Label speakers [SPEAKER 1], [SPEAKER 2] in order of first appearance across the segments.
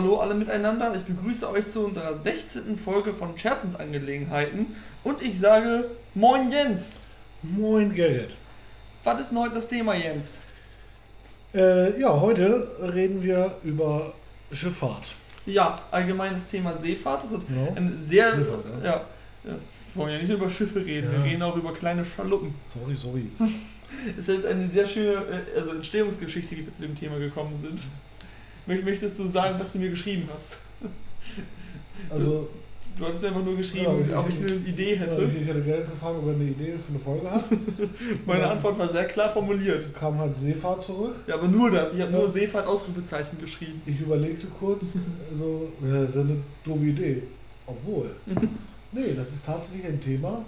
[SPEAKER 1] Hallo alle miteinander. Ich begrüße euch zu unserer 16. Folge von Scherzensangelegenheiten und ich sage Moin Jens.
[SPEAKER 2] Moin Gerrit.
[SPEAKER 1] Was ist denn heute das Thema, Jens?
[SPEAKER 2] Äh, ja, heute reden wir über Schifffahrt.
[SPEAKER 1] Ja, allgemeines Thema Seefahrt. Das ist
[SPEAKER 2] Genau.
[SPEAKER 1] ein sehr.
[SPEAKER 2] Seefahrt,
[SPEAKER 1] ja.
[SPEAKER 2] ja.
[SPEAKER 1] Ja, Wir wollen ja nicht über Schiffe reden, wir
[SPEAKER 2] Ja.
[SPEAKER 1] reden auch über kleine Schaluppen.
[SPEAKER 2] Sorry, sorry.
[SPEAKER 1] Es ist eine sehr schöne äh, also Entstehungsgeschichte, die wir zu dem Thema gekommen sind. Möcht- Möchtest du sagen, was du mir geschrieben hast?
[SPEAKER 2] Also,
[SPEAKER 1] Du hattest mir einfach nur geschrieben,
[SPEAKER 2] Ja,
[SPEAKER 1] ob ich eine Idee
[SPEAKER 2] ja,
[SPEAKER 1] hätte.
[SPEAKER 2] ich hätte Gerrit gefragt, ob er eine Idee für eine Folge hat.
[SPEAKER 1] Meine
[SPEAKER 2] Ja.
[SPEAKER 1] Antwort war sehr klar formuliert.
[SPEAKER 2] Kam halt Seefahrt zurück.
[SPEAKER 1] Ja, aber nur das. Ich habe
[SPEAKER 2] Ja.
[SPEAKER 1] nur Seefahrt Ausrufezeichen geschrieben.
[SPEAKER 2] Ich überlegte kurz, also, ja, das ist ja eine doofe Idee. Obwohl. Nee, das ist tatsächlich ein Thema,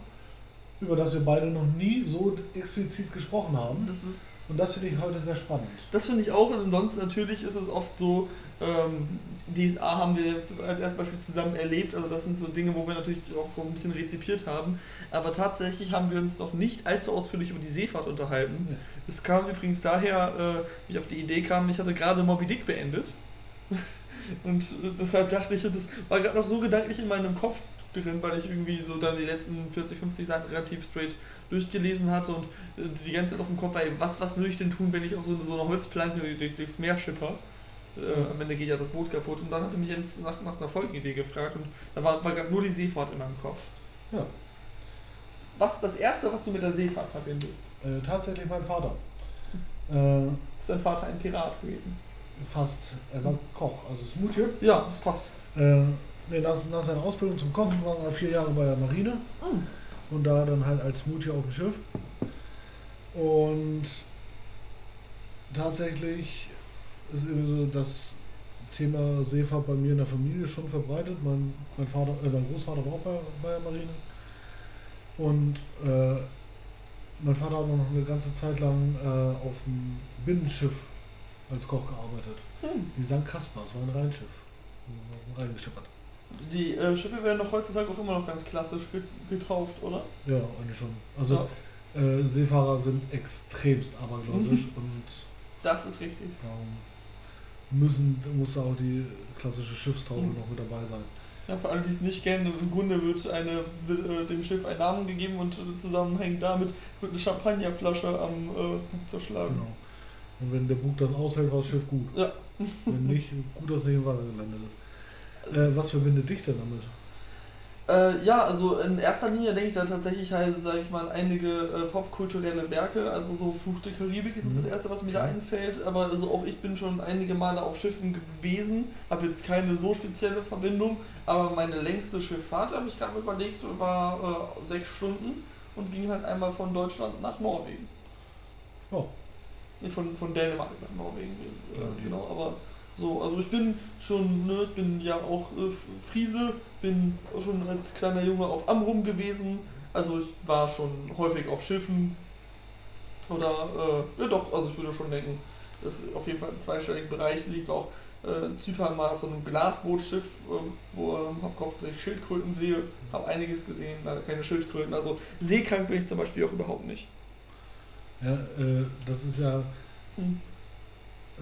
[SPEAKER 2] über das wir beide noch nie so explizit gesprochen haben.
[SPEAKER 1] Das ist
[SPEAKER 2] Und das finde ich heute sehr spannend.
[SPEAKER 1] Das finde ich auch. Und sonst natürlich ist es oft so, ähm, DSA haben wir jetzt als erstes Beispiel zusammen erlebt. Also das sind so Dinge, wo wir natürlich auch so ein bisschen rezipiert haben. Aber tatsächlich haben wir uns noch nicht allzu ausführlich über die Seefahrt unterhalten.
[SPEAKER 2] Ja.
[SPEAKER 1] Es kam übrigens daher, äh, wie ich auf die Idee kam, ich hatte gerade Moby Dick beendet. Und äh, deshalb dachte ich, das war gerade noch so gedanklich in meinem Kopf drin, weil ich irgendwie so dann die letzten 40, 50 Seiten relativ straight durchgelesen hatte und die ganze Zeit noch im Kopf war, ey, was, was würde ich denn tun, wenn ich auf so so eine Holzplanke durch, durchs Meer schipper? Äh, am Ende geht ja das Boot kaputt und dann hatte mich Jens nach, nach einer Folgenidee gefragt und da war, war gerade nur die Seefahrt in meinem Kopf.
[SPEAKER 2] Ja,
[SPEAKER 1] Was ist das Erste, was du mit der Seefahrt verbindest?
[SPEAKER 2] äh, tatsächlich mein Vater. Äh,
[SPEAKER 1] Ist dein Vater ein Pirat gewesen?
[SPEAKER 2] fast, er war Koch, also Smoothie.
[SPEAKER 1] Ja, das passt.
[SPEAKER 2] Äh, nee, nach, nach seiner Ausbildung zum Kochen war er vier Jahre bei der Marine und da dann halt als Smoothie auf dem Schiff. Und tatsächlich ist so das Thema Seefahrt bei mir in der Familie schon verbreitet. Mein, mein, Vater, äh, mein Großvater war auch bei, bei der Marine. Und äh, mein Vater hat noch eine ganze Zeit lang äh, auf dem Binnenschiff als Koch gearbeitet.
[SPEAKER 1] Hm.
[SPEAKER 2] Die St. Kaspar, das war ein Rheinschiff. Reingeschippert.
[SPEAKER 1] Die äh, Schiffe werden doch heutzutage auch immer noch ganz klassisch ge- getauft, oder?
[SPEAKER 2] Ja, eigentlich schon. Also
[SPEAKER 1] Ja,
[SPEAKER 2] äh, Seefahrer sind extremst abergläubisch
[SPEAKER 1] Mhm.
[SPEAKER 2] und
[SPEAKER 1] das ist richtig.
[SPEAKER 2] darum müssen, muss da auch die klassische Schiffstaufe
[SPEAKER 1] Mhm.
[SPEAKER 2] noch mit dabei sein.
[SPEAKER 1] Ja, für alle, die es nicht kennen, im Grunde wird, eine, wird äh, dem Schiff ein Namen gegeben und zusammenhängend damit wird eine Champagnerflasche am äh, Bug zerschlagen.
[SPEAKER 2] Genau. Und wenn der Bug das aushält, war das Schiff gut.
[SPEAKER 1] Ja.
[SPEAKER 2] Wenn nicht, gut, dass es nicht im Wasser gelandet ist. Äh, was verbindet dich denn damit?
[SPEAKER 1] Äh, ja, also in erster Linie denke ich da tatsächlich halt, sage ich mal, einige äh, popkulturelle Werke, also so Fluch der Karibik ist
[SPEAKER 2] Mhm.
[SPEAKER 1] das erste, was mir da einfällt, aber also auch ich bin schon einige Male auf Schiffen gewesen, habe jetzt keine so spezielle Verbindung, aber meine längste Schifffahrt, habe ich gerade mal überlegt, war äh, sechs Stunden und ging halt einmal von Deutschland nach Norwegen.
[SPEAKER 2] Ja,
[SPEAKER 1] Nee, von, von Dänemark nach Norwegen, äh,
[SPEAKER 2] Ja,
[SPEAKER 1] genau, aber so, also ich bin schon, ne, ich bin ja auch äh, Friese, bin schon als kleiner Junge auf Amrum gewesen, also ich war schon häufig auf Schiffen oder, äh, ja doch, also ich würde schon denken, dass auf jeden Fall im zweistelligen Bereich liegt, war auch äh, in Zypern mal auf so einem Glasbootschiff, äh, wo ähm, hab hauptsächlich Schildkröten sehe, habe einiges gesehen, leider keine Schildkröten, also seekrank bin ich zum Beispiel auch überhaupt nicht.
[SPEAKER 2] ja äh, das ist ja
[SPEAKER 1] Hm.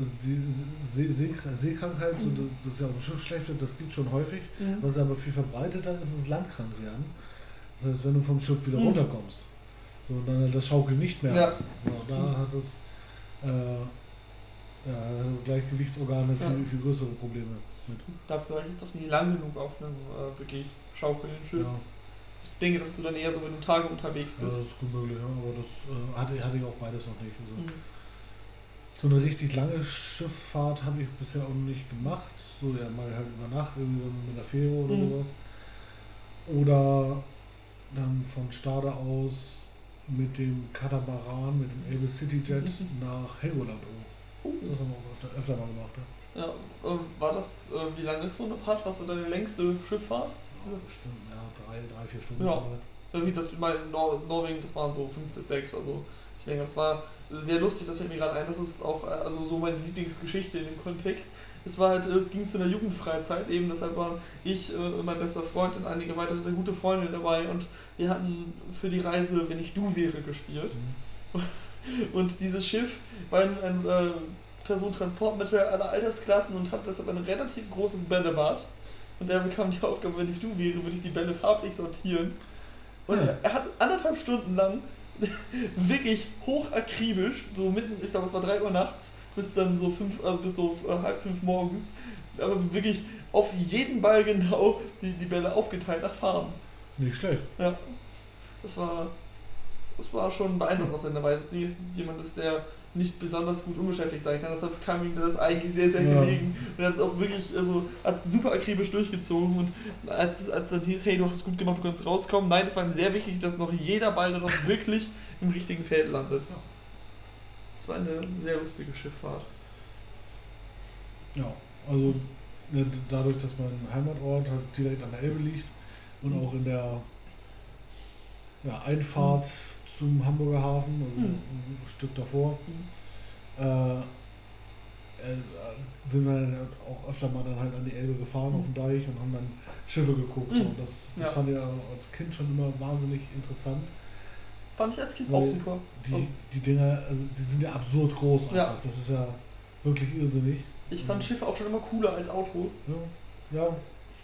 [SPEAKER 2] Also die See See Seekrankheit, so,
[SPEAKER 1] Mhm.
[SPEAKER 2] dass ja auf dem Schiff schlecht das gibt schon häufig.
[SPEAKER 1] Mhm.
[SPEAKER 2] Was aber viel verbreiteter ist, ist landkrank werden. Das heißt, wenn du vom Schiff wieder
[SPEAKER 1] Mhm.
[SPEAKER 2] runterkommst, so dann halt das Schaukeln nicht mehr
[SPEAKER 1] Ja.
[SPEAKER 2] So, da
[SPEAKER 1] Mhm.
[SPEAKER 2] hat es äh, ja, das Gleichgewichtsorgane viel,
[SPEAKER 1] Ja.
[SPEAKER 2] viel größere Probleme mit.
[SPEAKER 1] Dafür war ich jetzt auch nie lang genug auf einem äh, wirklich schaukelnden Schiff.
[SPEAKER 2] Ja,
[SPEAKER 1] Ich denke, dass du dann eher so, wenn du Tage unterwegs
[SPEAKER 2] ja, das
[SPEAKER 1] bist.
[SPEAKER 2] ist gut möglich, ja, aber das äh, hatte, hatte ich auch beides noch nicht. Also,
[SPEAKER 1] Mhm.
[SPEAKER 2] So eine richtig lange Schifffahrt habe ich bisher auch nicht gemacht. So ja mal halt über Nacht irgendwie so mit der Fähre oder
[SPEAKER 1] Mhm.
[SPEAKER 2] sowas. Oder dann von Stade aus mit dem Katamaran, mit dem Able City Jet
[SPEAKER 1] Mhm.
[SPEAKER 2] nach Helgoland.
[SPEAKER 1] Oh.
[SPEAKER 2] Das haben wir auch öfter, öfter mal gemacht. Ja.
[SPEAKER 1] Ja, äh, war das, äh, wie lange ist so eine Fahrt? Was war deine längste Schifffahrt?
[SPEAKER 2] Ja, bestimmt, ja, drei, drei, vier Stunden.
[SPEAKER 1] Ja. Wie gesagt, mal Nor Norwegen, das waren so fünf bis sechs. Also ich denke, das war sehr lustig, das fällt mir gerade ein. Das ist auch äh, also so meine Lieblingsgeschichte in dem Kontext. Es war halt, es ging zu einer Jugendfreizeit eben, deshalb waren ich, äh, mein bester Freund und einige weitere sehr gute Freunde dabei und wir hatten für die Reise, wenn ich du wäre, gespielt.
[SPEAKER 2] Mhm.
[SPEAKER 1] Und dieses Schiff war ein, ein äh, Personentransportmittel aller Altersklassen und hatte deshalb ein relativ großes Bällebad. Und er bekam die Aufgabe, wenn ich du wäre, würde ich die Bälle farblich sortieren. Und
[SPEAKER 2] Ja.
[SPEAKER 1] er hat anderthalb Stunden lang wirklich hochakribisch, so mitten, ich glaube es war 3 Uhr nachts, bis dann so fünf, also bis so äh, halb fünf morgens, aber wirklich auf jeden Ball genau die, die Bälle aufgeteilt nach Farben.
[SPEAKER 2] Nicht schlecht.
[SPEAKER 1] Ja. Das war. Das war schon beeindruckend auf seine Weise. Das Ding ist, dass jemand ist, der nicht besonders gut unbeschäftigt sein kann. Deshalb kam ihm das eigentlich sehr, sehr
[SPEAKER 2] Ja.
[SPEAKER 1] gelegen. Und er hat es auch wirklich, also, hat es super akribisch durchgezogen. Und als, es- als dann hieß, hey, du hast es gut gemacht, du kannst rauskommen, nein, es war ihm sehr wichtig, dass noch jeder Ball dann noch wirklich im richtigen Feld landet. Das war eine sehr lustige Schifffahrt.
[SPEAKER 2] Ja, also dadurch, dass mein Heimatort halt direkt an der Elbe liegt und auch in der ja, Einfahrt zum Hamburger Hafen, also
[SPEAKER 1] Mhm.
[SPEAKER 2] ein Stück davor,
[SPEAKER 1] Mhm.
[SPEAKER 2] äh, sind wir dann halt auch öfter mal dann halt an die Elbe gefahren auf dem Deich und haben dann Schiffe geguckt.
[SPEAKER 1] Mhm.
[SPEAKER 2] Das, das
[SPEAKER 1] Ja.
[SPEAKER 2] fand ich als Kind schon immer wahnsinnig interessant.
[SPEAKER 1] Fand ich als Kind auch super.
[SPEAKER 2] Die,
[SPEAKER 1] Oh.
[SPEAKER 2] die Dinger, also die sind ja absurd groß einfach.
[SPEAKER 1] Ja.
[SPEAKER 2] Das ist ja wirklich irrsinnig.
[SPEAKER 1] Ich fand
[SPEAKER 2] Mhm.
[SPEAKER 1] Schiffe auch schon immer cooler als Autos.
[SPEAKER 2] Ja, ja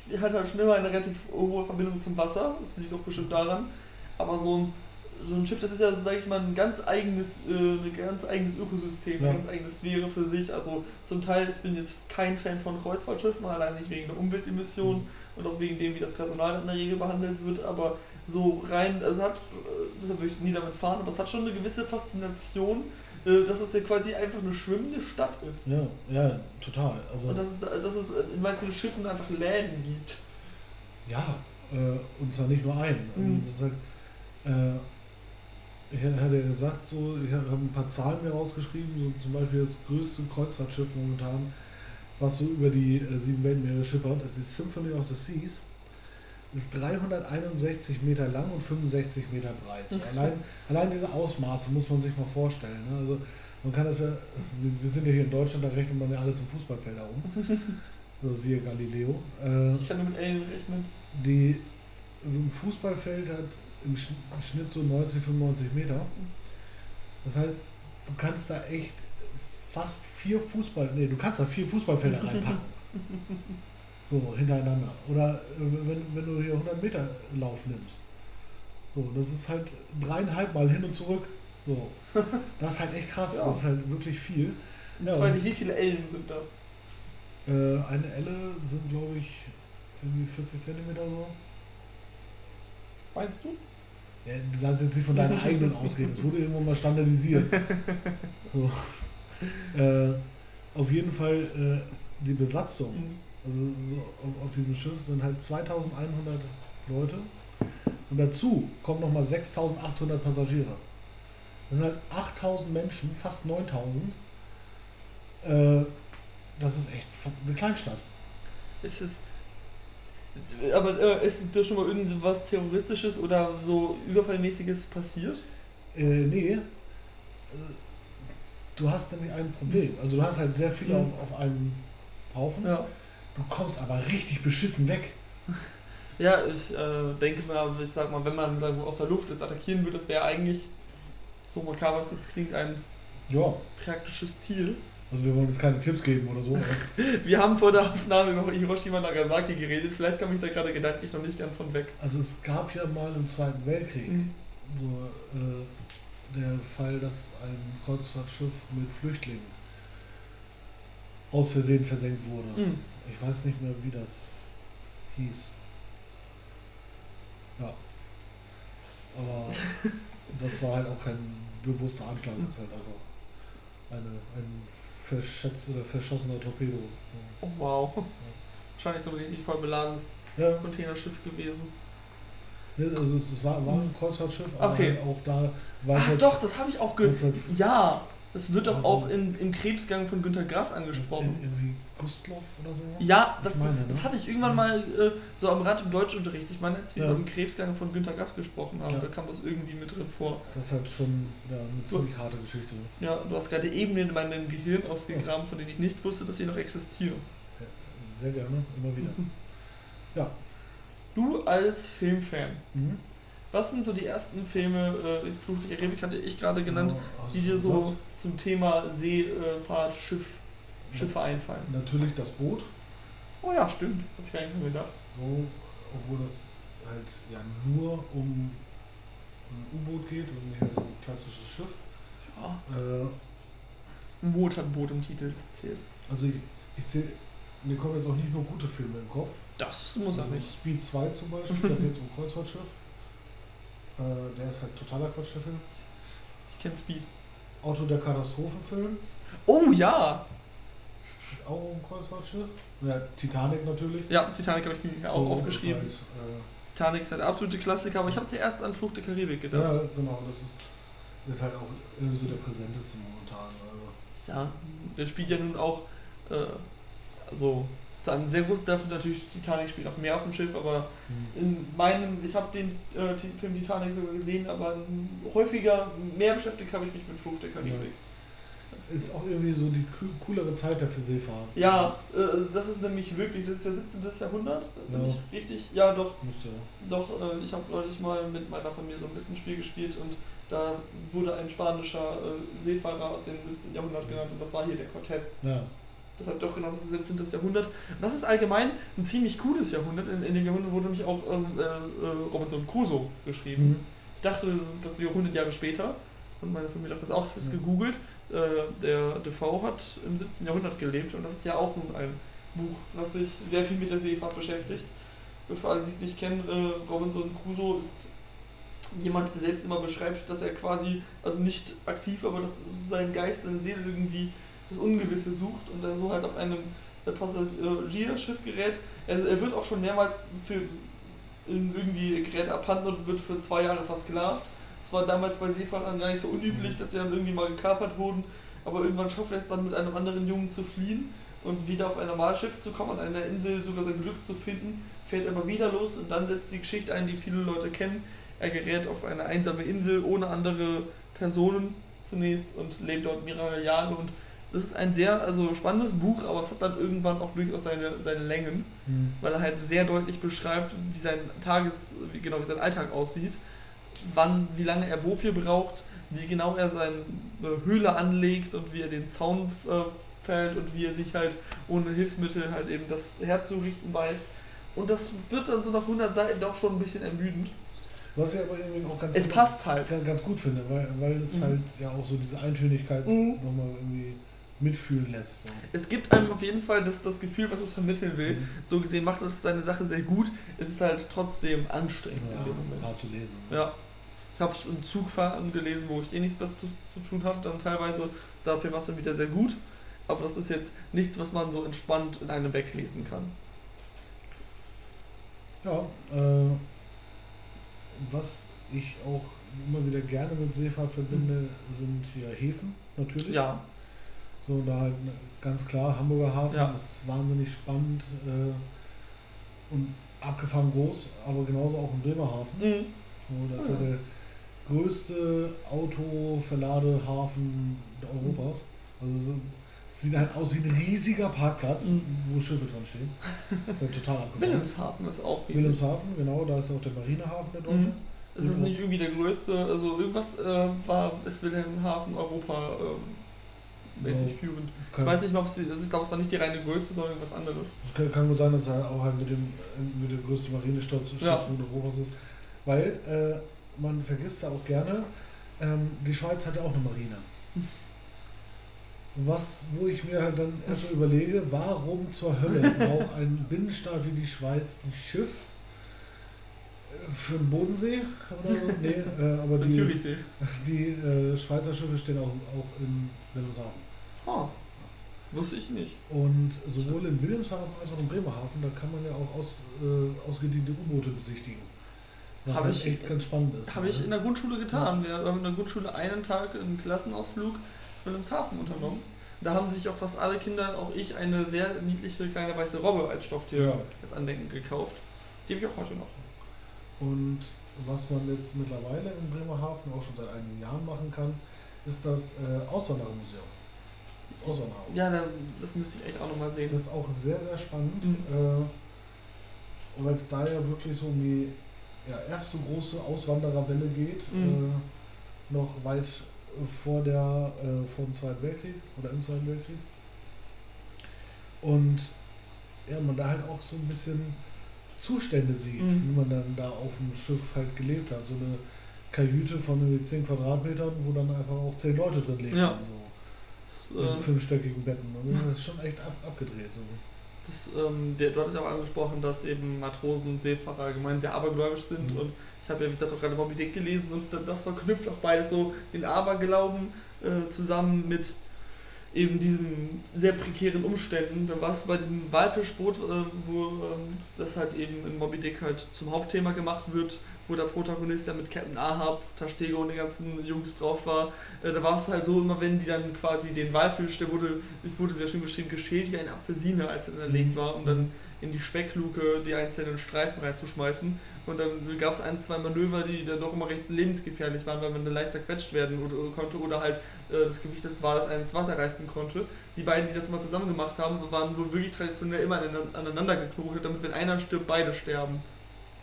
[SPEAKER 1] Ich hatte halt schon immer eine relativ hohe Verbindung zum Wasser, das liegt auch bestimmt daran. Aber so ein, so ein Schiff, das ist ja, sag ich mal, ein ganz eigenes, äh, ein ganz eigenes Ökosystem,
[SPEAKER 2] Ja.
[SPEAKER 1] eine ganz eigene Sphäre für sich. Also zum Teil, ich bin jetzt kein Fan von Kreuzfahrtschiffen, allein nicht wegen der Umweltemissionen
[SPEAKER 2] Mhm.
[SPEAKER 1] und auch wegen dem, wie das Personal in der Regel behandelt wird. Aber so rein, also hat, deshalb würde ich nie damit fahren, aber es hat schon eine gewisse Faszination, äh, dass es ja quasi einfach eine schwimmende Stadt ist.
[SPEAKER 2] Ja, ja, total. Also,
[SPEAKER 1] Und dass es, dass es in manchen Schiffen einfach Läden gibt.
[SPEAKER 2] ja, äh, und zwar nicht nur einen. Also
[SPEAKER 1] Mhm.
[SPEAKER 2] das ist halt, äh, ich hatte ja gesagt, so, ich habe ein paar Zahlen mir rausgeschrieben, so zum Beispiel das größte Kreuzfahrtschiff momentan, was so über die äh, sieben Weltmeere schippert, ist die Symphony of the Seas. Ist 361 Meter lang und 65 Meter breit. So, allein, allein diese Ausmaße muss man sich mal vorstellen. Ne? Also man kann das ja, also wir, wir sind ja hier in Deutschland, da rechnet man ja alles im Fußballfelder um. So siehe Galileo. Äh,
[SPEAKER 1] Ich kann nur mit Ellen rechnen.
[SPEAKER 2] die, so ein Fußballfeld hat im Sch- im Schnitt so 90, 95 Meter. Das heißt, du kannst da echt fast vier Fußball, nee, du kannst da vier Fußballfelder reinpacken. So, hintereinander. Oder wenn, wenn du hier 100 Meter Lauf nimmst. So, das ist halt dreieinhalb Mal hin und zurück. So, das ist halt echt krass.
[SPEAKER 1] Ja.
[SPEAKER 2] Das ist halt wirklich viel. Ja, und-
[SPEAKER 1] nicht, wie viele Ellen sind das?
[SPEAKER 2] Äh, eine Elle sind, glaube ich, irgendwie 40 Zentimeter so.
[SPEAKER 1] Meinst du?
[SPEAKER 2] Ja, du darfst jetzt nicht von deiner eigenen ausgehen. Das wurde irgendwann mal standardisiert. So. Äh, auf jeden Fall äh, die Besatzung,
[SPEAKER 1] Mhm.
[SPEAKER 2] also so auf, auf diesem Schiff sind halt 2100 Leute und dazu kommen nochmal 6800 Passagiere. Das sind halt 8000 Menschen, fast 9000. Äh, das ist echt eine Kleinstadt.
[SPEAKER 1] Ist es. Aber äh, ist da schon mal irgendwas Terroristisches oder so Überfallmäßiges passiert?
[SPEAKER 2] Äh, nee. Äh, Du hast nämlich ein Problem. Also du hast halt sehr viele
[SPEAKER 1] Mhm.
[SPEAKER 2] auf, auf einem Haufen.
[SPEAKER 1] Ja.
[SPEAKER 2] Du kommst aber richtig beschissen weg.
[SPEAKER 1] Ja, ich äh, denke mal, ich sag mal, wenn man sagen aus der Luft ist, attackieren würde, das wäre eigentlich, so makaber es jetzt klingt, ein
[SPEAKER 2] Ja.
[SPEAKER 1] praktisches Ziel.
[SPEAKER 2] Also wir wollen jetzt keine Tipps geben oder so. aber
[SPEAKER 1] Wir haben vor der Aufnahme über Hiroshima Nagasaki geredet, vielleicht komme ich da gerade gedanklich noch nicht ganz von weg.
[SPEAKER 2] Also es gab ja mal im Zweiten Weltkrieg
[SPEAKER 1] Mhm.
[SPEAKER 2] so äh, der Fall, dass ein Kreuzfahrtschiff mit Flüchtlingen aus Versehen versenkt wurde.
[SPEAKER 1] Mhm.
[SPEAKER 2] Ich weiß nicht mehr, wie das hieß. Ja. Aber das war halt auch kein bewusster Anschlag, das ist halt einfach eine, ein verschätzt oder verschossener Torpedo.
[SPEAKER 1] Oh wow. Wahrscheinlich so ein richtig voll beladenes
[SPEAKER 2] Ja,
[SPEAKER 1] Containerschiff gewesen.
[SPEAKER 2] ne, also es, war, war ein Kreuzfahrtschiff, aber
[SPEAKER 1] Okay.
[SPEAKER 2] halt auch da war
[SPEAKER 1] Ach
[SPEAKER 2] halt,
[SPEAKER 1] doch, das habe ich auch gehört.
[SPEAKER 2] halt
[SPEAKER 1] Ja, das wird doch
[SPEAKER 2] Also-
[SPEAKER 1] auch in, im Krebsgang von Günter Grass angesprochen.
[SPEAKER 2] irgendwie Gustloff oder so.
[SPEAKER 1] Ja, das,
[SPEAKER 2] meine, ne?
[SPEAKER 1] das hatte ich irgendwann mal äh, so am Rand im Deutschunterricht. Ich meine, als wir
[SPEAKER 2] Ja.
[SPEAKER 1] über den Krebsgang von Günter Grass gesprochen haben,
[SPEAKER 2] Ja.
[SPEAKER 1] da kam das irgendwie mit drin vor.
[SPEAKER 2] Das ist halt schon ja, eine
[SPEAKER 1] So.
[SPEAKER 2] ziemlich harte Geschichte.
[SPEAKER 1] Ja, du hast gerade Ebenen in meinem Gehirn ausgegraben, von denen ich nicht wusste, dass sie noch existieren.
[SPEAKER 2] Ja, sehr gerne, immer wieder. Ja.
[SPEAKER 1] Du als Filmfan,
[SPEAKER 2] Mhm.
[SPEAKER 1] Was sind so die ersten Filme, äh, Fluch der Karibik hatte ich gerade genannt,
[SPEAKER 2] Genau,
[SPEAKER 1] die dir so zum Thema Seefahrt, Schiff, Schiffe einfallen?
[SPEAKER 2] Natürlich das Boot.
[SPEAKER 1] Oh ja, stimmt. Hab ich gar nicht mehr gedacht.
[SPEAKER 2] So, obwohl das halt ja nur um ein U-Boot geht und nicht um ein klassisches Schiff.
[SPEAKER 1] Ja.
[SPEAKER 2] Äh,
[SPEAKER 1] Ein Motorboot im Titel, das zählt.
[SPEAKER 2] also ich, ich zähle, mir kommen jetzt auch nicht nur gute Filme im Kopf.
[SPEAKER 1] Das muss auch
[SPEAKER 2] Also
[SPEAKER 1] nicht.
[SPEAKER 2] Speed 2 zum Beispiel, da geht es um Kreuzfahrtschiff. Äh, der ist halt totaler Quatsch, der Film.
[SPEAKER 1] Ich kenne Speed.
[SPEAKER 2] Auto der Katastrophenfilm,
[SPEAKER 1] Oh ja!
[SPEAKER 2] auch um Kreuzfahrtschiff. Ja, Titanic natürlich.
[SPEAKER 1] Ja, Titanic habe ich mir hier auch
[SPEAKER 2] So,
[SPEAKER 1] aufgeschrieben.
[SPEAKER 2] Ist halt, äh,
[SPEAKER 1] Titanic ist ein absoluter Klassiker, aber ich habe zuerst an Fluch der Karibik gedacht.
[SPEAKER 2] ja, genau, das ist, ist halt auch irgendwie so der präsenteste momentan. Also.
[SPEAKER 1] Ja, der spielt ja nun auch, äh, also zu einem sehr großen Teil natürlich Titanic spielt auch mehr auf dem Schiff, aber in meinem, ich habe den äh, Film Titanic sogar gesehen, aber häufiger, mehr beschäftigt habe ich mich mit Fluch der Karibik.
[SPEAKER 2] Ist auch irgendwie so die coo- coolere Zeit dafür Seefahrt.
[SPEAKER 1] Ja, äh, das ist nämlich wirklich, das ist ja 17. Jahrhundert, wenn
[SPEAKER 2] Ja.
[SPEAKER 1] ich richtig, ja doch,
[SPEAKER 2] Müsste,
[SPEAKER 1] Doch, äh, ich habe neulich mal mit meiner Familie so ein bisschen Spiel gespielt und da wurde ein spanischer äh, Seefahrer aus dem 17. Jahrhundert genannt und das war hier der Cortés.
[SPEAKER 2] ja.
[SPEAKER 1] Deshalb doch genau, das ist 17. Jahrhundert. Und das ist allgemein ein ziemlich cooles Jahrhundert. In, in dem Jahrhundert wurde nämlich auch also, äh, äh, Robinson Crusoe geschrieben.
[SPEAKER 2] Mhm.
[SPEAKER 1] Ich dachte, das wäre 100 Jahre später und meine Familie dachte das auch. Ich habe es gegoogelt. Äh, der Defoe hat im 17. Jahrhundert gelebt und das ist ja auch nun ein Buch, das sich sehr viel mit der Seefahrt beschäftigt. Für alle, die es nicht kennen, äh, Robinson Crusoe ist jemand, der selbst immer beschreibt, dass er quasi, also nicht aktiv, aber dass sein Geist, seine Seele irgendwie das Ungewisse sucht und er so halt auf einem äh, Passagierschiff gerät. Er, er wird auch schon mehrmals für irgendwie gerät abhanden und wird für zwei Jahre versklavt. Das war damals bei Seefahrern gar nicht so unüblich, dass sie dann irgendwie mal gekapert wurden, aber irgendwann schafft er es dann mit einem anderen Jungen zu fliehen und wieder auf ein Normalschiff zu kommen, an einer Insel sogar sein Glück zu finden, fährt er mal wieder los und dann setzt die Geschichte ein, die viele Leute kennen. Er gerät auf eine einsame Insel ohne andere Personen zunächst und lebt dort mehrere Jahre und das ist ein sehr also spannendes Buch, aber es hat dann irgendwann auch durchaus seine, seine Längen,
[SPEAKER 2] Mhm.
[SPEAKER 1] weil er halt sehr deutlich beschreibt, wie sein Tages, wie genau wie sein Alltag aussieht, wann, wie lange er wofür braucht, wie genau er seine Höhle anlegt und wie er den Zaun äh, fällt und wie er sich halt ohne Hilfsmittel halt eben das herzurichten weiß. Und das wird dann so nach 100 Seiten doch schon ein bisschen ermüdend.
[SPEAKER 2] Was ich aber irgendwie auch ganz,
[SPEAKER 1] Es passt halt.
[SPEAKER 2] ganz, ganz gut finde, weil, weil es
[SPEAKER 1] Mhm.
[SPEAKER 2] halt ja auch so diese Eintönigkeit
[SPEAKER 1] Mhm.
[SPEAKER 2] nochmal irgendwie mitfühlen lässt. So.
[SPEAKER 1] Es gibt einem auf jeden Fall das, das Gefühl, was es vermitteln will.
[SPEAKER 2] Mhm.
[SPEAKER 1] So gesehen macht es seine Sache sehr gut. Es ist halt trotzdem anstrengend
[SPEAKER 2] Ja,
[SPEAKER 1] in dem Moment.
[SPEAKER 2] hart zu lesen.
[SPEAKER 1] Ja. Ich habe es im Zugfahren gelesen, wo ich eh nichts Besseres zu, zu tun hatte, dann teilweise. Dafür war es dann wieder sehr gut. Aber das ist jetzt nichts, was man so entspannt in einem weglesen kann.
[SPEAKER 2] Ja, äh, was ich auch immer wieder gerne mit Seefahrt verbinde, sind hier Häfen, natürlich.
[SPEAKER 1] Ja,
[SPEAKER 2] So, da halt ne, ganz klar, Hamburger Hafen
[SPEAKER 1] Ja.
[SPEAKER 2] ist wahnsinnig spannend äh, und abgefahren groß, aber genauso auch im Bremerhaven.
[SPEAKER 1] mhm.
[SPEAKER 2] So, das ist
[SPEAKER 1] Ja.
[SPEAKER 2] ja der größte Autoverladehafen Europas. Also so- es sieht halt aus wie ein riesiger Parkplatz,
[SPEAKER 1] Mhm.
[SPEAKER 2] wo Schiffe dran stehen. Das ist halt total abgefahren.
[SPEAKER 1] Wilhelmshaven ist auch riesig.
[SPEAKER 2] Wilhelmshaven, genau, da ist auch der Marinehafen der Deutsche.
[SPEAKER 1] Mhm. Es ist nicht irgendwie der größte, also irgendwas äh, war, ist Wilhelmshaven Europa ähm, mäßig
[SPEAKER 2] Ja.
[SPEAKER 1] führend. Ich
[SPEAKER 2] Kann,
[SPEAKER 1] weiß nicht mal, ob sie, also ich glaube, es war nicht die reine Größe, sondern irgendwas anderes.
[SPEAKER 2] kann, kann gut sein, dass er auch halt mit dem mit der größten Marinestadt
[SPEAKER 1] Ja.
[SPEAKER 2] Europas ist. Weil äh, man vergisst da auch gerne, ähm, die Schweiz hat ja auch eine Marine. Was, wo ich mir halt dann erstmal überlege, warum zur Hölle braucht ein Binnenstaat wie die Schweiz ein Schiff äh, für den Bodensee oder so? Nee, äh, aber die, die äh, Schweizer Schiffe stehen auch, auch in Wilhelmshaven.
[SPEAKER 1] Oh, wusste ich nicht.
[SPEAKER 2] Und sowohl in Wilhelmshaven als auch in Bremerhaven, da kann man ja auch aus, äh, ausgediente U-Boote besichtigen. Was halt
[SPEAKER 1] ich-
[SPEAKER 2] echt ganz spannend ist.
[SPEAKER 1] Habe ich
[SPEAKER 2] ne?
[SPEAKER 1] in der Grundschule getan. Wir haben in der Grundschule einen Tag einen Klassenausflug in Wilhelmshaven unternommen. Da haben sich auch fast alle Kinder, auch ich, eine sehr niedliche kleine weiße Robbe als Stofftier
[SPEAKER 2] Ja.
[SPEAKER 1] als Andenken gekauft. Die habe ich auch heute noch.
[SPEAKER 2] Und was man jetzt mittlerweile in Bremerhaven auch schon seit einigen Jahren machen kann, ist das äh, Auswanderermuseum. Das Auswandererhaus.
[SPEAKER 1] Ja, da, das müsste ich echt auch nochmal sehen.
[SPEAKER 2] Das ist auch sehr, sehr spannend,
[SPEAKER 1] Mhm.
[SPEAKER 2] äh, weil es da ja wirklich so um die ja, erste große Auswandererwelle geht,
[SPEAKER 1] Mhm.
[SPEAKER 2] äh, noch weit vor, der, äh, vor dem Zweiten Weltkrieg oder im Zweiten Weltkrieg. Und ja, man da halt auch so ein bisschen Zustände sieht,
[SPEAKER 1] Mhm.
[SPEAKER 2] wie man dann da auf dem Schiff halt gelebt hat. So eine Kajüte von irgendwie 10 Quadratmetern, wo dann einfach auch 10 Leute drin leben.
[SPEAKER 1] Ja.
[SPEAKER 2] und So.
[SPEAKER 1] Das,
[SPEAKER 2] In
[SPEAKER 1] äh,
[SPEAKER 2] fünfstöckigen Betten. Und das ist schon echt ab, abgedreht. So.
[SPEAKER 1] Das, ähm, du hattest ja auch angesprochen, dass eben Matrosen und Seefahrer allgemein sehr abergläubisch sind
[SPEAKER 2] Mhm.
[SPEAKER 1] und ich habe ja wie gesagt auch gerade Moby Dick gelesen und da- das verknüpft auch beides so den Aberglauben äh, zusammen mit eben diesen sehr prekären Umständen. Da war es bei diesem Walfischboot, äh, wo ähm, das halt eben in Moby Dick halt zum Hauptthema gemacht wird, wo der Protagonist ja mit Captain Ahab, Tastego und den ganzen Jungs drauf war. Äh, da war es halt so, immer wenn die dann quasi den Walfisch, der wurde, es wurde sehr schön beschrieben, geschält wie eine Apfelsine, als er dann erlegt war, um dann in die Speckluke die einzelnen Streifen reinzuschmeißen. Und dann gab es ein, zwei Manöver, die dann doch immer recht lebensgefährlich waren, weil man dann leicht zerquetscht werden oder, konnte oder halt äh, das Gewicht des Wales ins Wasser reißen konnte. Die beiden, die das mal zusammen gemacht haben, waren wohl wirklich traditionell immer aneinander- aneinander geknotet, damit wenn einer stirbt, beide sterben.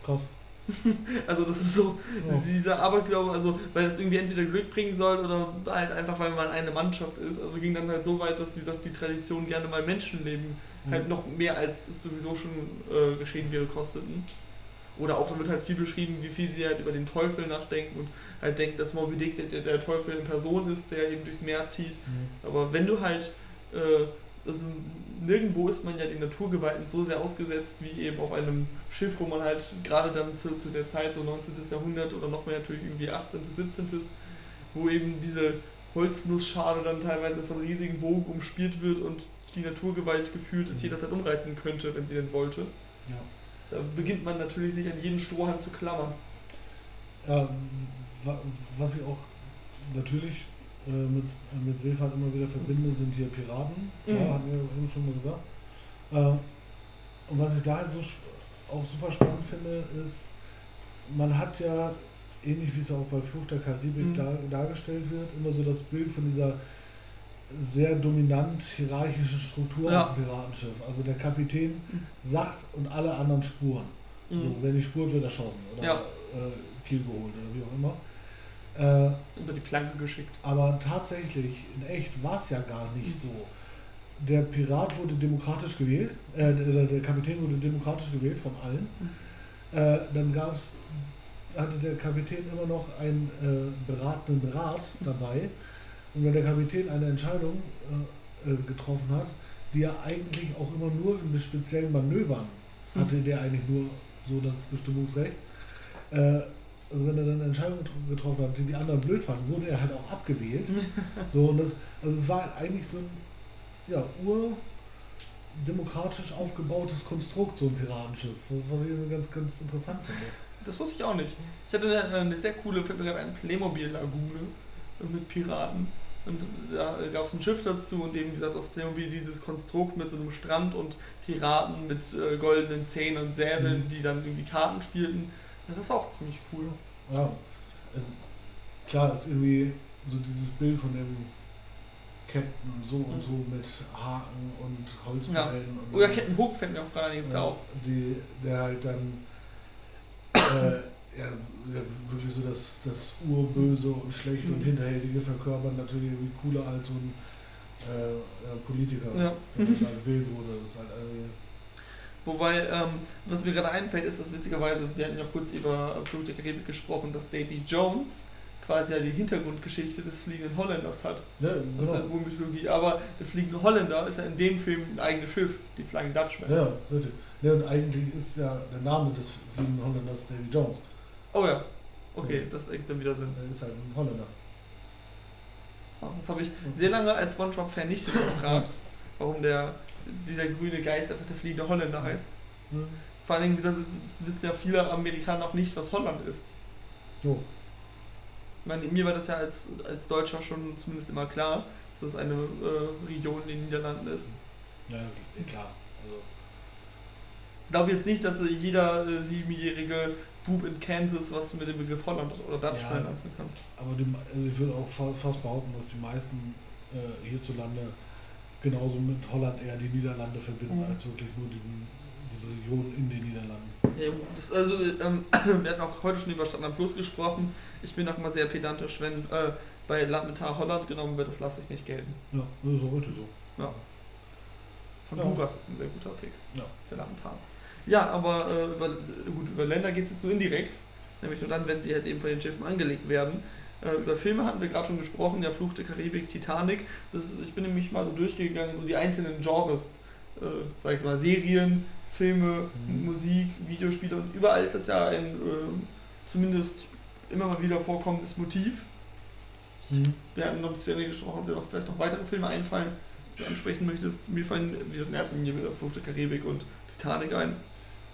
[SPEAKER 2] Krass.
[SPEAKER 1] Also das ist so
[SPEAKER 2] Ja.
[SPEAKER 1] dieser Aberglaube, also weil das irgendwie entweder Glück bringen soll oder halt einfach, weil man eine Mannschaft ist. Also ging dann halt so weit, dass wie gesagt die Tradition gerne mal Menschenleben halt
[SPEAKER 2] Mhm.
[SPEAKER 1] noch mehr als es sowieso schon äh, geschehen wäre kosteten. Oder auch, da wird halt viel beschrieben, wie viel sie halt über den Teufel nachdenken und halt denken, dass Moby Dick der, der Teufel in Person ist, der eben durchs Meer zieht.
[SPEAKER 2] Mhm.
[SPEAKER 1] Aber wenn du halt, äh, also nirgendwo ist man ja den Naturgewalten so sehr ausgesetzt wie eben auf einem Schiff, wo man halt gerade dann zu, zu der Zeit, so 19. Jahrhundert oder noch mehr natürlich irgendwie 18., 17., wo eben diese Holznussschale dann teilweise von riesigen Wogen umspielt wird und die Naturgewalt gefühlt es
[SPEAKER 2] Mhm.
[SPEAKER 1] jederzeit umreißen könnte, wenn sie denn wollte.
[SPEAKER 2] Ja.
[SPEAKER 1] Da beginnt man natürlich sich an jeden Strohhalm zu klammern.
[SPEAKER 2] Wa- was ich auch natürlich äh, mit, mit Seefahrt immer wieder verbinde, sind hier Piraten. Ja,
[SPEAKER 1] Mhm.
[SPEAKER 2] hatten wir eben schon mal gesagt. Äh, und was ich da halt so auch super spannend finde, ist, man hat ja, ähnlich wie es auch bei Fluch der Karibik
[SPEAKER 1] Mhm.
[SPEAKER 2] dar, dargestellt wird, immer so das Bild von dieser sehr dominant hierarchischen Struktur
[SPEAKER 1] Ja.
[SPEAKER 2] auf dem Piratenschiff. Also der Kapitän
[SPEAKER 1] Mhm.
[SPEAKER 2] sagt und alle anderen spuren. So,
[SPEAKER 1] Mhm.
[SPEAKER 2] wenn nicht spurt, wird erschossen oder
[SPEAKER 1] Ja.
[SPEAKER 2] äh, Kiel geholt oder wie auch immer. Äh,
[SPEAKER 1] Über die Planke geschickt.
[SPEAKER 2] aber tatsächlich, in echt, war es ja gar nicht so. Der Pirat wurde demokratisch gewählt, äh, der, der Kapitän wurde demokratisch gewählt von allen. Äh, dann gab's, hatte der Kapitän immer noch einen äh, beratenden Rat dabei. Und wenn der Kapitän eine Entscheidung äh, äh, getroffen hat, die er eigentlich auch immer nur in speziellen Manövern hatte, der eigentlich nur so das Bestimmungsrecht. Äh, also wenn er dann eine Entscheidung getro- getroffen hat, die die anderen blöd fanden, wurde er halt auch abgewählt. so und das, also es war eigentlich so ein ja, urdemokratisch aufgebautes Konstrukt, so ein Piratenschiff, was ich ganz, ganz interessant finde.
[SPEAKER 1] Das wusste ich auch nicht. Ich hatte eine, eine sehr coole, fällt mir gerade ein, Playmobil-Lagune mit Piraten. Und da gab es ein Schiff dazu und eben, wie gesagt, aus Playmobil dieses Konstrukt mit so einem Strand und Piraten mit äh, goldenen Zähnen und Säbeln,
[SPEAKER 2] Mhm.
[SPEAKER 1] die dann irgendwie Karten spielten. Ja, das war auch ziemlich cool.
[SPEAKER 2] Ja, äh, klar ist irgendwie so dieses Bild von dem Captain so und so mit Haken und Holzbeilen. und
[SPEAKER 1] Oder Captain Hook fällt mir auch gerade gibt's ja auch.
[SPEAKER 2] Die, der halt dann äh, ja, ja, wirklich so das, das Urböse und Schlechte und
[SPEAKER 1] Mhm.
[SPEAKER 2] Hinterhältige verkörpern, natürlich irgendwie cooler als so ein äh, Politiker,
[SPEAKER 1] Ja.
[SPEAKER 2] der da gewählt wurde. Das ist halt irgendwie.
[SPEAKER 1] Wobei, ähm, was mir gerade einfällt, ist, dass witzigerweise, wir hatten ja kurz über Fluch der Karibik gesprochen, dass Davy Jones quasi ja die Hintergrundgeschichte des fliegenden Holländers hat.
[SPEAKER 2] Ja,
[SPEAKER 1] aus der
[SPEAKER 2] genau.
[SPEAKER 1] Urmythologie. Aber der fliegende Holländer ist ja in dem Film ein eigenes Schiff, die Flying Dutchman.
[SPEAKER 2] Ja, richtig. Ja, und eigentlich ist ja der Name des fliegenden Holländers Davy Jones.
[SPEAKER 1] Oh ja, okay,
[SPEAKER 2] Ja.
[SPEAKER 1] das ergibt dann wieder Sinn.
[SPEAKER 2] Er ist halt ein Holländer.
[SPEAKER 1] Ah, Jetzt habe ich sehr lange als Spongebob-Fan nicht gefragt, warum der, dieser grüne Geist einfach der fliegende Holländer heißt.
[SPEAKER 2] Hm.
[SPEAKER 1] Vor allem, wie gesagt, es wissen ja viele Amerikaner auch nicht, was Holland ist.
[SPEAKER 2] Jo.
[SPEAKER 1] Ich meine, mir war das ja als, als Deutscher schon zumindest immer klar, dass das eine äh, Region in den Niederlanden ist.
[SPEAKER 2] Ja, klar. Also,
[SPEAKER 1] Ich glaube jetzt nicht, dass jeder äh, siebenjährige Bub in Kansas was mit dem Begriff Holland oder Dutchman
[SPEAKER 2] Ja.
[SPEAKER 1] anfangen kann.
[SPEAKER 2] aber die, also ich würde auch fast, fast behaupten, dass die meisten äh, hierzulande genauso mit Holland eher die Niederlande verbinden,
[SPEAKER 1] Mhm.
[SPEAKER 2] als wirklich nur diesen, diese Region in den Niederlanden.
[SPEAKER 1] Ja, das, also, ähm, wir hatten auch heute schon über Stadt am Fluss gesprochen. Ich bin auch immer sehr pedantisch, wenn äh, bei Landmetar Holland genommen wird, das lasse ich nicht gelten.
[SPEAKER 2] Ja, das ist auch heute so.
[SPEAKER 1] Ja.
[SPEAKER 2] Ja.
[SPEAKER 1] ist ein sehr guter Pick
[SPEAKER 2] Ja.
[SPEAKER 1] für Landmetar. Ja, aber äh, über, gut, über Länder geht es jetzt nur indirekt. Nämlich nur dann, wenn sie halt eben von den Schiffen angelegt werden. Äh, über Filme hatten wir gerade schon gesprochen, der Fluch der Karibik, Titanic. Ist, ich bin nämlich mal so durchgegangen, so die einzelnen Genres, äh, sag ich mal, Serien, Filme,
[SPEAKER 2] Mhm.
[SPEAKER 1] Musik, Videospiele und überall ist das ja ein äh, zumindest immer mal wieder vorkommendes Motiv.
[SPEAKER 2] Mhm.
[SPEAKER 1] Wir hatten noch zu Ende gesprochen, ob dir noch vielleicht noch weitere Filme einfallen, die du ansprechen möchtest. Mir fallen, wie gesagt, in erster Linie wieder Fluch der Karibik und Titanic ein.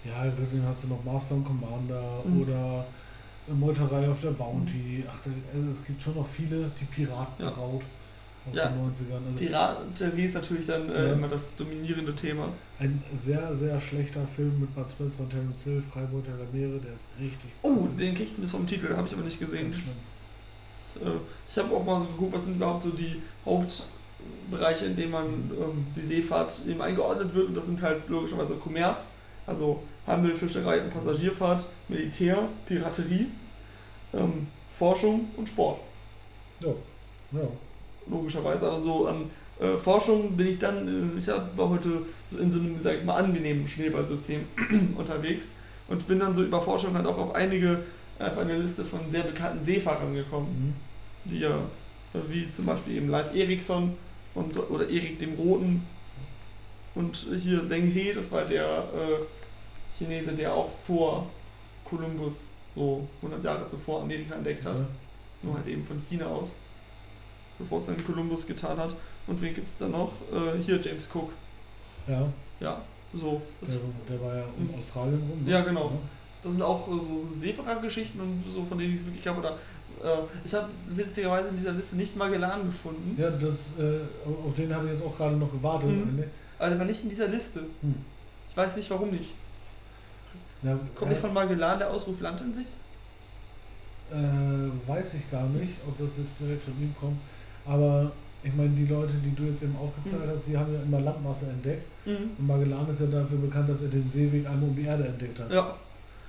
[SPEAKER 2] Ja, dann hast du noch Master and Commander
[SPEAKER 1] Mhm.
[SPEAKER 2] oder Meuterei auf der Bounty. Ach, also es gibt schon noch viele, die Piratenbraut aus
[SPEAKER 1] Ja.
[SPEAKER 2] den 90ern. Also
[SPEAKER 1] Piraterie ist natürlich dann äh,
[SPEAKER 2] Ja.
[SPEAKER 1] immer das dominierende Thema.
[SPEAKER 2] ein sehr, sehr schlechter Film mit Bud Spencer und Terence Hill, Freibeuter der Meere, der ist richtig
[SPEAKER 1] Oh,
[SPEAKER 2] cool.
[SPEAKER 1] den kriegst du bis vom Titel, habe ich aber nicht gesehen.
[SPEAKER 2] Schlimm.
[SPEAKER 1] Äh, Ich habe auch mal so geguckt, was sind überhaupt so die Hauptbereiche, in denen man ähm, die Seefahrt eben eingeordnet wird. Und das sind halt logischerweise Kommerz, also Handel, Fischerei und Passagierfahrt, Militär, Piraterie, ähm, Forschung und Sport.
[SPEAKER 2] Ja, ja.
[SPEAKER 1] Logischerweise. Aber so an äh, Forschung bin ich dann, äh, ich hab, war heute so in so einem, sag ich mal, angenehmen Schneeballsystem unterwegs und bin dann so über Forschung halt auch auf einige, auf eine Liste von sehr bekannten Seefahrern gekommen.
[SPEAKER 2] Mhm.
[SPEAKER 1] die ja, äh, wie zum Beispiel eben Leif Erikson und, oder Erik dem Roten und hier Zheng He, das war der äh, Chinese, der auch vor Kolumbus so 100 Jahre zuvor Amerika entdeckt hat,
[SPEAKER 2] Ja.
[SPEAKER 1] nur halt eben von China aus, bevor es dann Kolumbus getan hat. Und wen gibt es da noch? Äh, hier James Cook,
[SPEAKER 2] Ja,
[SPEAKER 1] ja, so.
[SPEAKER 2] Der, der war ja um
[SPEAKER 1] Mhm.
[SPEAKER 2] Australien rum. ne?
[SPEAKER 1] Ja, genau. das sind auch äh, so Seefahrergeschichten und so, von denen ich es wirklich habe. Oder äh, ich habe witzigerweise in dieser Liste nicht Magellan gefunden.
[SPEAKER 2] Ja, das, äh, auf den habe ich jetzt auch gerade noch gewartet.
[SPEAKER 1] Mhm.
[SPEAKER 2] Ne?
[SPEAKER 1] Aber der war nicht in dieser Liste.
[SPEAKER 2] Hm.
[SPEAKER 1] Ich weiß nicht, warum nicht.
[SPEAKER 2] Ja,
[SPEAKER 1] Kommt nicht von Magellan der Ausruf Land in Sicht?
[SPEAKER 2] äh, weiß ich gar nicht, ob das jetzt direkt von ihm kommt. Aber ich meine, die Leute, die du jetzt eben aufgezählt
[SPEAKER 1] Mhm.
[SPEAKER 2] hast, die haben ja immer Landmasse entdeckt.
[SPEAKER 1] Mhm.
[SPEAKER 2] Und Magellan ist ja dafür bekannt, dass er den Seeweg einmal um die Erde entdeckt hat.
[SPEAKER 1] Ja,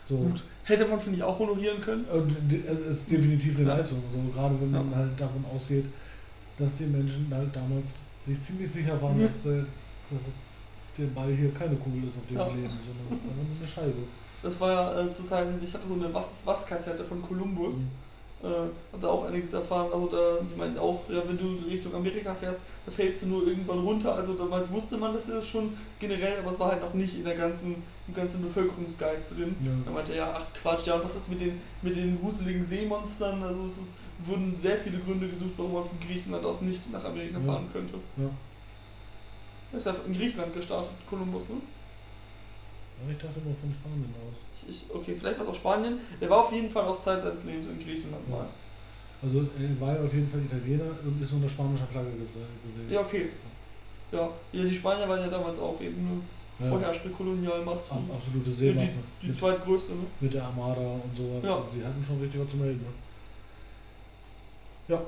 [SPEAKER 2] So.
[SPEAKER 1] gut. Hätte man, finde ich, auch honorieren können.
[SPEAKER 2] Und die- es ist definitiv eine
[SPEAKER 1] Ja.
[SPEAKER 2] Leistung, so gerade wenn man
[SPEAKER 1] Ja.
[SPEAKER 2] halt davon ausgeht, dass die Menschen halt damals sich ziemlich sicher waren,
[SPEAKER 1] Mhm.
[SPEAKER 2] dass, der, dass der Ball hier keine Kugel ist, auf der
[SPEAKER 1] Ja.
[SPEAKER 2] wir leben, sondern einfach nur eine Scheibe.
[SPEAKER 1] Das war ja äh, zu Zeiten, ich hatte so eine Was ist was Kassette von Columbus.
[SPEAKER 2] Mhm.
[SPEAKER 1] Äh, hab da auch einiges erfahren. Also da, die meinen auch, ja, wenn du Richtung Amerika fährst, da fällst du nur irgendwann runter. Also damals wusste man das ja schon generell, aber es war halt noch nicht in der ganzen, im ganzen Bevölkerungsgeist drin.
[SPEAKER 2] Ja.
[SPEAKER 1] Er meinte, ja, ach Quatsch, ja, und was ist mit den, mit den gruseligen Seemonstern? Also es ist, wurden sehr viele Gründe gesucht, warum man von Griechenland aus nicht nach Amerika
[SPEAKER 2] Ja.
[SPEAKER 1] fahren könnte.
[SPEAKER 2] Ja.
[SPEAKER 1] Er ist ja in Griechenland gestartet, Kolumbus, ne?
[SPEAKER 2] Aber ich dachte immer von Spanien aus.
[SPEAKER 1] Ich, ich, okay, vielleicht war es auch Spanien. Der war auf jeden Fall auf Zeit seines Lebens in Griechenland mal.
[SPEAKER 2] Also er war ja auf jeden Fall Italiener und ist unter spanischer Flagge gese- gesehen.
[SPEAKER 1] Ja, okay. Ja, ja, die Spanier waren ja damals auch eben eine
[SPEAKER 2] Ja.
[SPEAKER 1] vorherrschende Kolonialmacht.
[SPEAKER 2] Ab, absolute
[SPEAKER 1] Ja,
[SPEAKER 2] Seemacht.
[SPEAKER 1] die, die
[SPEAKER 2] mit,
[SPEAKER 1] zweitgrößte, ne?
[SPEAKER 2] mit der Armada und sowas.
[SPEAKER 1] Ja.
[SPEAKER 2] Also die hatten schon richtig was zu melden. Ne? Ja.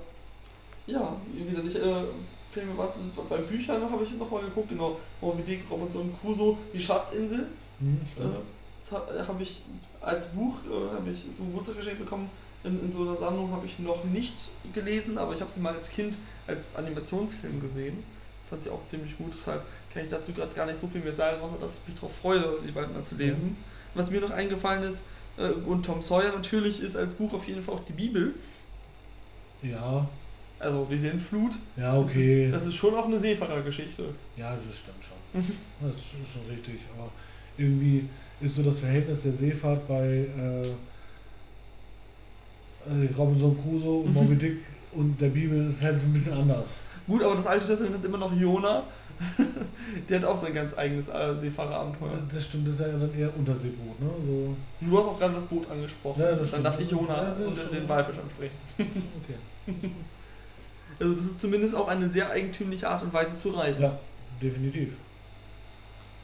[SPEAKER 1] Ja, wie gesagt, ich, äh, Filme, was, bei Büchern habe ich noch mal geguckt, genau. Moby Dick, Robinson Crusoe, Die Schatzinsel.
[SPEAKER 2] Hm,
[SPEAKER 1] Äh, das ha- habe ich als Buch, äh, habe ich zum Geburtstag geschenkt bekommen. In, in so einer Sammlung habe ich noch nicht gelesen, aber ich habe sie mal als Kind als Animationsfilm gesehen. Fand sie auch ziemlich gut, deshalb kann ich dazu gerade gar nicht so viel mehr sagen, außer dass ich mich darauf freue, sie bald mal zu lesen. Was mir noch eingefallen ist, äh, und Tom Sawyer natürlich ist als Buch auf jeden Fall auch die Bibel,
[SPEAKER 2] ja,
[SPEAKER 1] also die Sintflut.
[SPEAKER 2] ja,
[SPEAKER 1] Das
[SPEAKER 2] okay.
[SPEAKER 1] ist, das ist schon auch eine Seefahrergeschichte.
[SPEAKER 2] Ja, das stimmt schon. Das ist schon richtig. Aber irgendwie ist so das Verhältnis der Seefahrt bei äh, äh, Robinson Crusoe und
[SPEAKER 1] Mhm.
[SPEAKER 2] Moby Dick und der Bibel ist halt ein bisschen anders.
[SPEAKER 1] Gut, aber das Alte Testament hat immer noch Jona. Der hat auch sein ganz eigenes äh, Seefahrerabenteuer.
[SPEAKER 2] Das stimmt, das ist ja dann eher Unterseeboot, ne? So,
[SPEAKER 1] Du hast auch gerade das Boot angesprochen.
[SPEAKER 2] Ja, das
[SPEAKER 1] Dann darf ich Jona
[SPEAKER 2] Ja,
[SPEAKER 1] und
[SPEAKER 2] ist
[SPEAKER 1] den
[SPEAKER 2] schon-
[SPEAKER 1] Walfisch ansprechen.
[SPEAKER 2] okay.
[SPEAKER 1] Also das ist zumindest auch eine sehr eigentümliche Art und Weise zu reisen.
[SPEAKER 2] Ja, definitiv.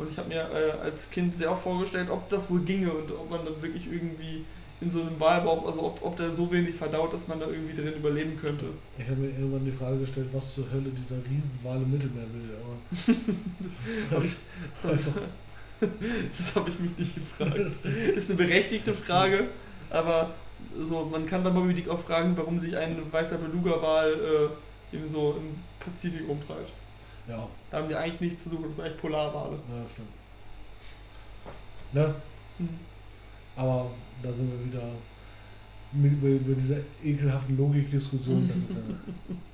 [SPEAKER 1] Und ich habe mir äh, als Kind sehr vorgestellt, ob das wohl ginge und ob man dann wirklich irgendwie in so einem Walbauch, also ob, ob der so wenig verdaut, dass man da irgendwie drin überleben könnte.
[SPEAKER 2] Ich habe mir irgendwann die Frage gestellt, was zur Hölle dieser Riesenwal im Mittelmeer will, aber
[SPEAKER 1] Das hab ich,
[SPEAKER 2] einfach,
[SPEAKER 1] das habe ich mich nicht gefragt. Ist eine berechtigte Frage, aber so, man kann bei Moby Dick auch fragen, warum sich ein weißer Beluga-Wal äh, eben so im Pazifik rumtreibt.
[SPEAKER 2] Ja.
[SPEAKER 1] Da haben die eigentlich nichts zu suchen, das sind eigentlich Polarwale.
[SPEAKER 2] Ja, stimmt. Ne?
[SPEAKER 1] Hm.
[SPEAKER 2] Aber da sind wir wieder mit, über, über diese ekelhaften Logikdiskussion. Das ist ja,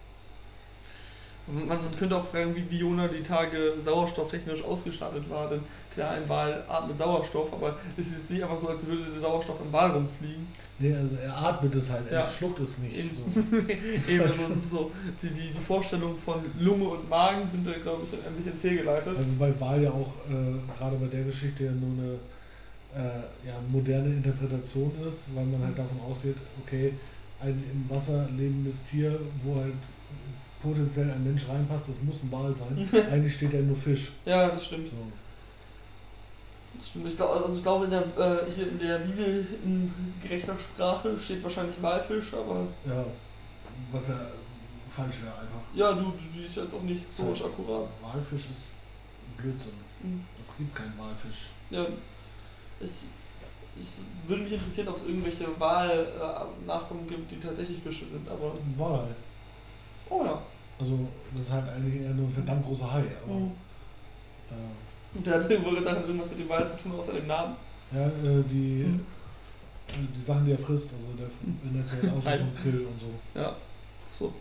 [SPEAKER 1] Man, man könnte auch fragen, wie Viona die Tage sauerstofftechnisch ausgestattet war, denn klar, ein Wal atmet Sauerstoff, aber es ist jetzt nicht einfach so, als würde der Sauerstoff im Wal rumfliegen.
[SPEAKER 2] nee, also er atmet es halt, er
[SPEAKER 1] Ja.
[SPEAKER 2] schluckt es nicht.
[SPEAKER 1] Eben,
[SPEAKER 2] So.
[SPEAKER 1] Eben also es ist so, die, die, die Vorstellungen von Lunge und Magen sind da, glaube ich, ein bisschen fehlgeleitet.
[SPEAKER 2] Also bei Wahl ja auch äh, gerade bei der Geschichte ja nur eine äh, ja, moderne Interpretation ist, weil man halt davon ausgeht, okay, ein im Wasser lebendes Tier, wo halt potenziell ein Mensch reinpasst, das muss ein Wal sein. Eigentlich steht ja nur Fisch.
[SPEAKER 1] Ja, das stimmt.
[SPEAKER 2] So.
[SPEAKER 1] Das stimmt. Ich, glaub, also ich glaube, in der, äh, hier in der Bibel in gerechter Sprache steht wahrscheinlich Walfisch, aber
[SPEAKER 2] Ja, was ja falsch wäre einfach.
[SPEAKER 1] ja, du, du ist ja doch nicht historisch akkurat.
[SPEAKER 2] Walfisch ist Blödsinn.
[SPEAKER 1] Hm.
[SPEAKER 2] Es gibt keinen Walfisch.
[SPEAKER 1] Ja, es, ich würde mich interessieren, ob es irgendwelche Wahl-Nachkommen gibt, die tatsächlich Fische sind, aber
[SPEAKER 2] Wal.
[SPEAKER 1] Oh ja.
[SPEAKER 2] Also, das ist halt eigentlich eher nur ein verdammt großer Hai. Aber,
[SPEAKER 1] Mhm.
[SPEAKER 2] äh,
[SPEAKER 1] Und der hat wohl dann irgendwas mit dem Wal zu tun, außer dem Namen.
[SPEAKER 2] ja, äh, die,
[SPEAKER 1] Mhm.
[SPEAKER 2] äh, die Sachen, die er frisst, also der erinnert sich auch von Krill und so.
[SPEAKER 1] Ja, so.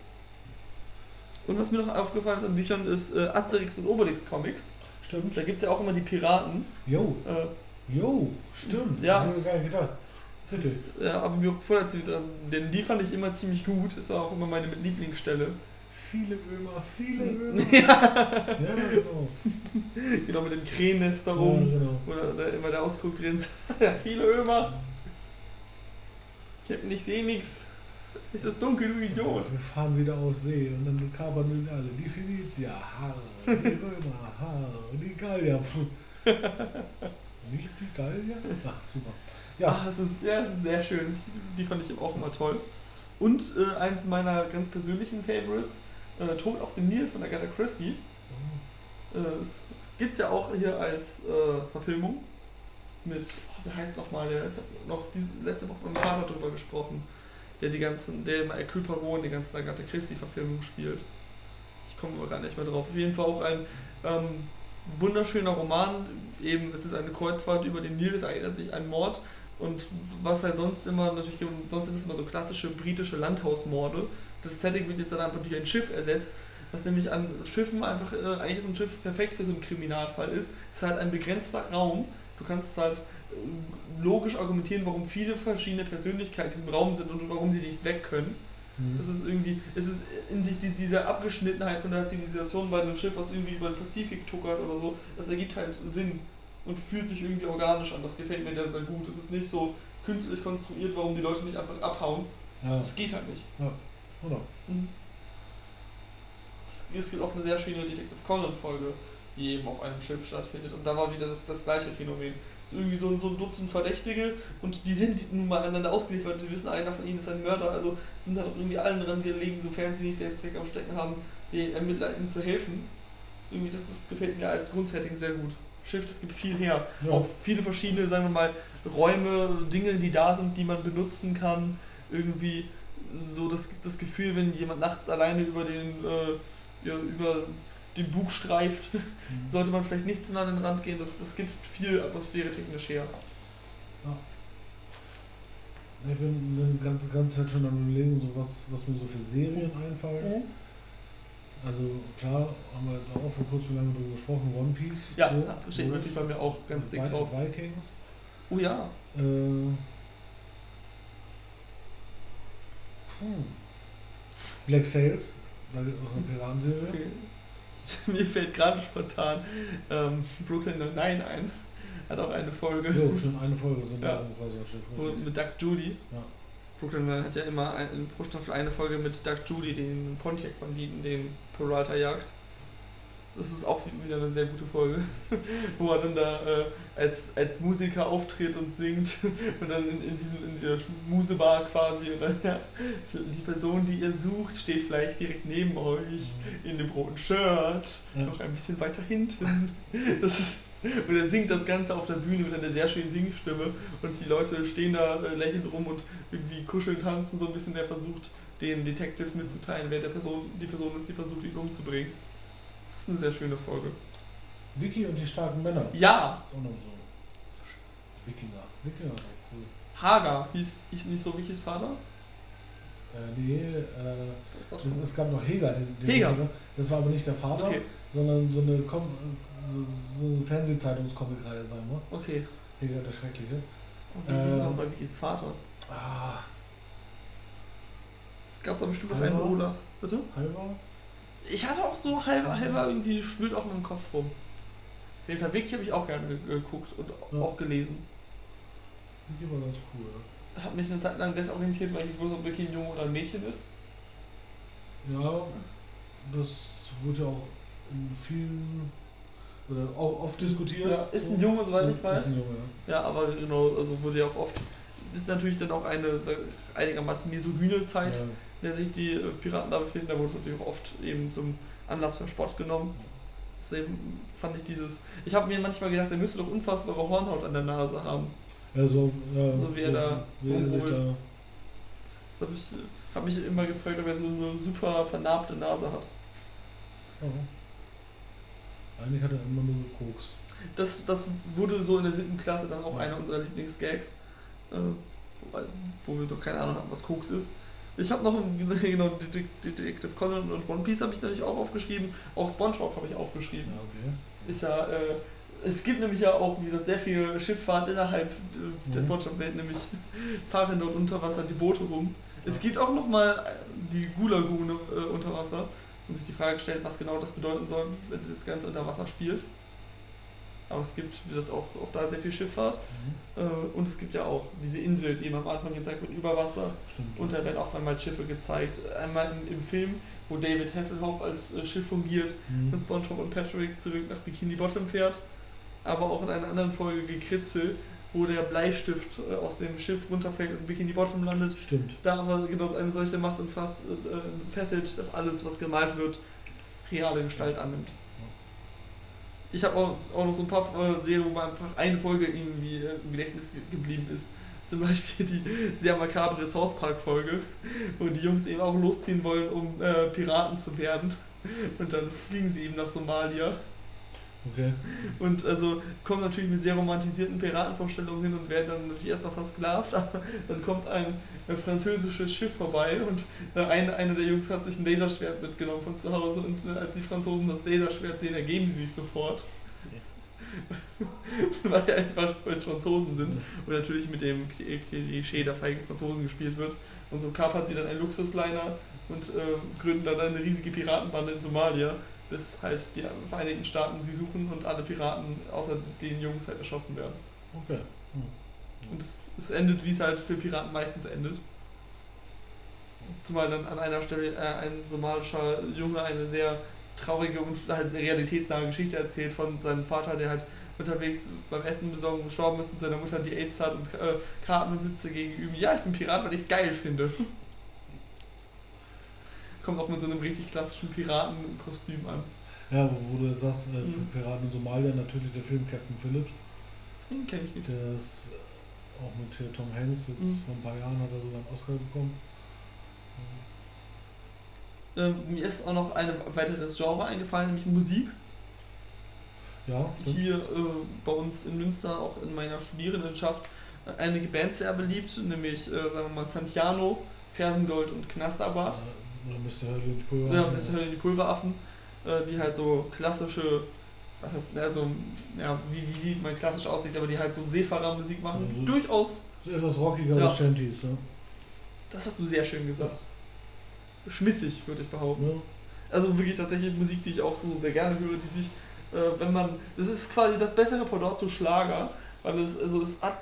[SPEAKER 1] Und was mir noch aufgefallen ist an Büchern ist äh, Asterix und Obelix Comics.
[SPEAKER 2] Stimmt.
[SPEAKER 1] Da gibt es ja auch immer die Piraten.
[SPEAKER 2] Jo,
[SPEAKER 1] Äh,
[SPEAKER 2] jo, stimmt.
[SPEAKER 1] Ja.
[SPEAKER 2] Hab ich gar nicht gedacht.
[SPEAKER 1] Das ist, ja, aber mir gefallen sie dran, denn die fand ich immer ziemlich gut. Das war auch immer meine Lieblingsstelle.
[SPEAKER 2] Viele Ömer, viele Ömer.
[SPEAKER 1] ja,
[SPEAKER 2] ja, genau.
[SPEAKER 1] genau mit dem Krähennest da
[SPEAKER 2] Ja,
[SPEAKER 1] oben.
[SPEAKER 2] genau.
[SPEAKER 1] Oder da immer der Ausguck drin. ja, viele Ömer. Ich sehe nichts. Es ist dunkel, du Idiot.
[SPEAKER 2] Wir fahren wieder auf See und dann kapern wir sie alle. Die Philizier, Haar, die Römer, Haar, die Gallier. Nicht die Gallier? Ach, super.
[SPEAKER 1] Ja,
[SPEAKER 2] Ja,
[SPEAKER 1] es ist, ja, es ist sehr schön. Die fand ich auch immer toll. Und äh, eins meiner ganz persönlichen Favorites, äh, Tod auf dem Nil von Agatha Christie. Äh, es gibt es ja auch hier als äh, Verfilmung mit, oh, wie heißt nochmal der? Ich habe noch diese, letzte Woche mit meinem Vater drüber gesprochen, der die ganzen, der immer Hercule Poirot die ganzen Agatha Christie-Verfilmungen spielt. Ich komme aber gar nicht mehr drauf. Auf jeden Fall auch ein ähm, wunderschöner Roman. Eben, es ist eine Kreuzfahrt über den Nil, es erinnert sich ein Mord. Und was halt sonst immer, natürlich, sonst sind es immer so klassische britische Landhausmorde. Das Setting wird jetzt dann einfach durch ein Schiff ersetzt, was nämlich an Schiffen einfach, äh, eigentlich ist ein Schiff perfekt für so einen Kriminalfall ist. Es ist halt ein begrenzter Raum. Du kannst halt äh, logisch argumentieren, warum viele verschiedene Persönlichkeiten in diesem Raum sind und warum sie nicht weg können.
[SPEAKER 2] Mhm.
[SPEAKER 1] Das ist irgendwie, es ist in sich die, diese Abgeschnittenheit von der Zivilisation bei einem Schiff, was irgendwie über den Pazifik tuckert oder so, das ergibt halt Sinn und fühlt sich irgendwie organisch an. Das gefällt mir sehr, sehr gut. Es ist nicht so künstlich konstruiert, warum die Leute nicht einfach abhauen.
[SPEAKER 2] ja,
[SPEAKER 1] Das geht halt nicht.
[SPEAKER 2] oder?
[SPEAKER 1] Mhm. Es, es gibt auch eine sehr schöne Detective Conan-Folge, die eben auf einem Schiff stattfindet. Und da war wieder das, das gleiche Phänomen. Es ist irgendwie so ein, so ein Dutzend Verdächtige und die sind nun mal aneinander ausgeliefert. Sie wissen, einer von ihnen ist ein Mörder. Also sind halt auch irgendwie allen dran gelegen, sofern sie nicht selbst Dreck am Stecken haben, den Ermittlern ihnen zu helfen. Irgendwie, das, das gefällt mir als Grundsetting sehr gut. Schiff, das gibt viel her.
[SPEAKER 2] Ja.
[SPEAKER 1] Auch viele verschiedene, sagen wir mal, Räume, Dinge, die da sind, die man benutzen kann. Irgendwie so das, das Gefühl, wenn jemand nachts alleine über den, äh, ja, über den Bug streift,
[SPEAKER 2] Mhm.
[SPEAKER 1] sollte man vielleicht nicht zu nah an den Rand gehen. Das, das gibt viel Atmosphäre technisch her.
[SPEAKER 2] Ja. Ich bin die ganze, ganze Zeit schon am überlegen, so was, was mir so für Serien einfallen. Also klar, haben wir jetzt auch vor kurzem lange darüber gesprochen, One Piece.
[SPEAKER 1] Ja,
[SPEAKER 2] so,
[SPEAKER 1] steht wirklich bei mir auch ganz dick drauf.
[SPEAKER 2] Vikings.
[SPEAKER 1] Oh ja.
[SPEAKER 2] Äh, puh. Black Sails, da gibt es eine Piratenserie.
[SPEAKER 1] Okay. Mir fällt gerade spontan ähm, Brooklyn Nine ein. Hat auch eine Folge
[SPEAKER 2] Jo, schon eine Folge sind
[SPEAKER 1] Ja. wo,
[SPEAKER 2] richtig.
[SPEAKER 1] mit Doug Judy.
[SPEAKER 2] Ja.
[SPEAKER 1] Brooklyn hat ja immer ein, in pro Staffel eine Folge mit Doug Judy, den Pontiac-Banditen, den Peralta jagt. Das ist auch wieder eine sehr gute Folge, wo er dann da äh, als, als Musiker auftritt und singt und dann in, in, diesem, in dieser Musebar quasi und dann ja, die Person, die ihr sucht, steht vielleicht direkt neben euch in dem roten Shirt,
[SPEAKER 2] Ja.
[SPEAKER 1] noch ein bisschen weiter hinten. Das ist, Und er singt das Ganze auf der Bühne mit einer sehr schönen Singstimme und die Leute stehen da äh, lächelnd rum und irgendwie kuscheln, tanzen so ein bisschen. Der versucht, den Detectives mitzuteilen, wer der Person, die Person ist, die versucht, ihn umzubringen. Das ist eine sehr schöne Folge.
[SPEAKER 2] Vicky und die starken Männer.
[SPEAKER 1] Ja,
[SPEAKER 2] Ist auch noch so. Wikinger. Wikinger cool.
[SPEAKER 1] Hager hieß, hieß nicht so Vickys Vater?
[SPEAKER 2] Äh, nee, äh, es, es gab noch Heger, den, den
[SPEAKER 1] Heger.
[SPEAKER 2] Das war aber nicht der Vater,
[SPEAKER 1] Okay,
[SPEAKER 2] sondern so eine, Kom so, so eine Fernsehzeitungscomic-Reihe, sagen wir.
[SPEAKER 1] okay.
[SPEAKER 2] Heger der Schreckliche.
[SPEAKER 1] Und wie hieß
[SPEAKER 2] Äh,
[SPEAKER 1] noch bei Vickys Vater?
[SPEAKER 2] Ah,
[SPEAKER 1] Es gab da bestimmt noch einen Olaf. Bitte?
[SPEAKER 2] Halber?
[SPEAKER 1] Ich hatte auch so halber, halber irgendwie schwirrt auch in meinem Kopf rum. Auf jeden Fall, Vicky habe ich auch gerne ge- geguckt und
[SPEAKER 2] Ja.
[SPEAKER 1] auch gelesen.
[SPEAKER 2] Die war ganz cool.
[SPEAKER 1] Hat mich eine Zeit lang desorientiert, weil ich nicht wusste, ob Vicky ein Junge oder ein Mädchen ist.
[SPEAKER 2] Ja, das wurde ja auch in vielen, auch oft diskutiert.
[SPEAKER 1] Ja, ist ein Junge, soweit ich weiß.
[SPEAKER 2] Ist ein Junge, ja.
[SPEAKER 1] Ja, aber genau, also wurde ja auch oft. Ist natürlich dann auch eine einigermaßen misogyne Zeit,
[SPEAKER 2] Ja.
[SPEAKER 1] in der sich die äh, Piraten da befinden. Da wurde es natürlich auch oft eben zum Anlass für Sport genommen. Deswegen fand ich dieses. Ich habe mir manchmal gedacht, er müsste doch unfassbare Hornhaut an der Nase haben.
[SPEAKER 2] Ja, so, ja,
[SPEAKER 1] So wie er da
[SPEAKER 2] wie er sich da.
[SPEAKER 1] Das habe ich, hab mich immer gefragt, ob er so eine super vernarbte Nase hat.
[SPEAKER 2] Ja. Eigentlich hat er immer nur gekokst.
[SPEAKER 1] Das, das wurde so in der siebten Klasse dann auch einer unserer Lieblingsgags. Äh, wo wir doch keine Ahnung haben, was Koks ist. Ich habe noch ein, genau, Detec- Detective Conan und One Piece habe ich natürlich auch aufgeschrieben. Auch Spongebob habe ich aufgeschrieben.
[SPEAKER 2] Ja, okay.
[SPEAKER 1] Ist ja, äh, es gibt nämlich ja auch, wie gesagt, sehr viel Schifffahrt innerhalb äh, der
[SPEAKER 2] Mhm.
[SPEAKER 1] Spongebob-Welt, nämlich fahren dort unter Wasser die Boote rum. Es
[SPEAKER 2] Ja.
[SPEAKER 1] gibt auch nochmal die Gulagune äh, unter Wasser und sich die Frage stellt, was genau das bedeuten soll, wenn das Ganze unter Wasser spielt. Aber es gibt, wie gesagt, auch, auch da sehr viel Schifffahrt.
[SPEAKER 2] Mhm.
[SPEAKER 1] Äh, und es gibt ja auch diese Insel, die eben am Anfang gezeigt wird, über Wasser.
[SPEAKER 2] Stimmt.
[SPEAKER 1] Und da werden auch einmal Schiffe gezeigt. Einmal im, im Film, wo David Hasselhoff als äh, Schiff fungiert
[SPEAKER 2] Mhm.
[SPEAKER 1] und SpongeBob und Patrick zurück nach Bikini Bottom fährt. Aber auch in einer anderen Folge Gekritzel, wo der Bleistift äh, aus dem Schiff runterfällt und Bikini Bottom landet.
[SPEAKER 2] Stimmt.
[SPEAKER 1] Da aber genau eine solche Macht und fast äh, fesselt, dass alles, was gemalt wird, reale Gestalt annimmt. Ich habe auch, auch noch so ein paar äh, Serien, wo einfach eine Folge irgendwie äh, im Gedächtnis ge geblieben ist. Zum Beispiel die sehr makabre South Park Folge, wo die Jungs eben auch losziehen wollen, um äh, Piraten zu werden. Und dann fliegen sie eben nach Somalia.
[SPEAKER 2] Okay.
[SPEAKER 1] Und also kommen natürlich mit sehr romantisierten Piratenvorstellungen hin und werden dann natürlich erstmal versklavt, aber dann kommt ein äh, französisches Schiff vorbei und äh, ein, einer der Jungs hat sich ein Laserschwert mitgenommen von zu Hause und äh, als die Franzosen das Laserschwert sehen, ergeben sie sich sofort. Weil einfach als Franzosen sind und natürlich mit dem Klischee der feigen Franzosen gespielt wird. Und so kapern sie dann einen Luxusliner und äh, gründen dann eine riesige Piratenbande in Somalia, bis halt die Vereinigten Staaten sie suchen und alle Piraten außer den Jungs halt erschossen werden.
[SPEAKER 2] Okay. Hm.
[SPEAKER 1] Und es, es endet, wie es halt für Piraten meistens endet. Zumal dann an einer Stelle äh, ein somalischer Junge eine sehr traurige und halt realitätsnahe Geschichte erzählt von seinem Vater, der halt unterwegs beim Essen besorgen gestorben ist und seiner Mutter die AIDS hat und äh, Karten sitze gegen ihn. Ja, ich bin Pirat, weil ich es geil finde. Kommt auch mit so einem richtig klassischen Piratenkostüm an.
[SPEAKER 2] Ja, wo du sagst, äh,
[SPEAKER 1] Mhm.
[SPEAKER 2] Piraten in Somalia, natürlich der Film Captain Phillips.
[SPEAKER 1] Den kenne ich nicht.
[SPEAKER 2] Der ist äh, auch mit hier Tom Hanks, jetzt
[SPEAKER 1] Mhm.
[SPEAKER 2] vor ein paar Jahren hat er sogar einen Oscar bekommen.
[SPEAKER 1] Ähm, mir ist auch noch ein weiteres Genre eingefallen, nämlich Musik.
[SPEAKER 2] Ja,
[SPEAKER 1] hier äh, bei uns in Münster, auch in meiner Studierendenschaft, äh, einige Bands sehr beliebt, nämlich, äh, sagen wir mal, Santiano, Fersengold und Knasterbart.
[SPEAKER 2] Oder Mr. Hurley und die Pulver.
[SPEAKER 1] Ja, Mr. Hölle die Pulveraffen, die halt so klassische, was heißt, ne, so, ja, wie, wie man klassisch aussieht, aber die halt so Seefahrermusik machen.
[SPEAKER 2] Mhm.
[SPEAKER 1] Durchaus,
[SPEAKER 2] So etwas rockigere
[SPEAKER 1] Ja.
[SPEAKER 2] Shanties, ne?
[SPEAKER 1] das hast du sehr schön gesagt. Schmissig, würde ich behaupten.
[SPEAKER 2] Ja.
[SPEAKER 1] Also wirklich tatsächlich Musik, die ich auch so sehr gerne höre, die sich, äh, wenn man, das ist quasi das bessere Pendant zu Schlager, weil es, also es hat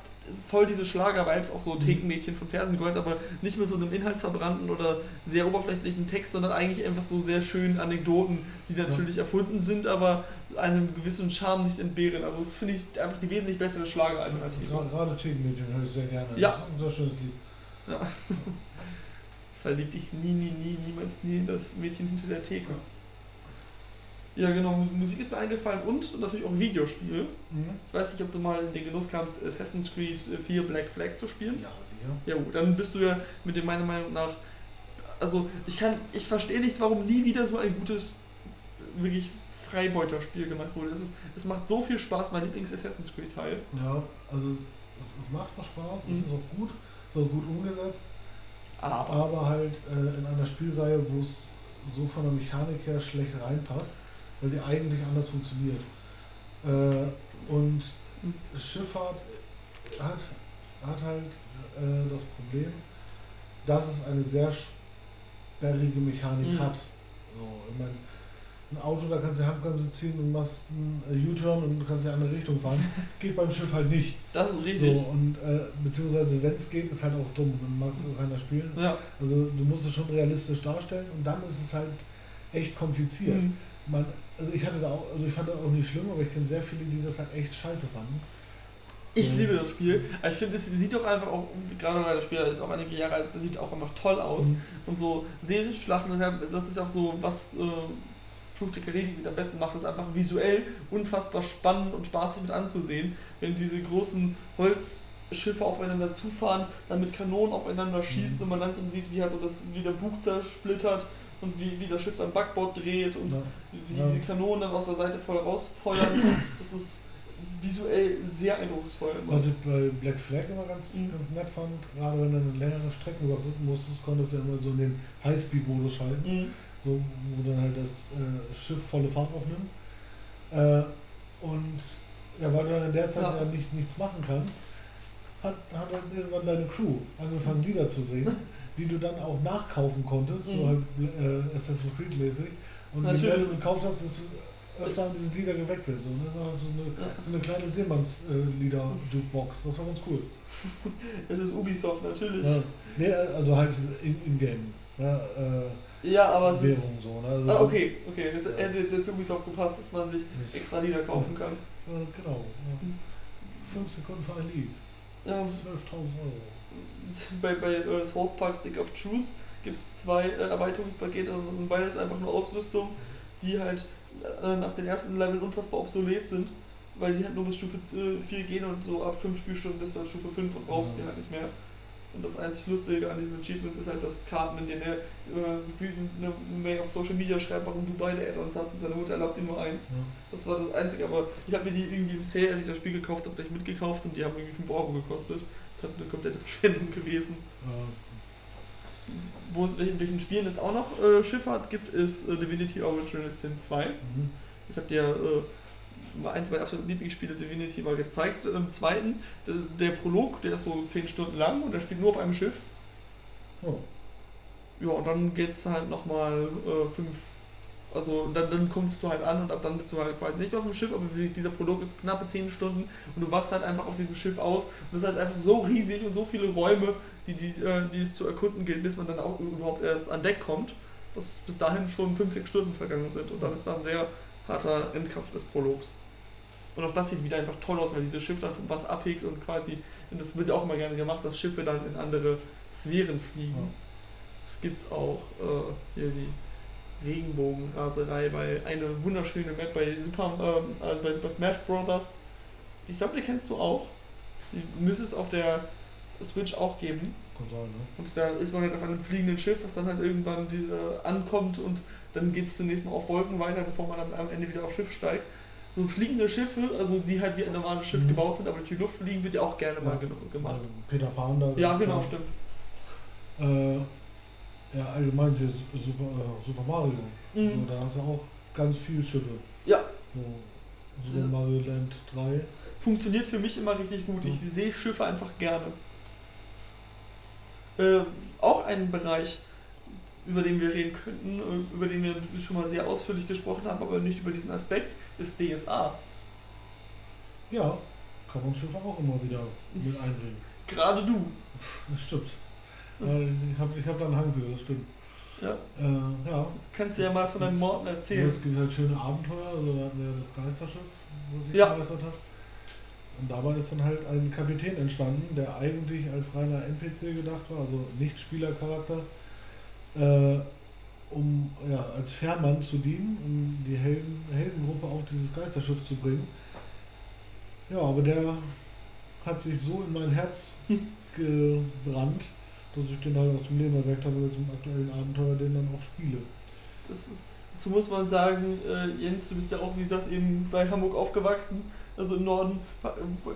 [SPEAKER 1] voll diese Schlager-Vibes, auch so
[SPEAKER 2] Mhm.
[SPEAKER 1] Thekenmädchen von Fersengold, aber nicht mit so einem inhaltsverbrannten oder sehr oberflächlichen Text, sondern eigentlich einfach so sehr schönen Anekdoten, die natürlich erfunden sind, aber einem gewissen Charme nicht entbehren. Also das finde ich einfach die wesentlich bessere Schlageralternative.
[SPEAKER 2] Gra- Gerade Tegenmädchen höre ich sehr gerne.
[SPEAKER 1] Ja.
[SPEAKER 2] Das ist ein sehr schönes Lied.
[SPEAKER 1] Ja. Verlieb dich nie, nie, nie, niemals nie in das Mädchen hinter der Theke. Ja, genau, Musik ist mir eingefallen und natürlich auch Videospiele.
[SPEAKER 2] Mhm.
[SPEAKER 1] Ich weiß nicht, ob du mal den Genuss kamst, Assassin's Creed 4 Black Flag zu spielen.
[SPEAKER 2] Ja, sicher.
[SPEAKER 1] Ja gut, dann bist du ja mit dem meiner Meinung nach. Also ich kann, ich verstehe nicht, warum nie wieder so ein gutes, wirklich Freibeuterspiel gemacht wurde. Es, ist, es macht so viel Spaß, mein Lieblings Assassin's Creed Teil.
[SPEAKER 2] Ja, also es, es macht auch Spaß,
[SPEAKER 1] Mhm.
[SPEAKER 2] es ist auch gut, es ist auch gut umgesetzt,
[SPEAKER 1] Aber.
[SPEAKER 2] aber halt äh, in einer Spielreihe, wo es so von der Mechanik her schlecht reinpasst, weil die eigentlich anders funktioniert. Äh, und. Schifffahrt hat, hat halt äh, das Problem, dass es eine sehr sperrige Mechanik
[SPEAKER 1] Mhm.
[SPEAKER 2] hat. So, ich mein, ein Auto, da kannst du die Handbremse ziehen und machst einen U-Turn und du kannst in eine andere Richtung fahren. Geht beim Schiff halt nicht.
[SPEAKER 1] Das ist richtig.
[SPEAKER 2] So, und äh, beziehungsweise wenn es geht, ist halt auch dumm, dann magst du keiner spielen.
[SPEAKER 1] Ja.
[SPEAKER 2] Also du musst es schon realistisch darstellen und dann ist es halt echt kompliziert.
[SPEAKER 1] Mhm.
[SPEAKER 2] Man, also ich hatte da auch, also ich fand das auch nicht schlimm, aber ich kenne sehr viele, die das halt echt scheiße fanden.
[SPEAKER 1] Ich
[SPEAKER 2] Mhm.
[SPEAKER 1] liebe das Spiel. Aber Ich finde, es sieht doch einfach auch, gerade weil das Spiel jetzt auch einige Jahre alt ist, das sieht auch einfach toll aus.
[SPEAKER 2] Mhm.
[SPEAKER 1] Und so Serienschlachten, das ist auch so, was äh, Fluch der Karibik am besten macht, ist einfach visuell unfassbar spannend und spaßig mit anzusehen, wenn diese großen Holzschiffe aufeinander zufahren, dann mit Kanonen aufeinander schießen
[SPEAKER 2] Mhm.
[SPEAKER 1] und man langsam sieht, wie halt so das, wie der Bug zersplittert und wie, wie das Schiff dann Backbord dreht und
[SPEAKER 2] Ja.
[SPEAKER 1] wie
[SPEAKER 2] Ja.
[SPEAKER 1] diese Kanonen dann aus der Seite voll rausfeuern. Das ist visuell sehr eindrucksvoll. immer.
[SPEAKER 2] Was ich bei Black Flag immer ganz,
[SPEAKER 1] Mhm.
[SPEAKER 2] ganz nett fand, gerade wenn du eine längere Strecken überbrücken musstest, konntest du ja immer so in den Highspeed-Modus schalten,
[SPEAKER 1] Mhm.
[SPEAKER 2] so, wo dann halt das äh, Schiff volle Fahrt aufnimmt. Äh, und ja, weil du dann in der Zeit
[SPEAKER 1] Ja.
[SPEAKER 2] ja, nicht, nichts machen kannst, hat, hat dann irgendwann deine Crew angefangen, Lieder zu singen, die du dann auch nachkaufen konntest, so
[SPEAKER 1] Mhm.
[SPEAKER 2] halt äh, Assassin's Creed-mäßig. Und je mehr
[SPEAKER 1] Natürlich.
[SPEAKER 2] du gekauft hast, desto öfter haben diese Lieder gewechselt. So, ne? Du so eine,
[SPEAKER 1] Ja.
[SPEAKER 2] so eine kleine Seemanns-Lieder-Jukebox. Das war ganz cool.
[SPEAKER 1] Es ist Ubisoft, natürlich.
[SPEAKER 2] Ja. Nee, also halt in- in-game. Ja, äh,
[SPEAKER 1] Ja, aber es ist.
[SPEAKER 2] Währung so. Ne? Also,
[SPEAKER 1] Ah, okay, okay. Es
[SPEAKER 2] Ja.
[SPEAKER 1] hätte jetzt Ubisoft gepasst, dass man sich extra Lieder kaufen kann.
[SPEAKER 2] Äh, genau. Ja. Fünf Sekunden für ein Lied.
[SPEAKER 1] Ja,
[SPEAKER 2] 12.000 Euro.
[SPEAKER 1] bei bei äh, South Park Stick of Truth gibt es zwei äh, Erweiterungspakete und das sind beides einfach nur Ausrüstung, die halt äh, nach den ersten Leveln unfassbar obsolet sind, weil die halt nur bis Stufe 4 gehen und so ab 5 Spielstunden bist du halt Stufe 5 und brauchst
[SPEAKER 2] Ja.
[SPEAKER 1] die halt nicht mehr. Und das einzig Lustige an diesen Achievements ist halt, dass Carmen, in denen er äh, wütend eine Mail auf Social Media schreibt, warum du beide Add-ons hast und seine Mutter erlaubt ihm nur eins.
[SPEAKER 2] Ja.
[SPEAKER 1] Das war das Einzige, aber ich habe mir die irgendwie im Sale, als ich das Spiel gekauft habe, gleich mitgekauft und die haben irgendwie 5 Euro gekostet. Das hat eine komplette Verschwendung gewesen.
[SPEAKER 2] Äh,
[SPEAKER 1] Wo, in welchen Spielen es auch noch äh, Schifffahrt gibt, ist äh, Divinity Original Sin 2.
[SPEAKER 2] mhm.
[SPEAKER 1] Ich habe dir äh, eins meiner absoluten Lieblingsspiele Divinity mal gezeigt. Im zweiten, der, Prolog, der ist so 10 Stunden lang und der spielt nur auf einem Schiff.
[SPEAKER 2] oh.
[SPEAKER 1] Ja, und dann geht es halt nochmal äh, fünf. Also dann, dann kommst du halt an und ab dann bist du halt quasi nicht mehr auf dem Schiff, aber dieser Prolog ist knappe 10 Stunden und du wachst halt einfach auf diesem Schiff auf und es ist halt einfach so riesig und so viele Räume, die, die, äh, die es zu erkunden gilt, bis man dann auch überhaupt erst an Deck kommt, dass bis dahin schon 5, 6 Stunden vergangen sind und dann ist da ein sehr harter Endkampf des Prologs. Und auch das sieht wieder einfach toll aus, weil dieses Schiff dann vom Wasser abhegt und quasi, und das wird ja auch immer gerne gemacht, dass Schiffe dann in andere Sphären fliegen.
[SPEAKER 2] Ja.
[SPEAKER 1] Es gibt auch äh, hier die Regenbogenraserei bei eine wunderschöne Map bei Super, ähm, also bei Super Smash Brothers. Ich glaube, die kennst du auch. Die müsste es auf der Switch auch geben.
[SPEAKER 2] Kann sein, ne?
[SPEAKER 1] Und da ist man halt auf einem fliegenden Schiff, was dann halt irgendwann die, äh, ankommt und dann geht es zunächst mal auf Wolken weiter, bevor man am, am Ende wieder aufs Schiff steigt. So fliegende Schiffe, also die halt wie ein normales Schiff
[SPEAKER 2] Mhm.
[SPEAKER 1] gebaut sind, aber durch die Luft fliegen, wird ja auch gerne mal
[SPEAKER 2] Ja.
[SPEAKER 1] ge- gemacht.
[SPEAKER 2] Also Peter Pan da.
[SPEAKER 1] Ja, genau,
[SPEAKER 2] klar.
[SPEAKER 1] stimmt.
[SPEAKER 2] Äh, ja, allgemein hier Super, äh, Super Mario.
[SPEAKER 1] Mhm.
[SPEAKER 2] So, da hast du auch ganz viele Schiffe.
[SPEAKER 1] Ja,
[SPEAKER 2] So, Super Mario Land 3.
[SPEAKER 1] funktioniert für mich immer richtig gut. Ich
[SPEAKER 2] Mhm.
[SPEAKER 1] sehe Schiffe einfach gerne. Äh, auch ein Bereich, über den wir reden könnten, äh, über den wir schon mal sehr ausführlich gesprochen haben, aber nicht über diesen Aspekt, ist DSA.
[SPEAKER 2] Ja, kann man Schiffe auch immer wieder mit einbringen.
[SPEAKER 1] Gerade du.
[SPEAKER 2] Das stimmt. Ich habe ich hab da einen Hang für, das stimmt.
[SPEAKER 1] Ja,
[SPEAKER 2] Äh, ja.
[SPEAKER 1] kannst du ja mal von deinen Morden erzählen.
[SPEAKER 2] Es gibt halt schöne Abenteuer, also da hatten wir das Geisterschiff, wo sich
[SPEAKER 1] Ja.
[SPEAKER 2] begeistert hat. Und dabei ist dann halt ein Kapitän entstanden, der eigentlich als reiner NPC gedacht war, also nicht Spielercharakter. Äh, um ja, als Fährmann zu dienen, um die Helden, Heldengruppe auf dieses Geisterschiff zu bringen. Ja, aber der hat sich so in mein Herz gebrannt, dass ich den halt auch zum Leben erweckt habe, zum aktuellen Abenteuer, den dann auch spiele.
[SPEAKER 1] Das ist, dazu muss man sagen, äh, Jens, du bist ja auch, wie gesagt, eben bei Hamburg aufgewachsen, also im Norden.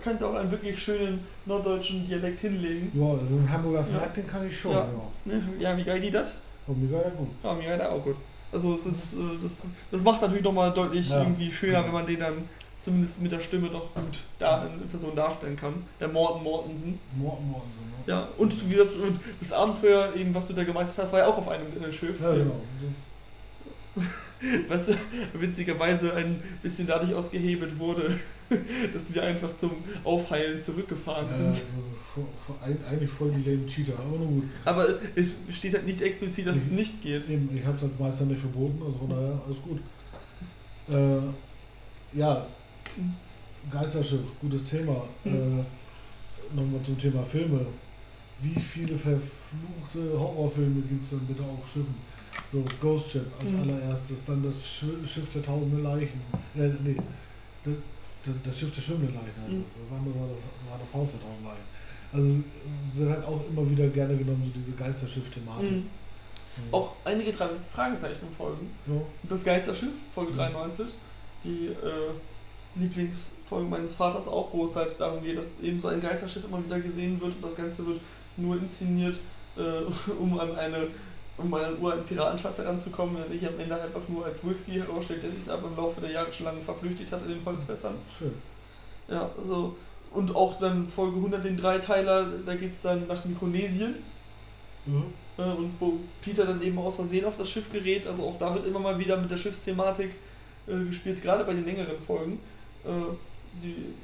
[SPEAKER 1] Kannst auch einen wirklich schönen norddeutschen Dialekt hinlegen.
[SPEAKER 2] Ja, also ein Hamburger Snack,
[SPEAKER 1] Ja.
[SPEAKER 2] den kann ich schon.
[SPEAKER 1] Ja.
[SPEAKER 2] Ja,
[SPEAKER 1] Ne? Ja, wie geil die das?
[SPEAKER 2] Ja. mega ja gut.
[SPEAKER 1] Ja, mir geil auch gut. Also es ist, äh, das, das macht natürlich nochmal deutlich
[SPEAKER 2] Ja.
[SPEAKER 1] irgendwie schöner, wenn man den dann zumindest mit der Stimme doch gut da in Person darstellen kann. Der Morten Mortensen.
[SPEAKER 2] Morten Mortensen. Ne?
[SPEAKER 1] Ja, und wie gesagt, und das Abenteuer, eben, was du da gemeistert hast, war ja auch auf einem äh, Schiff.
[SPEAKER 2] Ja, genau.
[SPEAKER 1] Was witzigerweise ein bisschen dadurch ausgehebelt wurde, dass wir einfach zum Aufheilen zurückgefahren
[SPEAKER 2] Ja,
[SPEAKER 1] sind.
[SPEAKER 2] also vor, ein- eigentlich voll die lame Cheater, aber nur gut.
[SPEAKER 1] Aber es steht halt nicht explizit, dass es
[SPEAKER 2] Ich-
[SPEAKER 1] nicht geht.
[SPEAKER 2] Eben, ich habe es als Meister nicht verboten, also von daher alles gut. Äh, ja, Geisterschiff, gutes Thema.
[SPEAKER 1] Mhm.
[SPEAKER 2] Äh, Nochmal zum Thema Filme. Wie viele verfluchte Horrorfilme gibt es denn bitte auf Schiffen? So, Ghost Ship als
[SPEAKER 1] Mhm.
[SPEAKER 2] allererstes, dann das Sch- Schiff der tausende Leichen. Äh, nee, das, das Schiff der schwimmenden Leichen heißt
[SPEAKER 1] Mhm.
[SPEAKER 2] das. Das andere war das, war das Haus der tausend Leichen. Also wird halt auch immer wieder gerne genommen, so diese Geisterschiff-Thematik.
[SPEAKER 1] Mhm. Auch einige drei Fragezeichen folgen.
[SPEAKER 2] Ja.
[SPEAKER 1] Das Geisterschiff, Folge
[SPEAKER 2] Mhm.
[SPEAKER 1] 93. Die äh, Lieblingsfolge meines Vaters auch, wo es halt darum geht, dass eben so ein Geisterschiff immer wieder gesehen wird und das Ganze wird nur inszeniert, äh, um an eine um an einen uralten Piratenschatz heranzukommen, der sich am Ende einfach nur als Whisky herausstellt, der sich aber im Laufe der Jahre schon lange verflüchtigt hat in den Holzfässern.
[SPEAKER 2] Schön.
[SPEAKER 1] Ja, also und auch dann Folge 100, den Dreiteiler, da geht es dann nach Mikronesien.
[SPEAKER 2] Mhm.
[SPEAKER 1] Äh, und wo Peter dann eben aus Versehen auf das Schiff gerät. Also auch da wird immer mal wieder mit der Schiffsthematik äh, gespielt, gerade bei den längeren Folgen. Äh, die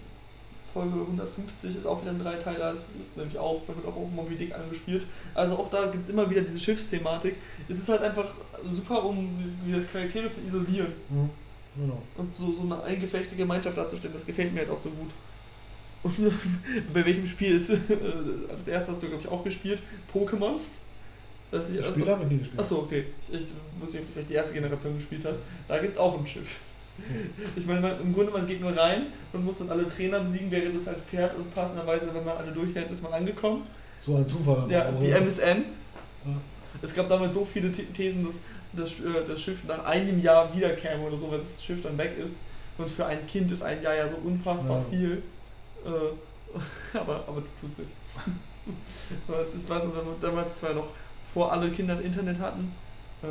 [SPEAKER 1] Folge 150 ist auch wieder ein Dreiteiler, es ist nämlich auch, da wird auch auf Moby Dick angespielt. Also auch da gibt es immer wieder diese Schiffsthematik. Es ist halt einfach super, um gesagt, Charaktere zu isolieren
[SPEAKER 2] Mhm. Genau.
[SPEAKER 1] und so, so eine eingefechte Gemeinschaft darzustellen. Das gefällt mir halt auch so gut. Und bei welchem Spiel ist äh, das erste hast du, glaube ich, auch gespielt? Pokémon? Das ich,
[SPEAKER 2] Das Spiel habe ich nie gespielt.
[SPEAKER 1] Achso, okay. Ich, ich wusste nicht, ob du vielleicht die erste Generation gespielt hast. Da gibt es auch ein Schiff. Ich meine, man, im Grunde, man geht nur rein und muss dann alle Trainer besiegen, während es halt fährt und passenderweise, wenn man alle durchhält, ist man angekommen.
[SPEAKER 2] So ein Zufall.
[SPEAKER 1] Ja, die
[SPEAKER 2] oder?
[SPEAKER 1] MSN.
[SPEAKER 2] Ja.
[SPEAKER 1] Es gab damals so viele The- Thesen, dass das, äh, das Schiff nach einem Jahr wiederkäme oder so, weil das Schiff dann weg ist. Und für ein Kind ist ein Jahr ja so unfassbar
[SPEAKER 2] Ja.
[SPEAKER 1] viel. Äh, aber, aber tut sich. Ich weiß noch, damals zwar noch vor alle Kinder Internet hatten,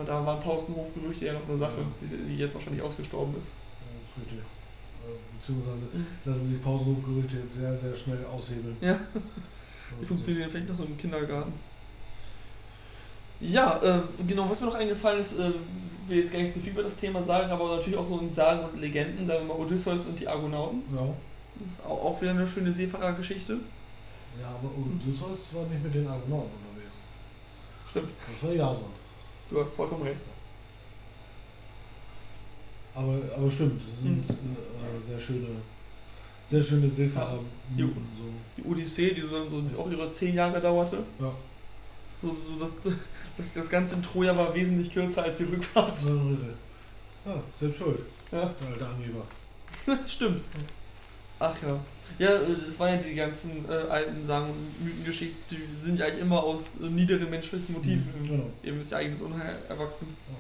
[SPEAKER 1] da waren Pausenhofgerüchte ja noch eine Sache,
[SPEAKER 2] Ja.
[SPEAKER 1] die, jetzt wahrscheinlich ausgestorben ist.
[SPEAKER 2] Das ist richtig. Äh, Beziehungsweise lassen sich Pausenhofgerüchte jetzt sehr, sehr schnell aushebeln.
[SPEAKER 1] Ja, die funktionieren vielleicht noch so im Kindergarten. Ja, äh, genau, was mir noch eingefallen ist, äh, will jetzt gar nicht zu viel über das Thema sagen, aber natürlich auch so in Sagen und Legenden, wir mal Odysseus und die Argonauten.
[SPEAKER 2] Ja.
[SPEAKER 1] Das ist auch, auch wieder eine schöne Seefahrergeschichte.
[SPEAKER 2] Ja, aber Odysseus war nicht mit den Argonauten unterwegs.
[SPEAKER 1] Stimmt,
[SPEAKER 2] Das war Jason.
[SPEAKER 1] Du hast vollkommen recht.
[SPEAKER 2] Aber, aber stimmt, das sind äh, sehr schöne, sehr schöne Seefahrer.
[SPEAKER 1] die-
[SPEAKER 2] so.
[SPEAKER 1] Die Odyssee, die so, auch ihre zehn Jahre dauerte,
[SPEAKER 2] Ja.
[SPEAKER 1] so, so das, das, das Ganze in Troja war wesentlich kürzer als die Rückfahrt.
[SPEAKER 2] Ja. Ja, selbst schuld,
[SPEAKER 1] Ja.
[SPEAKER 2] der alte Angeber.
[SPEAKER 1] Stimmt. Ach ja. Ja, äh, das waren ja die ganzen äh, alten Sagen und Mythengeschichten, die sind ja eigentlich immer aus äh, niederen menschlichen Motiven.
[SPEAKER 2] Genau.
[SPEAKER 1] Eben ist ja eigenes Unheil erwachsen.
[SPEAKER 2] Ja.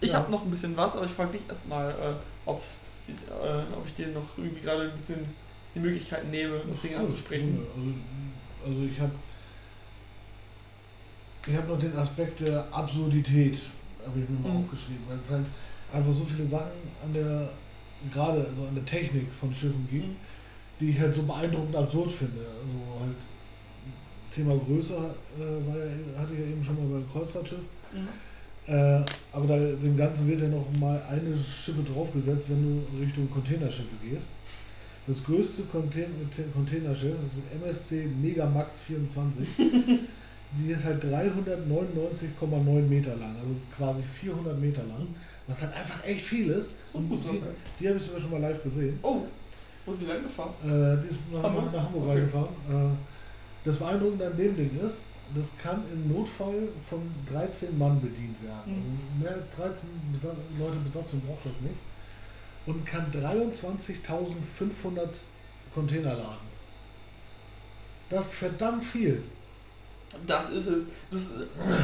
[SPEAKER 1] Ich
[SPEAKER 2] Ja.
[SPEAKER 1] habe noch ein bisschen was, aber ich frage dich erstmal, äh, äh, ob ich dir noch irgendwie gerade ein bisschen die Möglichkeit nehme, noch Dinge
[SPEAKER 2] Ach,
[SPEAKER 1] anzusprechen.
[SPEAKER 2] Also, also ich habe ich hab noch den Aspekt der Absurdität, habe ich mir mal
[SPEAKER 1] Mhm.
[SPEAKER 2] aufgeschrieben, weil es halt einfach so viele Sachen an der, gerade also an der Technik von Schiffen
[SPEAKER 1] Mhm.
[SPEAKER 2] die ich halt so beeindruckend absurd finde. Also halt Thema Größe äh, war ja, hatte ich ja eben schon mal beim Kreuzfahrtschiff.
[SPEAKER 1] Mhm.
[SPEAKER 2] Äh, aber da, dem Ganzen wird ja noch mal eine Schippe draufgesetzt, wenn du Richtung Containerschiffe gehst. Das größte Contain Containerschiff, das ist MSC Megamax 24. die ist halt 399,9 Meter lang, also quasi 400 Meter lang, was halt einfach echt viel ist.
[SPEAKER 1] So gut,
[SPEAKER 2] die, die habe ich sogar schon mal live gesehen.
[SPEAKER 1] Oh, wo ist die lang gefahren?
[SPEAKER 2] Äh, die ist nach
[SPEAKER 1] Hamburg?
[SPEAKER 2] Nach Hamburg
[SPEAKER 1] Okay.
[SPEAKER 2] reingefahren. Äh, das Beeindruckende an dem Ding ist, das kann im Notfall von 13 Mann bedient werden.
[SPEAKER 1] Mhm.
[SPEAKER 2] Also mehr als 13 Besa Leute Besatzung braucht das nicht. Und kann 23.500 Container laden. Das ist verdammt viel.
[SPEAKER 1] Das ist es. Das,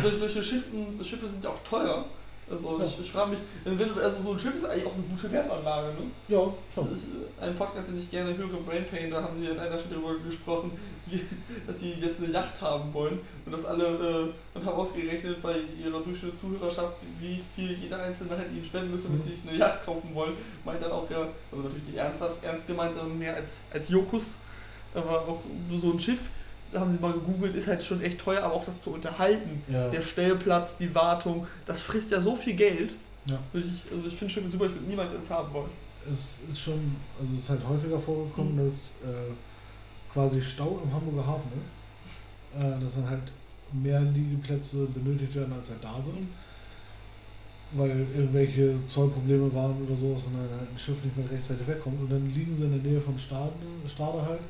[SPEAKER 1] solche, Schiffen, Schiffe sind ja auch teuer. Also ich, ich frage mich, wenn, also so ein Schiff ist eigentlich auch eine gute Wertanlage, ne?
[SPEAKER 2] Ja, schon.
[SPEAKER 1] Das ist äh, ein Podcast, den ich gerne höre, Brain Pain, da haben sie an einer Stelle darüber gesprochen, wie, dass sie jetzt eine Yacht haben wollen und das alle äh, und haben ausgerechnet bei ihrer durchschnittlichen Zuhörerschaft, wie viel jeder Einzelne hätte ihnen spenden müssen, wenn sie sich eine Yacht kaufen wollen. Meint dann auch ja, also natürlich nicht ernsthaft, ernst gemeint, sondern mehr als, als Jokus. Aber auch so ein Schiff, da haben sie mal gegoogelt, ist halt schon echt teuer, aber auch das zu unterhalten.
[SPEAKER 2] Ja.
[SPEAKER 1] Der Stellplatz, die Wartung, das frisst ja so viel Geld.
[SPEAKER 2] ja.
[SPEAKER 1] Ich, also ich finde Schiffe super, ich würde niemals eins haben wollen.
[SPEAKER 2] Es ist schon, also es ist halt häufiger vorgekommen,
[SPEAKER 1] Mhm.
[SPEAKER 2] dass äh, quasi Stau im Hamburger Hafen ist. Äh, dass dann halt mehr Liegeplätze benötigt werden, als halt da sind. Weil irgendwelche Zollprobleme waren oder so, sondern halt ein Schiff nicht mehr rechtzeitig wegkommt. Und dann liegen sie in der Nähe von Stade, Stade halt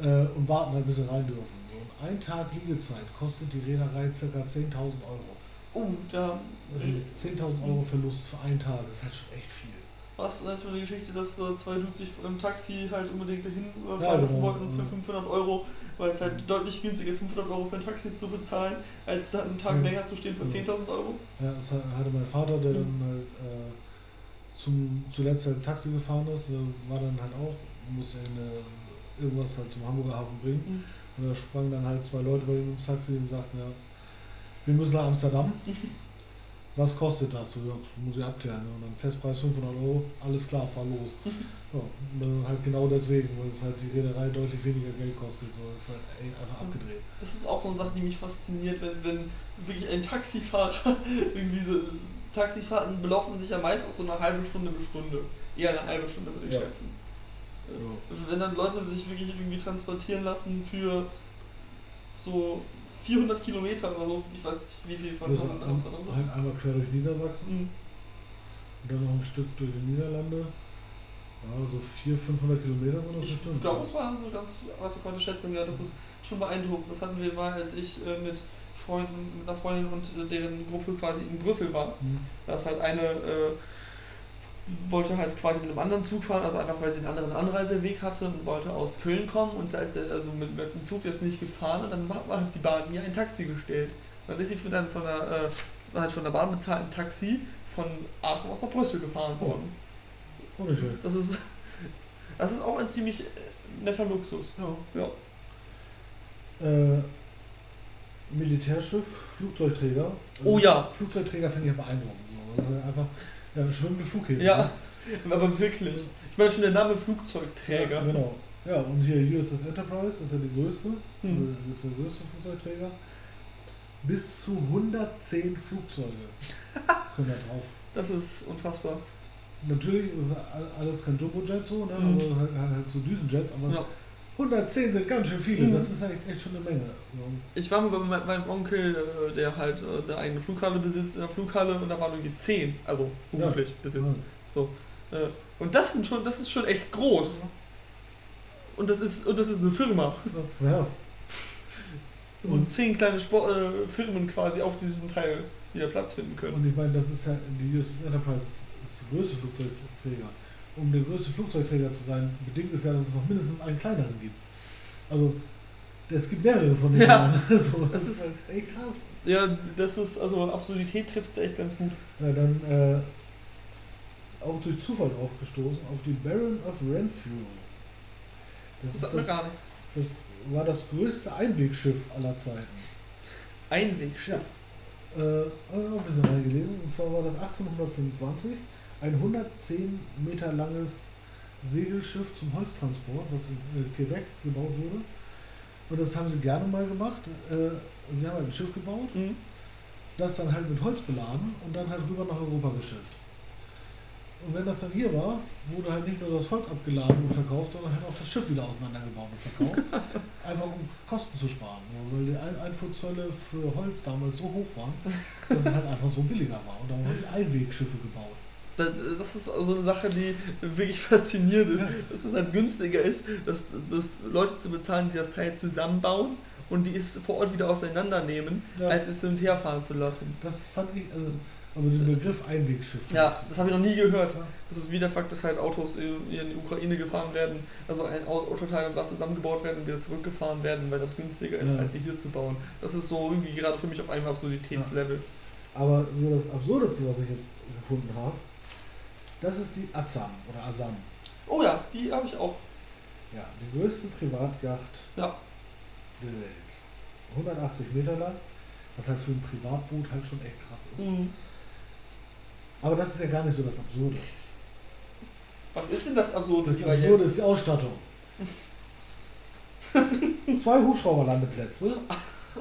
[SPEAKER 2] äh, und warten halt, bis sie rein dürfen. So, ein Tag Liegezeit kostet die Reederei ca. 10.000 Euro.
[SPEAKER 1] Oh, da
[SPEAKER 2] Also 10.000 Euro Verlust für einen Tag, das ist halt schon echt viel.
[SPEAKER 1] war es halt so eine Geschichte, dass äh, zwei Dudes sich im Taxi halt unbedingt dahin äh, fahren
[SPEAKER 2] Ja,
[SPEAKER 1] lassen
[SPEAKER 2] genau.
[SPEAKER 1] wollten für
[SPEAKER 2] Mhm.
[SPEAKER 1] 500 Euro, weil es halt deutlich günstiger ist, 500 Euro für ein Taxi zu bezahlen, als dann einen Tag
[SPEAKER 2] Mhm.
[SPEAKER 1] länger zu stehen für
[SPEAKER 2] Mhm.
[SPEAKER 1] 10.000 Euro.
[SPEAKER 2] Ja, das hat- hatte mein Vater, der
[SPEAKER 1] Mhm.
[SPEAKER 2] dann halt äh, zum, zuletzt halt Taxi gefahren ist, der war dann halt auch, musste eine, irgendwas halt zum Hamburger Hafen bringen. Und da sprangen dann halt zwei Leute bei ihm ins Taxi und sagten, ja, wir müssen nach Amsterdam. Was kostet das? So, ja, muss ich abklären. ne? Und dann Festpreis 500 Euro, alles klar, fahr los. Ja, und dann halt genau deswegen, weil es halt die Reederei deutlich weniger Geld kostet. So, das ist halt ey, einfach
[SPEAKER 1] Mhm.
[SPEAKER 2] abgedreht.
[SPEAKER 1] Das ist auch so eine Sache, die mich fasziniert, wenn, wenn wirklich ein Taxifahrer irgendwie so. Taxifahrten belaufen sich ja meist auf so eine halbe Stunde bis Stunde. Eher eine halbe Stunde würde ich
[SPEAKER 2] Ja.
[SPEAKER 1] schätzen.
[SPEAKER 2] Ja.
[SPEAKER 1] Wenn dann Leute sich wirklich irgendwie transportieren lassen für so 400 Kilometer oder so, ich weiß nicht wie viel von
[SPEAKER 2] Also,
[SPEAKER 1] Holland nach Amsterdam sind.
[SPEAKER 2] halt einmal quer durch Niedersachsen.
[SPEAKER 1] Mhm.
[SPEAKER 2] Und dann noch ein Stück durch die Niederlande. Ja, so 400, 500 Kilometer sind das
[SPEAKER 1] Ich
[SPEAKER 2] bestimmt.
[SPEAKER 1] glaube, es war eine ganz adäquate Schätzung, ja, das ist schon beeindruckend. Das hatten wir mal, als ich äh, mit Freunden, mit einer Freundin und äh, deren Gruppe quasi in Brüssel war.
[SPEAKER 2] Hm.
[SPEAKER 1] Da ist halt eine, äh, wollte halt quasi mit einem anderen Zug fahren, also einfach weil sie einen anderen Anreiseweg hatte und wollte aus Köln kommen und da ist der also mit, mit dem Zug jetzt nicht gefahren und dann hat hat die Bahn ihr ein Taxi gestellt. Dann ist sie für dann von der, äh, halt von der Bahn bezahlten Taxi von Aachen aus nach Brüssel gefahren worden.
[SPEAKER 2] Oh, nicht schlecht.
[SPEAKER 1] Das ist, das ist auch ein ziemlich äh, netter Luxus.
[SPEAKER 2] Ja.
[SPEAKER 1] Ja.
[SPEAKER 2] Äh, Militärschiff, Flugzeugträger. Also
[SPEAKER 1] Oh ja.
[SPEAKER 2] Flugzeugträger finde ich ja beeindruckend. So. Also einfach ja, schwimmende Flughäfen.
[SPEAKER 1] Ja, aber wirklich. Ich meine schon der Name Flugzeugträger.
[SPEAKER 2] Ja, genau. Ja, und hier USS Enterprise ist ja die größte.
[SPEAKER 1] Hm.
[SPEAKER 2] ist der größte Flugzeugträger. Bis zu 110 Flugzeuge können da drauf.
[SPEAKER 1] Das ist unfassbar.
[SPEAKER 2] Natürlich ist all- alles kein Jumbojet so, ne?
[SPEAKER 1] Mhm.
[SPEAKER 2] aber halt, halt so Düsenjets, aber
[SPEAKER 1] Ja.
[SPEAKER 2] 110 sind ganz schön viele,
[SPEAKER 1] Mhm.
[SPEAKER 2] das ist echt, echt schon eine Menge. So.
[SPEAKER 1] Ich war mal bei me- meinem Onkel, äh, der halt äh, eine eigene Flughalle besitzt, in der Flughalle und da waren irgendwie 10, also beruflich besitzt.
[SPEAKER 2] Ja.
[SPEAKER 1] So. Äh, und das sind schon, das ist schon echt groß. Und das ist, und das ist eine Firma.
[SPEAKER 2] Ja,
[SPEAKER 1] Das sind
[SPEAKER 2] Und-
[SPEAKER 1] zehn kleine Sport, äh, Firmen quasi auf diesem Teil, die da Platz finden können.
[SPEAKER 2] und ich meine, das ist ja, die USS Enterprise ist, ist der größte Flugzeugträger. Um der größte Flugzeugträger zu sein, bedingt es ja, dass es noch mindestens einen kleineren gibt. Also, es gibt mehrere von denen.
[SPEAKER 1] Ja.
[SPEAKER 2] so, das,
[SPEAKER 1] Das
[SPEAKER 2] ist echt krass.
[SPEAKER 1] Ja, das ist, also Absurdität trifft es echt ganz gut.
[SPEAKER 2] Ja, dann äh, auch durch Zufall drauf gestoßen auf die Baron of Renfrew. Das,
[SPEAKER 1] Das
[SPEAKER 2] ist das,
[SPEAKER 1] gar nichts.
[SPEAKER 2] das war das größte Einwegschiff aller Zeiten.
[SPEAKER 1] Einwegschiff.
[SPEAKER 2] Äh, habe ich auch ein bisschen reingelesen. Und zwar war das 1825 ein 110 Meter langes Segelschiff zum Holztransport, was in äh, Quebec gebaut wurde. Und das haben sie gerne mal gemacht. Äh, sie haben halt ein Schiff gebaut,
[SPEAKER 1] Mhm.
[SPEAKER 2] das dann halt mit Holz beladen und dann halt rüber nach Europa geschifft. Und wenn das dann hier war, wurde halt nicht nur das Holz abgeladen und verkauft, sondern halt auch das Schiff wieder auseinandergebaut und verkauft. einfach um Kosten zu sparen. Weil die Ein Einfuhrzölle für Holz damals so hoch waren, dass es halt einfach so billiger war. Und dann wurden Einwegschiffe gebaut.
[SPEAKER 1] Das, das ist so eine Sache, die wirklich faszinierend ist,
[SPEAKER 2] Ja.
[SPEAKER 1] dass es halt günstiger ist, dass, dass Leute zu bezahlen, die das Teil zusammenbauen und die ist vor Ort wieder auseinandernehmen,
[SPEAKER 2] Ja.
[SPEAKER 1] als es hin und her fahren zu lassen.
[SPEAKER 2] Das fand ich, also, aber den Begriff Einwegschiff.
[SPEAKER 1] Ja, das habe ich noch nie gehört.
[SPEAKER 2] Ja.
[SPEAKER 1] Das ist wie der Fakt, dass halt Autos in die Ukraine gefahren werden, also ein Au- Autoteil und Dach zusammengebaut werden und wieder zurückgefahren werden, weil das günstiger ist,
[SPEAKER 2] Ja.
[SPEAKER 1] als sie hier zu bauen. Das ist so irgendwie gerade für mich auf einem Absurditätslevel.
[SPEAKER 2] Aber so das Absurdeste, was ich jetzt gefunden habe, das ist die Azam oder Asam.
[SPEAKER 1] Oh ja, die habe ich auch.
[SPEAKER 2] Ja, die größte Privatjacht
[SPEAKER 1] Ja.
[SPEAKER 2] der Welt. 180 Meter lang, was halt für ein Privatboot halt schon echt krass ist.
[SPEAKER 1] Mhm.
[SPEAKER 2] Aber das ist ja gar nicht so das Absurde.
[SPEAKER 1] Was ist denn das Absurde
[SPEAKER 2] Das Absurde ist die Ausstattung. Zwei Hubschrauberlandeplätze,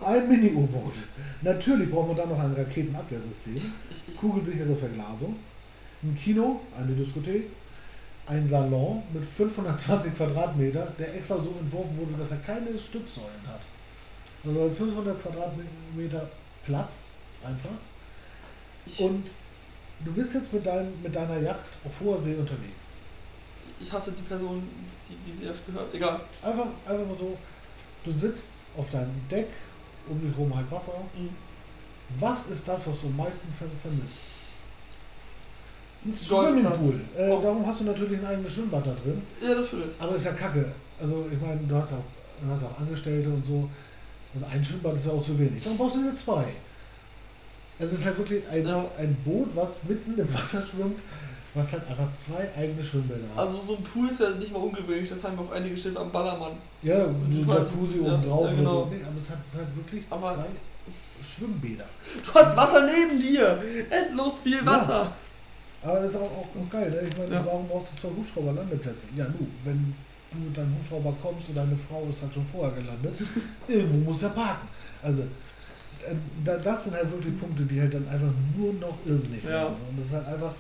[SPEAKER 2] ein Mini-U-Boot. Natürlich braucht man dann noch ein Raketenabwehrsystem,
[SPEAKER 1] Ich, ich,
[SPEAKER 2] kugelsichere Verglasung, ein Kino, eine Diskothek, ein Salon mit 520 Quadratmeter, der extra so entworfen wurde, dass er keine Stützsäulen hat. Also 500 Quadratmeter Platz einfach.
[SPEAKER 1] ich,
[SPEAKER 2] Und du bist jetzt mit, dein, mit deiner Yacht auf hoher See unterwegs.
[SPEAKER 1] ich hasse die Person, die, die sie hat gehört. Egal.
[SPEAKER 2] Einfach, einfach mal so, du sitzt auf deinem Deck, um dich rum halt Wasser.
[SPEAKER 1] Mhm.
[SPEAKER 2] Was ist das, was du am meisten ver vermisst? Ein. Swimmingpool. Äh,
[SPEAKER 1] Oh.
[SPEAKER 2] Darum hast du natürlich ein eigenes Schwimmbad da drin.
[SPEAKER 1] Ja, natürlich.
[SPEAKER 2] Aber ist ja kacke. Also ich meine, du hast auch, du hast auch Angestellte und so. Also ein Schwimmbad ist ja auch zu wenig. Dann brauchst du jetzt zwei. Es ist halt wirklich ein,
[SPEAKER 1] Ja.
[SPEAKER 2] ein Boot, was mitten im Wasser schwimmt, was halt einfach zwei eigene Schwimmbäder hat.
[SPEAKER 1] Also so ein Pool ist ja nicht mal ungewöhnlich, das haben auch einige Schiffe am Ballermann.
[SPEAKER 2] ja, so ein
[SPEAKER 1] quasi-
[SPEAKER 2] Jacuzzi
[SPEAKER 1] ja,
[SPEAKER 2] oben drauf
[SPEAKER 1] ja,
[SPEAKER 2] und
[SPEAKER 1] genau.
[SPEAKER 2] so. Nee, aber es hat halt wirklich
[SPEAKER 1] Aber-
[SPEAKER 2] zwei Schwimmbäder.
[SPEAKER 1] Du hast Wasser neben dir! Endlos viel
[SPEAKER 2] Ja. Aber das ist auch, auch, geil, ne? Ich meine,
[SPEAKER 1] Ja.
[SPEAKER 2] warum brauchst du zwei Hubschrauberlandeplätze? Ja, du, wenn du mit deinem Hubschrauber kommst und deine Frau ist halt schon vorher gelandet, irgendwo muss er parken. Also, äh, da- das sind halt wirklich Punkte, die halt dann einfach nur noch irrsinnig
[SPEAKER 1] Ja.
[SPEAKER 2] werden. Und das ist halt einfach,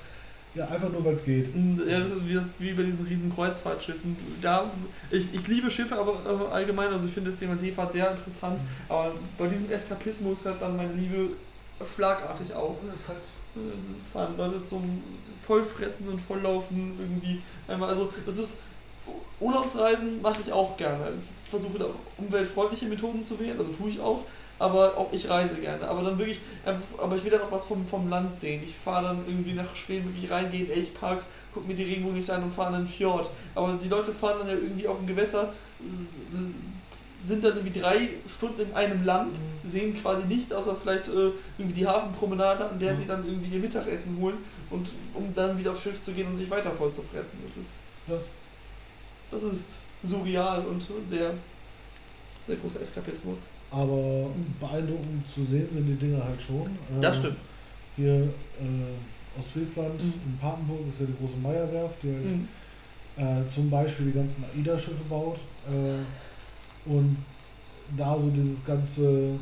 [SPEAKER 2] ja, einfach nur, weil es geht.
[SPEAKER 1] Ja, das ist wie, bei diesen riesen Kreuzfahrtschiffen. Da, ich, ich liebe Schiffe, aber allgemein, also ich finde das Thema Seefahrt sehr interessant. Aber bei diesem Eskapismus hört dann meine Liebe schlagartig auf.
[SPEAKER 2] Das ist halt,
[SPEAKER 1] fahren Leute zum Vollfressen und Volllaufen irgendwie einmal. Also das ist Urlaubsreisen mache ich auch gerne. Ich versuche da umweltfreundliche Methoden zu wählen, also tue ich auch. Aber auch ich reise gerne. Aber dann wirklich, aber ich will dann auch was vom, vom Land sehen. Ich fahre dann irgendwie nach Schweden wirklich reingehen, Elchparks, guck mir die Regenbogen an und fahre in den Fjord. Aber die Leute fahren dann ja irgendwie auf dem Gewässer, äh, sind dann irgendwie drei Stunden in einem Land, sehen quasi nichts, außer vielleicht äh, irgendwie die Hafenpromenade, an der
[SPEAKER 2] Mhm.
[SPEAKER 1] sie dann irgendwie ihr Mittagessen holen und um dann wieder aufs Schiff zu gehen und sich weiter voll zu fressen. Das ist,
[SPEAKER 2] Ja.
[SPEAKER 1] das ist surreal und sehr, sehr großer Eskapismus.
[SPEAKER 2] aber beeindruckend zu sehen sind die Dinger halt schon. Äh,
[SPEAKER 1] Das stimmt.
[SPEAKER 2] Hier äh, Ostfriesland,
[SPEAKER 1] Mhm.
[SPEAKER 2] in Papenburg ist ja die große Meierwerft, die halt
[SPEAKER 1] Mhm.
[SPEAKER 2] äh, zum Beispiel die ganzen AIDA-Schiffe baut. Und da so dieses ganze,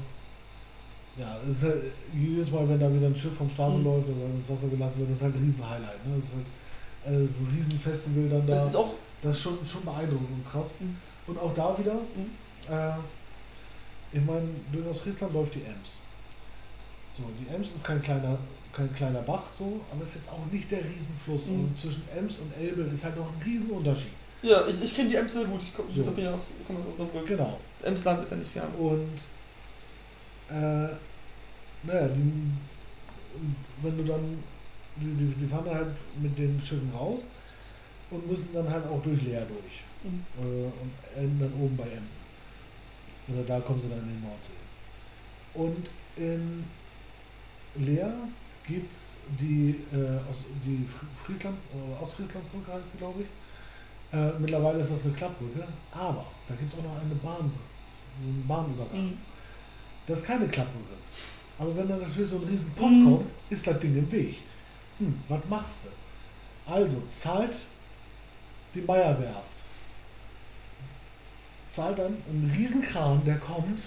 [SPEAKER 2] ja, es ist halt, jedes Mal, wenn da wieder ein Schiff vom Stapel
[SPEAKER 1] Mhm.
[SPEAKER 2] läuft oder ins Wasser gelassen wird, das ist halt ein Riesen-Highlight. Ne? Das ist halt äh, so ein Riesenfestival dann da.
[SPEAKER 1] Das ist auch.
[SPEAKER 2] Das ist schon, schon beeindruckend und krass.
[SPEAKER 1] Mhm.
[SPEAKER 2] Und auch da wieder,
[SPEAKER 1] Mhm.
[SPEAKER 2] äh, ich meine, durch Ostfriesland läuft die Ems. So, die Ems ist kein kleiner, kein kleiner Bach, so, aber ist jetzt auch nicht der Riesenfluss.
[SPEAKER 1] Mhm.
[SPEAKER 2] Also zwischen Ems und Elbe ist halt noch ein Riesenunterschied.
[SPEAKER 1] Ja, ich, ich kenne die Ems sehr gut. Ich komme
[SPEAKER 2] So.
[SPEAKER 1] ja aus, komm aus Osnabrück.
[SPEAKER 2] Genau.
[SPEAKER 1] Das Emsland ist ja nicht fern.
[SPEAKER 2] Und äh, naja, die, wenn du dann, die, die, fahren dann halt mit den Schiffen raus und müssen dann halt auch durch Leer durch.
[SPEAKER 1] Mhm.
[SPEAKER 2] äh, und enden dann oben bei Emden. Oder da kommen sie dann in die Nordsee. Und in Leer gibt es die, äh, aus, die Fri- Friesland, oder Ostfrieslandbrücke heißt sie, glaube ich. Äh, mittlerweile ist das eine Klappbrücke, aber da gibt es auch noch eine Bahn, einen Bahnübergang.
[SPEAKER 1] Mhm.
[SPEAKER 2] Das ist keine Klappbrücke. Aber wenn dann natürlich so ein riesen Pott
[SPEAKER 1] Mhm.
[SPEAKER 2] kommt, ist das Ding im Weg. Hm, was machst du? Also, zahlt die Meierwerft. Zahlt dann einen Riesenkran, der kommt,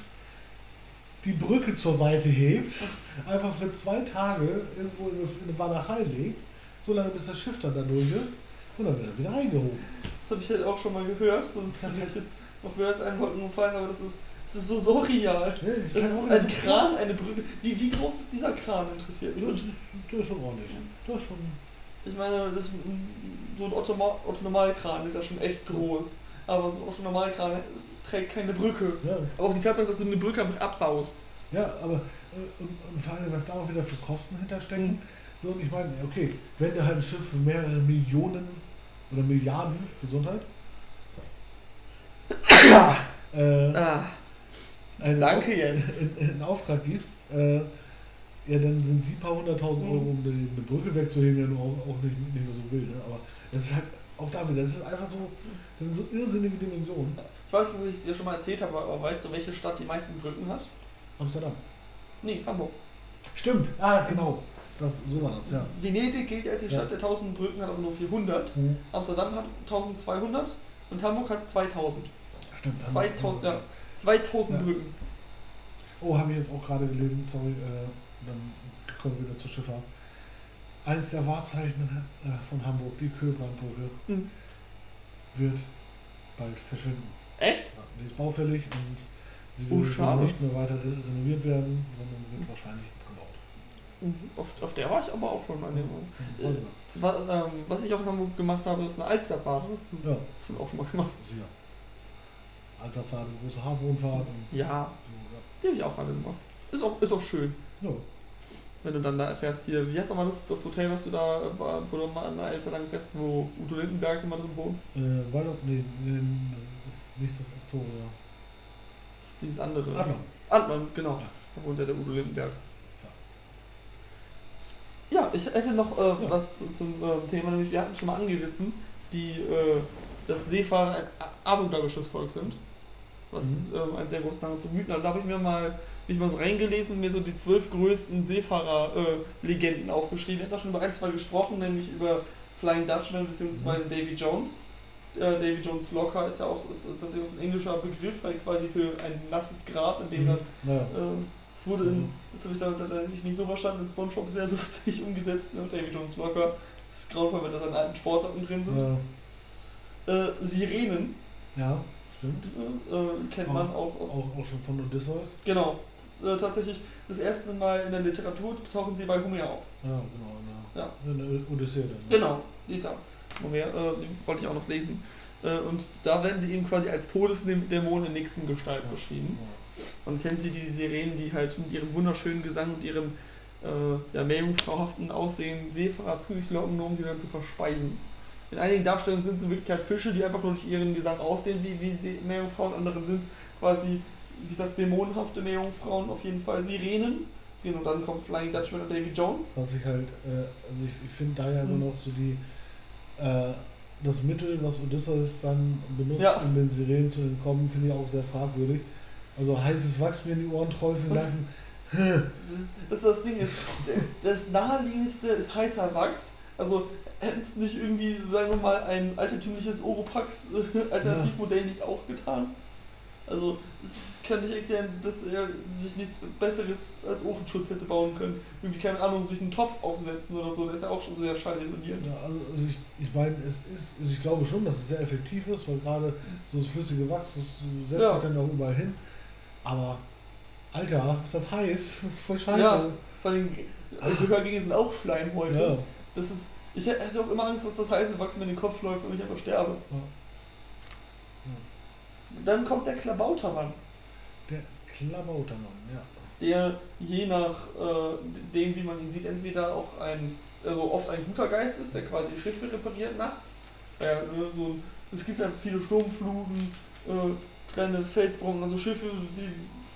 [SPEAKER 2] die Brücke zur Seite hebt, einfach für zwei Tage irgendwo in eine, in eine Walachei legt, solange bis das Schiff dann da durch ist und dann wird er wieder eingehoben.
[SPEAKER 1] Das habe ich halt auch schon mal gehört, sonst
[SPEAKER 2] Das
[SPEAKER 1] hätte
[SPEAKER 2] ist
[SPEAKER 1] ich jetzt noch mehr als einen Wolken gefallen, aber das ist, das ist so surreal.
[SPEAKER 2] Ja,
[SPEAKER 1] Das
[SPEAKER 2] halt
[SPEAKER 1] ist
[SPEAKER 2] auch
[SPEAKER 1] ein Kran, eine Brücke. Wie, wie groß ist dieser Kran, interessiert mich.
[SPEAKER 2] Das ist, das ist schon ordentlich. Das ist schon.
[SPEAKER 1] Ich meine, das, so ein Automa Autonomalkran ist ja schon echt groß. aber so normal gerade trägt keine Brücke.
[SPEAKER 2] Ja,
[SPEAKER 1] Aber auch die Tatsache, dass du eine Brücke einfach abbaust.
[SPEAKER 2] ja aber äh, und vor allem, was da auch wieder für Kosten hinterstecken.
[SPEAKER 1] Mhm.
[SPEAKER 2] So, und ich meine, okay, wenn du halt ein Schiff für mehrere Millionen oder Milliarden, Gesundheit, äh,
[SPEAKER 1] Ah, Danke, Jens.
[SPEAKER 2] In, in, in Auftrag gibst, äh, ja, dann sind die paar hunderttausend
[SPEAKER 1] Mhm.
[SPEAKER 2] Euro, um die, eine Brücke wegzuheben, ja nur auch, auch nicht, nicht mehr so wild. Ne? Aber das ist halt auch da wieder, das ist einfach so, das sind so irrsinnige Dimensionen.
[SPEAKER 1] ich weiß nicht, ob ich es dir schon mal erzählt habe, aber weißt du, welche Stadt die meisten Brücken hat?
[SPEAKER 2] Amsterdam.
[SPEAKER 1] Nee, Hamburg.
[SPEAKER 2] Stimmt, ah, genau. Das, so war das, ja.
[SPEAKER 1] Venedig gilt als die. Stadt der 1000 Brücken, hat aber nur 400.
[SPEAKER 2] Mhm.
[SPEAKER 1] Amsterdam hat 1200 und Hamburg hat 2000.
[SPEAKER 2] Stimmt.
[SPEAKER 1] 2000, ja. 2000
[SPEAKER 2] Ja.
[SPEAKER 1] Brücken.
[SPEAKER 2] Oh, habe ich jetzt auch gerade gelesen, sorry, äh, dann kommen wir wieder zur Schifffahrt. Eins der Wahrzeichen äh, von Hamburg, die Köhlbrandbrücke,
[SPEAKER 1] Hm.
[SPEAKER 2] wird bald verschwinden.
[SPEAKER 1] Echt?
[SPEAKER 2] Ja, die ist baufällig und sie
[SPEAKER 1] Oh,
[SPEAKER 2] wird
[SPEAKER 1] schade.
[SPEAKER 2] nicht mehr weiter re renoviert werden, sondern wird wahrscheinlich.
[SPEAKER 1] Auf, auf der war ich aber auch schon dem
[SPEAKER 2] Ja,
[SPEAKER 1] Äh, Wa- ähm, Was ich auch in Hamburg gemacht habe, ist eine Alsterfahrt. Hast du
[SPEAKER 2] ja,
[SPEAKER 1] schon auch schon mal gemacht.
[SPEAKER 2] sicher. Alsterfahrt, große Hafenrundfahrt und
[SPEAKER 1] Ja,
[SPEAKER 2] so,
[SPEAKER 1] die habe ich auch alle gemacht. Ist auch, ist auch schön,
[SPEAKER 2] ja. ja.
[SPEAKER 1] wenn du dann da erfährst hier. Wie heißt nochmal das, das Hotel, was du da, wo du mal an der Alster lang fährst, wo Udo Lindenberg immer drin wohnt?
[SPEAKER 2] Äh, Waldorf, nee, nee, das ist nicht das Astoria.
[SPEAKER 1] Das ist dieses andere.
[SPEAKER 2] Adler.
[SPEAKER 1] Adler, genau.
[SPEAKER 2] Ja.
[SPEAKER 1] Da wohnt ja der Udo Lindenberg. Ja, ich hätte noch äh,
[SPEAKER 2] Ja.
[SPEAKER 1] was zu, zum äh, Thema, nämlich wir hatten schon mal angerissen, die, äh, dass Seefahrer ein abergläubisches Volk sind. Was
[SPEAKER 2] Mhm.
[SPEAKER 1] ähm, einen sehr großen Hang zu Mythen hat. Da habe ich mir mal, mich mal so reingelesen und mir so die zwölf größten Seefahrer-Legenden aufgeschrieben. Wir hatten da schon über ein, zwei gesprochen, nämlich über Flying Dutchman bzw.
[SPEAKER 2] Mhm.
[SPEAKER 1] Davy Jones. Äh, Davy Jones Locker ist ja auch ist tatsächlich auch so ein englischer Begriff, halt quasi für ein nasses Grab, in dem dann
[SPEAKER 2] Naja.
[SPEAKER 1] Es wurde in, das habe ich damals eigentlich nicht so verstanden, in Spongebob sehr lustig umgesetzt. Ne? Davy Jones Locker, das ist grauenvoll, wenn da seine alten Sportsachen drin sind.
[SPEAKER 2] Ja,
[SPEAKER 1] Äh, Sirenen
[SPEAKER 2] ja, stimmt.
[SPEAKER 1] äh, kennt man auch aus.
[SPEAKER 2] Auch, auch schon von Odysseus.
[SPEAKER 1] Genau. Äh, tatsächlich das erste Mal in der Literatur tauchen sie bei Homer auf.
[SPEAKER 2] Ja, genau. Der,
[SPEAKER 1] Ja.
[SPEAKER 2] in der Odyssee dann. ne?
[SPEAKER 1] Genau, Lisa. Homer, äh, die wollte ich auch noch lesen. Äh, und da werden sie eben quasi als Todesdämon in nächsten Gestalt
[SPEAKER 2] Ja.
[SPEAKER 1] beschrieben. Man kennt sie, die Sirenen, die halt mit ihrem wunderschönen Gesang und ihrem äh, ja, meerjungfrauhaften Aussehen Seefahrer zu sich locken, nur um sie dann zu verspeisen. In einigen Darstellungen sind es in Wirklichkeit Fische, die einfach nur durch ihren Gesang aussehen wie, wie Meerjungfrauen, anderen sind es quasi, wie gesagt, dämonenhafte Meerjungfrauen, auf jeden Fall Sirenen. Genau, dann kommt Flying Dutchman und Davy Jones.
[SPEAKER 2] Was ich halt, äh, also ich, ich finde da ja
[SPEAKER 1] Mhm.
[SPEAKER 2] immer noch so die, äh, das Mittel, was Odysseus dann benutzt,
[SPEAKER 1] Ja.
[SPEAKER 2] um den Sirenen zu entkommen, finde ich auch sehr fragwürdig. Also heißes Wachs mir in die Ohren träufeln lassen.
[SPEAKER 1] Das, das, das Ding ist, das naheliegendste ist heißer Wachs. Also hätten es nicht irgendwie, sagen wir mal, ein altertümliches Oropax-Alternativmodell nicht auch getan? Also, das könnte ich erklären, dass er sich nichts Besseres als Ofenschutz hätte bauen können. Irgendwie, keine Ahnung, sich einen Topf aufsetzen oder so, der ist ja auch schon sehr schallisoliert.
[SPEAKER 2] Ja, also ich, ich meine, es ist, also ich glaube schon, dass es sehr effektiv ist, weil gerade so das flüssige Wachs, das setzt
[SPEAKER 1] Ja.
[SPEAKER 2] sich dann auch überall hin. Aber, Alter, ist das heiß? Das ist voll scheiße.
[SPEAKER 1] Ja. Vor allem, äh, Gehörgänge sind auch Schleimhäute.
[SPEAKER 2] Ja.
[SPEAKER 1] Das ist, ich hätte auch immer Angst, dass das heiße Wachs mir in den Kopf läuft und ich einfach sterbe.
[SPEAKER 2] Ja.
[SPEAKER 1] Dann kommt der Klabautermann,
[SPEAKER 2] Der Klabautermann, ja.
[SPEAKER 1] der je nach äh, dem, wie man ihn sieht, entweder auch ein, also oft ein guter Geist ist, der quasi Schiffe repariert nachts. Ja, ne, so ein, es gibt halt viele Sturmfluten, äh, kleine Felsbrocken, also Schiffe, die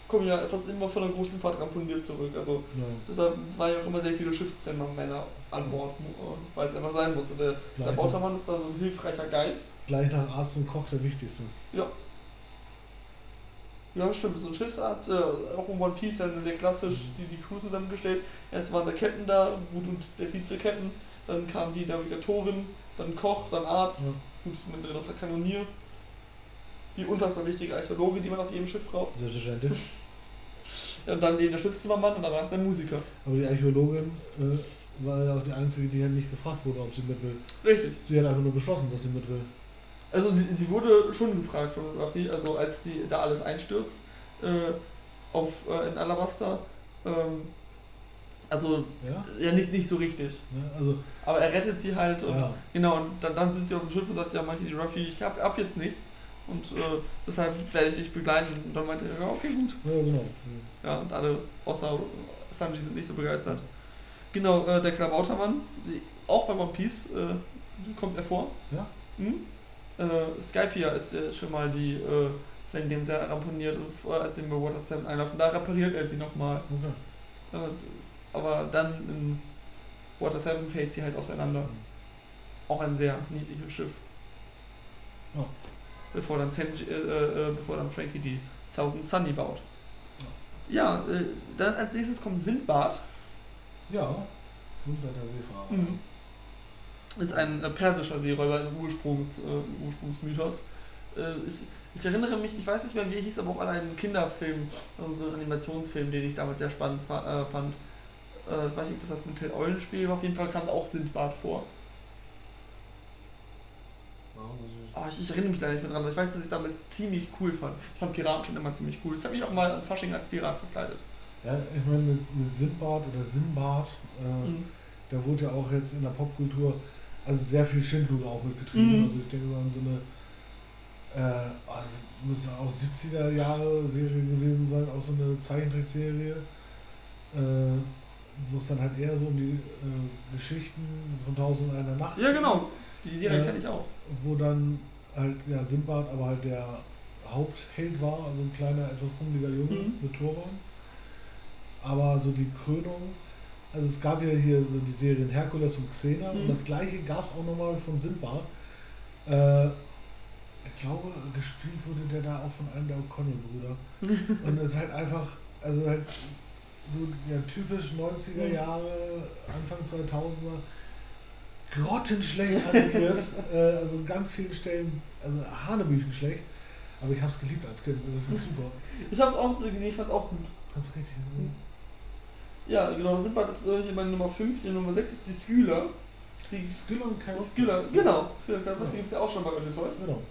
[SPEAKER 1] kommen ja fast immer von einer großen Fahrt ramponiert zurück. Also
[SPEAKER 2] ja.
[SPEAKER 1] deshalb war ja auch immer sehr viele Schiffszimmermänner an Bord, äh, weil es einfach sein musste. Der
[SPEAKER 2] Gleich,
[SPEAKER 1] Klabautermann ist da so ein hilfreicher Geist.
[SPEAKER 2] gleich nach Arzt und Koch der wichtigste.
[SPEAKER 1] Ja. Ja, stimmt. So ein Schiffsarzt, äh, auch in One Piece, ja sehr klassisch die, die Crew zusammengestellt. Erst war der Captain da, gut, und der Vize-Captain. Dann kam die Navigatorin, dann Koch, dann Arzt,
[SPEAKER 2] Ja.
[SPEAKER 1] gut, mittendrin noch der Kanonier. Die unfassbar wichtige Archäologe, die man auf jedem Schiff braucht.
[SPEAKER 2] Selbstverständlich.
[SPEAKER 1] Ja, und dann eben der Schiffszimmermann und danach der Musiker.
[SPEAKER 2] Aber die Archäologin äh, war ja auch die einzige, die halt nicht gefragt wurde, ob sie mit will.
[SPEAKER 1] Richtig.
[SPEAKER 2] Sie hat einfach nur beschlossen, dass sie mit will.
[SPEAKER 1] Also sie, sie wurde schon gefragt von Raffi, also als die da alles einstürzt äh, auf, äh, in Alabasta. Ähm, also
[SPEAKER 2] Ja?
[SPEAKER 1] ja nicht, nicht so richtig.
[SPEAKER 2] Ne? Also,
[SPEAKER 1] Aber er rettet sie halt und
[SPEAKER 2] ja.
[SPEAKER 1] genau, und dann, dann sind sie auf dem Schiff und sagt, ja Mikey D. Ruffy, ich hab, hab jetzt nichts. Und äh, deshalb werde ich dich begleiten. Und dann meinte er, ja, okay, gut.
[SPEAKER 2] Ja, genau.
[SPEAKER 1] Ja, und alle außer Sanji sind nicht so begeistert. Genau, äh, der Klabautermann, auch bei One Piece äh, kommt er vor.
[SPEAKER 2] Ja?
[SPEAKER 1] Hm? Äh, Skypia ist ja schon mal die, äh, dem sehr ramponiert und als sie bei Water 7 einlaufen. Da repariert er sie nochmal.
[SPEAKER 2] Okay.
[SPEAKER 1] Äh, aber dann in Water 7 fällt sie halt auseinander. Auch ein sehr niedliches Schiff.
[SPEAKER 2] Ja.
[SPEAKER 1] Bevor dann, Tenji, äh, äh, bevor dann Frankie die Thousand Sunny baut. Ja, äh, dann als nächstes kommt Sindbad.
[SPEAKER 2] Ja, Sundberg der Seefahrer.
[SPEAKER 1] Mhm. Ist ein äh, persischer Seeräuber im Ursprungs, äh, Ursprungsmythos. Äh, ist, ich erinnere mich, ich weiß nicht mehr wie er hieß, aber auch an einen Kinderfilm, also so einen Animationsfilm, den ich damals sehr spannend fa fand. Ich weiß nicht, ob das das mit Till Eulenspiel war, auf jeden Fall kam auch Sindbad vor. Aber ich, ich erinnere mich da nicht mehr dran, aber ich weiß, dass ich es damals ziemlich cool fand. Ich fand Piraten schon immer ziemlich cool. Ich habe mich auch mal an Fasching als Pirat verkleidet.
[SPEAKER 2] Ja, ich meine, mit, mit Sinbad oder Sinbad, äh,
[SPEAKER 1] Mhm.
[SPEAKER 2] da wurde ja auch jetzt in der Popkultur also sehr viel Schindluder auch mitgetrieben.
[SPEAKER 1] Mhm.
[SPEAKER 2] Also ich denke mal an so eine, äh, also muss ja auch 70er Jahre Serie gewesen sein, auch so eine Zeichentrickserie, äh, wo es dann halt eher so um die äh, Geschichten von Tausend einer Nacht
[SPEAKER 1] Ja, genau. Die Serie
[SPEAKER 2] Ja.
[SPEAKER 1] kenne ich auch.
[SPEAKER 2] wo dann halt ja Sinbad aber halt der Hauptheld war, also ein kleiner, etwas pummeliger Junge
[SPEAKER 1] Mhm.
[SPEAKER 2] mit Turban. Aber so die Krönung, also es gab ja hier so die Serien Herkules und Xena
[SPEAKER 1] Mhm.
[SPEAKER 2] und das gleiche gab es auch nochmal von Sinbad. Äh, ich glaube, gespielt wurde der da auch von einem der O'Connell-Brüder. und es ist halt einfach, also halt so ja, typisch 90er
[SPEAKER 1] Mhm.
[SPEAKER 2] Jahre, Anfang 2000er, grottenschlecht animiert, äh, also an ganz vielen Stellen, also Hanebüchen schlecht, aber ich habe es geliebt als Kind, also ich fand's super.
[SPEAKER 1] Ich habe es auch gesehen, ich fand es auch gut.
[SPEAKER 2] Fand's richtig.
[SPEAKER 1] Mhm. Ja, genau, wir, das ist hier meine Nummer 5, die Nummer 6 ist die Skyla. Die
[SPEAKER 2] Skylla und Chaos.
[SPEAKER 1] Skyla, genau, Skyla, das
[SPEAKER 2] Ja.
[SPEAKER 1] gibt es ja auch schon bei Odysseus.
[SPEAKER 2] Genau.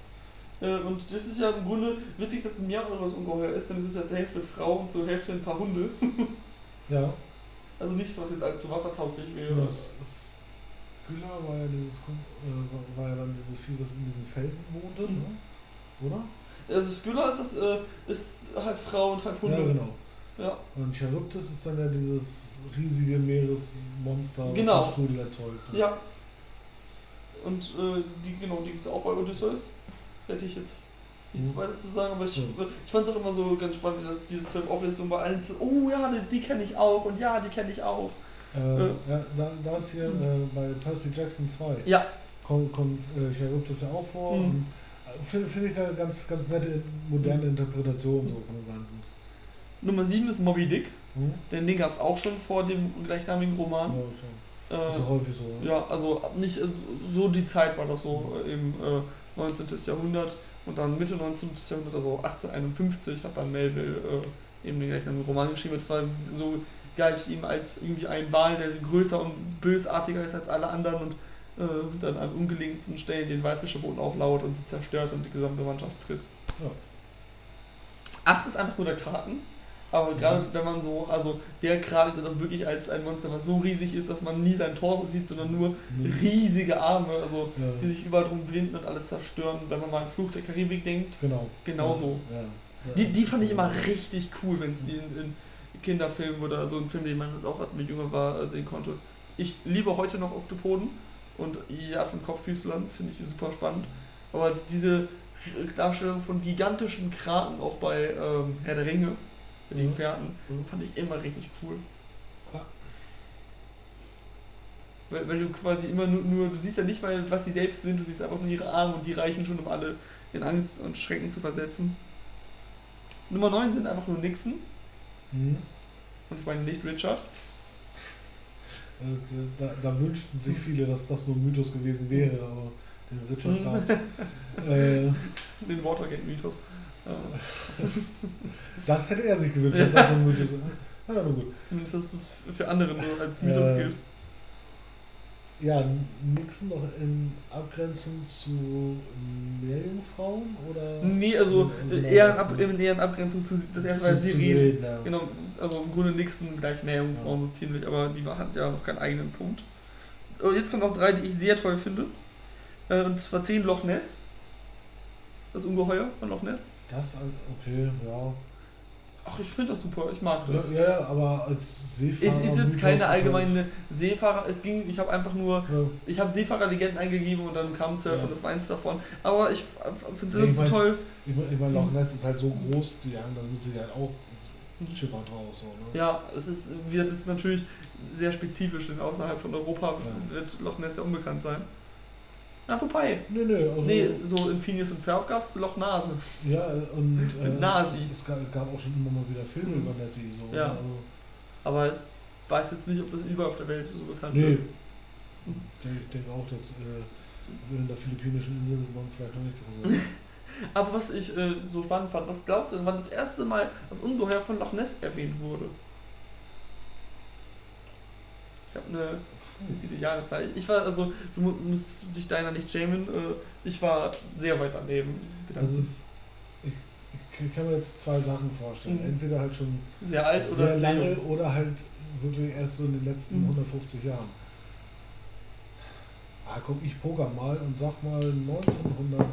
[SPEAKER 1] Äh, und das ist ja im Grunde witzig, dass es ein mehreres Ungeheuer ist, denn es ist ja zur Hälfte Frau und zur Hälfte ein paar Hunde.
[SPEAKER 2] Ja,
[SPEAKER 1] Also nichts, was jetzt allzu wassertauglich wäre.
[SPEAKER 2] das, das Skylla war ja dieses, äh, war- ja dann dieses Vieh, das in diesen Felsen wohnte,
[SPEAKER 1] Mhm.
[SPEAKER 2] ne? oder?
[SPEAKER 1] Also Skyla ist, das, äh, ist halb Frau und halb Hunde.
[SPEAKER 2] Ja, genau.
[SPEAKER 1] Ja.
[SPEAKER 2] Und Charybdis ist dann ja dieses riesige Meeresmonster, was
[SPEAKER 1] Genau.
[SPEAKER 2] den Strudel erzeugt. ne?
[SPEAKER 1] Ja. Und äh, die, genau, die gibt es auch bei Odysseus. Hätte ich jetzt nichts
[SPEAKER 2] Mhm.
[SPEAKER 1] weiter zu sagen, aber ich,
[SPEAKER 2] Ja.
[SPEAKER 1] ich fand es auch immer so ganz spannend, das, diese zwölf Auflistungen bei allen zu, oh ja, die, die kenne ich auch und ja, die kenne ich auch.
[SPEAKER 2] Äh,
[SPEAKER 1] Äh.
[SPEAKER 2] ja, da, da ist hier
[SPEAKER 1] Mhm.
[SPEAKER 2] äh, bei Percy Jackson 2
[SPEAKER 1] Ja,
[SPEAKER 2] kommt, kommt äh, Charybdis ja auch vor.
[SPEAKER 1] Mhm.
[SPEAKER 2] und Finde find ich da eine ganz, ganz nette, moderne Interpretation so von dem Ganzen.
[SPEAKER 1] Nummer 7 ist Moby Dick.
[SPEAKER 2] Hm?
[SPEAKER 1] Denn den gab es auch schon vor dem gleichnamigen
[SPEAKER 2] Ja,
[SPEAKER 1] Roman.
[SPEAKER 2] ja, ist ja
[SPEAKER 1] Äh,
[SPEAKER 2] häufig so. ne?
[SPEAKER 1] ja, also nicht also so die Zeit war das so äh, im äh, 19. Jahrhundert und dann Mitte 19. Jahrhundert, also 1851, hat dann Melville äh, eben den gleichnamigen Roman geschrieben. Das war so galt ihm als irgendwie ein Wal, der größer und bösartiger ist als alle anderen und äh, dann an ungelegensten Stellen den Walfischeboden auflauert und sie zerstört und die gesamte Mannschaft frisst.
[SPEAKER 2] Ja.
[SPEAKER 1] Acht ist einfach nur der Kraken. Aber gerade
[SPEAKER 2] Mhm.
[SPEAKER 1] wenn man so, also der Kraken ist auch wirklich als ein Monster, was so riesig ist, dass man nie sein Torso sieht, sondern nur
[SPEAKER 2] Mhm.
[SPEAKER 1] riesige Arme, also
[SPEAKER 2] Ja.
[SPEAKER 1] die sich überall drum winden und alles zerstören. Wenn man mal an Fluch der Karibik denkt,
[SPEAKER 2] Genau.
[SPEAKER 1] genauso.
[SPEAKER 2] Ja. Ja.
[SPEAKER 1] die, die fand ich immer richtig cool, wenn es die in, in Kinderfilmen oder so ein Film, den man auch als man jünger war, äh, sehen konnte. Ich liebe heute noch Oktopoden und Art von Kopffüßlern finde ich super spannend. Aber diese Darstellung von gigantischen Kraken, auch bei ähm, Herr der Ringe, bei den
[SPEAKER 2] Mhm.
[SPEAKER 1] Gefährten,
[SPEAKER 2] Mhm.
[SPEAKER 1] fand ich immer richtig cool.
[SPEAKER 2] Ja.
[SPEAKER 1] Weil, weil du quasi immer nur, nur, du siehst ja nicht mal, was sie selbst sind, du siehst einfach nur ihre Arme und die reichen schon, um alle in Angst und Schrecken zu versetzen. Nummer 9 sind einfach nur Nixon
[SPEAKER 2] Mhm.
[SPEAKER 1] und ich meine nicht Richard.
[SPEAKER 2] Äh, Da, da wünschten sich viele, dass das nur ein Mythos gewesen wäre, aber den Richard
[SPEAKER 1] Mhm.
[SPEAKER 2] gab äh,
[SPEAKER 1] Den Watergate-Mythos.
[SPEAKER 2] Das hätte er sich gewünscht, dass das nur ein Mythos ist. Ja, gut.
[SPEAKER 1] zumindest, dass es für andere nur als Mythos
[SPEAKER 2] Äh,
[SPEAKER 1] gilt.
[SPEAKER 2] Ja, Nixon noch in Abgrenzung zu Meerjungfrauen oder?
[SPEAKER 1] Nee, also
[SPEAKER 2] Oder-
[SPEAKER 1] äh, eher in, Ab in, eher in Abgrenzung zu das erste Mal. Sirenen,
[SPEAKER 2] ja.
[SPEAKER 1] Genau, also im Grunde Nixon gleich Meerjungfrauen so ziemlich, aber die hat ja noch keinen eigenen Punkt. Und jetzt kommen noch drei, die ich sehr toll finde. Äh, Und zwar 10 Loch Ness. das Ungeheuer von Loch Ness.
[SPEAKER 2] Das, also, okay, ja.
[SPEAKER 1] Ach, ich finde das super, ich mag das.
[SPEAKER 2] Ja, ja, aber als Seefahrer.
[SPEAKER 1] Es ist jetzt keine
[SPEAKER 2] ist halt-
[SPEAKER 1] allgemeine Seefahrer, es ging, ich habe einfach nur,
[SPEAKER 2] Ja.
[SPEAKER 1] ich habe Seefahrerlegenden eingegeben und dann kam Surf
[SPEAKER 2] Ja.
[SPEAKER 1] und das war eins davon. Aber ich finde
[SPEAKER 2] Ja, ich
[SPEAKER 1] es
[SPEAKER 2] mein-
[SPEAKER 1] toll.
[SPEAKER 2] Ich meine, ich mein, Loch
[SPEAKER 1] Mhm.
[SPEAKER 2] Ness ist halt so groß, die haben da mit Sicherheit auch Schiffer drauf. So, ne?
[SPEAKER 1] Ja, es ist, wird es natürlich sehr spezifisch, denn außerhalb von Europa
[SPEAKER 2] Ja.
[SPEAKER 1] wird Loch Ness ja unbekannt sein. Na, vorbei.
[SPEAKER 2] Nee, nee, also,
[SPEAKER 1] Nee, so in Phineas und Ferb gab es Loch Nase.
[SPEAKER 2] Ja, und äh,
[SPEAKER 1] Nasi.
[SPEAKER 2] Es, gab auch schon immer mal wieder Filme
[SPEAKER 1] Mhm.
[SPEAKER 2] über Nessie. So,
[SPEAKER 1] Ja.
[SPEAKER 2] ne? Also,
[SPEAKER 1] Aber ich weiß jetzt nicht, ob das überall auf der Welt so bekannt
[SPEAKER 2] Nee.
[SPEAKER 1] ist.
[SPEAKER 2] ich denke, ich denke auch, dass äh, in der philippinischen Insel man vielleicht noch nicht davon gehört.
[SPEAKER 1] Aber was ich äh, so spannend fand, was glaubst du denn, wann das erste Mal das Ungeheuer von Loch Ness erwähnt wurde? Ich habe eine explizite Jahreszeit. Ich war, also, du mu- musst dich deiner nicht schämen, äh, ich war sehr weit daneben.
[SPEAKER 2] Also es, ich, ich kann mir jetzt zwei Sachen vorstellen.
[SPEAKER 1] Mhm.
[SPEAKER 2] Entweder halt schon
[SPEAKER 1] sehr alt
[SPEAKER 2] sehr
[SPEAKER 1] oder sehr
[SPEAKER 2] lange
[SPEAKER 1] jung.
[SPEAKER 2] oder halt wirklich erst so in den letzten
[SPEAKER 1] Mhm.
[SPEAKER 2] 150 Jahren. Ah, guck, ich poker mal und sag mal 1907.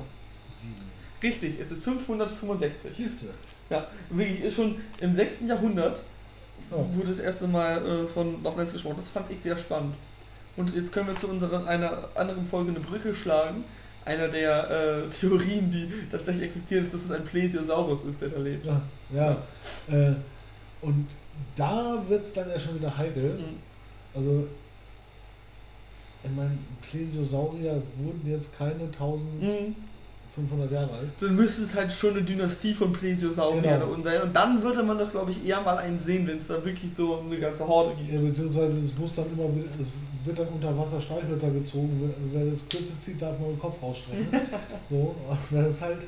[SPEAKER 1] Richtig, es ist 565.
[SPEAKER 2] Siehst du?
[SPEAKER 1] Ja, wirklich ist schon im 6. Jahrhundert
[SPEAKER 2] Ja.
[SPEAKER 1] wurde das erste Mal äh, von Loch Ness gesprochen. Das fand ich sehr spannend. Und jetzt können wir zu unserer einer anderen Folge eine Brücke schlagen. Einer der äh, Theorien, die tatsächlich existieren, ist, dass es ein Plesiosaurus ist, der da lebt.
[SPEAKER 2] Ja, ja. Äh, und da wird es dann ja schon wieder heikel.
[SPEAKER 1] Mhm.
[SPEAKER 2] Also, ich meine, Plesiosaurier wurden jetzt keine 1500
[SPEAKER 1] Mhm.
[SPEAKER 2] Jahre alt.
[SPEAKER 1] Dann müsste es halt schon eine Dynastie von Plesiosauriern
[SPEAKER 2] Genau.
[SPEAKER 1] da unten sein. Und dann würde man doch, glaube ich, eher mal einen sehen, wenn es da wirklich so eine ganze Horde gibt.
[SPEAKER 2] Ja, beziehungsweise es muss dann immer, es wird dann unter Wasser Streichhölzer gezogen. Wer das Kürze zieht, darf man den Kopf rausstrecken. so, das ist halt.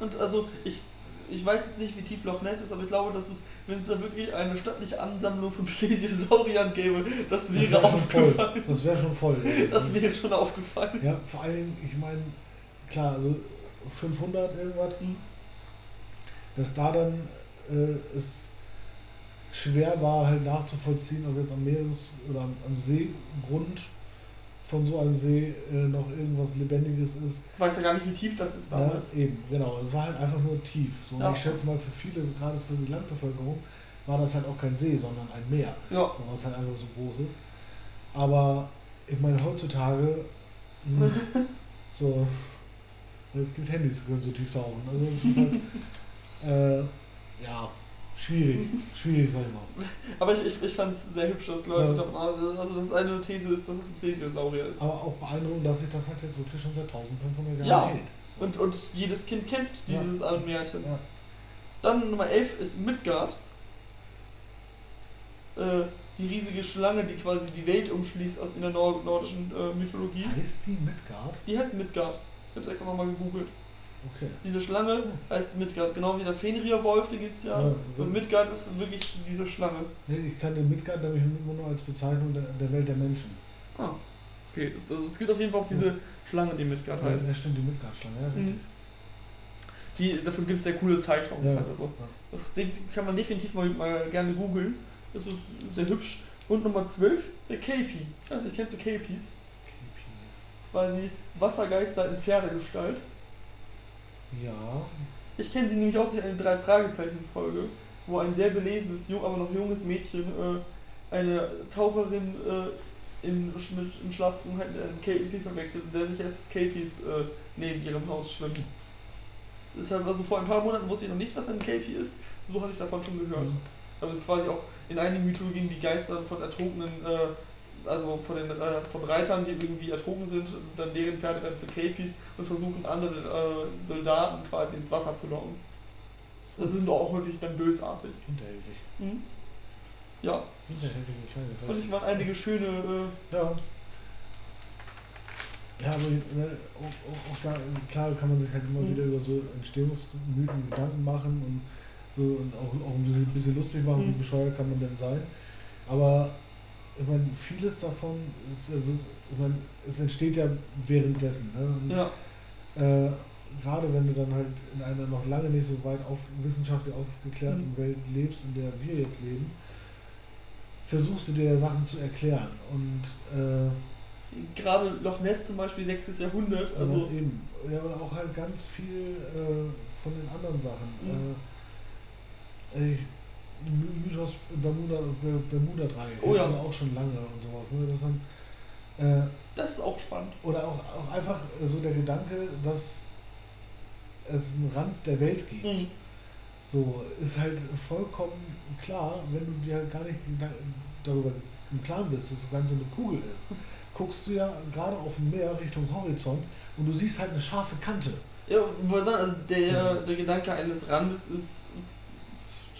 [SPEAKER 1] Und also, ich, ich weiß jetzt nicht, wie tief Loch Ness ist, aber ich glaube, dass es, wenn es da wirklich eine stattliche Ansammlung von Plesiosauriern gäbe, das
[SPEAKER 2] Das
[SPEAKER 1] wäre
[SPEAKER 2] wär schon voll.
[SPEAKER 1] aufgefallen.
[SPEAKER 2] Das wäre schon voll.
[SPEAKER 1] Das wäre schon aufgefallen.
[SPEAKER 2] ja, vor allen Dingen, ich meine, klar, also 500 irgendwas,
[SPEAKER 1] Mhm.
[SPEAKER 2] dass da dann äh, es schwer war, halt nachzuvollziehen, ob jetzt am Meeres- oder am, am Seegrund von so einem See äh, noch irgendwas Lebendiges ist.
[SPEAKER 1] Ich weiß ja gar nicht, wie tief das ist damals.
[SPEAKER 2] Ja, eben, genau. Es war halt einfach nur tief. So,
[SPEAKER 1] Ja.
[SPEAKER 2] ich schätze mal, für viele, gerade für die Landbevölkerung, war das halt auch kein See, sondern ein Meer.
[SPEAKER 1] Ja.
[SPEAKER 2] So, was halt einfach so groß ist. Aber ich meine, heutzutage, mh, so, es gibt Handys, die können so tief tauchen. Also es ist halt, äh, ja, schwierig. Schwierig, sag ich mal.
[SPEAKER 1] Aber ich, ich, ich fand es sehr hübsch, dass Leute
[SPEAKER 2] Ja.
[SPEAKER 1] davon also dass es eine These ist, dass es ein Plesiosaurier ist.
[SPEAKER 2] Aber auch beeindruckend, dass sich das halt jetzt wirklich schon seit 1500 Jahren
[SPEAKER 1] Ja.
[SPEAKER 2] hält.
[SPEAKER 1] Und, und jedes Kind kennt
[SPEAKER 2] Ja.
[SPEAKER 1] dieses Märchen.
[SPEAKER 2] Ja.
[SPEAKER 1] Dann Nummer 11 ist Midgard. Äh, die riesige Schlange, die quasi die Welt umschließt aus in der nor nordischen äh, Mythologie.
[SPEAKER 2] Heißt die Midgard?
[SPEAKER 1] Die heißt Midgard. Ich habe extra nochmal gegoogelt.
[SPEAKER 2] Okay.
[SPEAKER 1] Diese Schlange heißt Midgard, genau wie der Fenrirwolf, den gibt es ja.
[SPEAKER 2] Ja.
[SPEAKER 1] Und Midgard ist wirklich diese Schlange.
[SPEAKER 2] Nee, ich kann den Midgard nämlich nur als Bezeichnung der, der Welt der Menschen.
[SPEAKER 1] Ah. Okay, es, also es gibt auf jeden Fall auch diese Schlange, die Midgard
[SPEAKER 2] Ja,
[SPEAKER 1] heißt.
[SPEAKER 2] ja, stimmt, die Midgard-Schlange, ja, richtig.
[SPEAKER 1] Mhm. Die, dafür gibt es sehr coole Zeichnungen.
[SPEAKER 2] Ja.
[SPEAKER 1] ist halt so. Das kann man definitiv mal, mal gerne googeln. Das ist sehr hübsch. Und Nummer 12, der Kelpie. Ich weiß nicht, kennst du Kelpies? Quasi Wassergeister in Pferdegestalt.
[SPEAKER 2] Ja,
[SPEAKER 1] Ich kenne sie nämlich auch durch eine Drei-Fragezeichen-Folge, wo ein sehr belesenes, jung, aber noch junges Mädchen äh, eine Taucherin äh, in, mit- in Schlaftrunkenheit mit einem Kelpie verwechselt und der sich erst des Kelpies äh, neben ihrem Haus schwimmt. Deshalb, also vor ein paar Monaten wusste ich noch nicht, was ein Kelpie ist. So hatte ich davon schon gehört.
[SPEAKER 2] Mhm.
[SPEAKER 1] Also quasi auch in einigen Mythologien die Geister von ertrunkenen, äh, also von den äh, von Reitern, die irgendwie ertrunken sind, dann deren Pferde werden zu Kelpies und versuchen andere äh, Soldaten quasi ins Wasser zu locken. Das sind auch häufig dann bösartig.
[SPEAKER 2] hinterhältig.
[SPEAKER 1] Mhm. Ja,
[SPEAKER 2] Hinterhältige kleine
[SPEAKER 1] fand ich waren einige schöne. Äh,
[SPEAKER 2] Ja. Ja, aber ne, auch, auch, auch da, äh, klar kann man sich halt immer
[SPEAKER 1] Mhm.
[SPEAKER 2] wieder über so Entstehungsmythen Gedanken machen und so und auch, auch ein bisschen, bisschen lustig machen,
[SPEAKER 1] Mhm.
[SPEAKER 2] wie bescheuert kann man denn sein. Aber ich meine, vieles davon ist, wir- ich meine, es entsteht ja währenddessen. Ne? Und,
[SPEAKER 1] ja,
[SPEAKER 2] äh, gerade wenn du dann halt in einer noch lange nicht so weit auf, wissenschaftlich aufgeklärten
[SPEAKER 1] Mhm.
[SPEAKER 2] Welt lebst, in der wir jetzt leben, versuchst du dir ja Sachen zu erklären. Und äh,
[SPEAKER 1] gerade Loch Ness zum Beispiel 6. Jahrhundert. Also
[SPEAKER 2] ja, eben. Ja, oder auch halt ganz viel äh, von den anderen Sachen.
[SPEAKER 1] Mhm.
[SPEAKER 2] Äh, ich, Mythos Bermuda, Ber- Bermuda 3
[SPEAKER 1] Oh ja.
[SPEAKER 2] auch schon lange und sowas. Ne? Das dann, äh,
[SPEAKER 1] das ist auch spannend.
[SPEAKER 2] oder auch, auch einfach so der Gedanke, dass es einen Rand der Welt gibt.
[SPEAKER 1] Mhm.
[SPEAKER 2] So, ist halt vollkommen klar, wenn du dir gar nicht darüber im Klaren bist, dass das Ganze eine Kugel ist. Guckst du ja gerade auf dem Meer Richtung Horizont und du siehst halt eine scharfe Kante.
[SPEAKER 1] Ja, ich wollte sagen, also der,
[SPEAKER 2] Ja.
[SPEAKER 1] der Gedanke eines Randes ist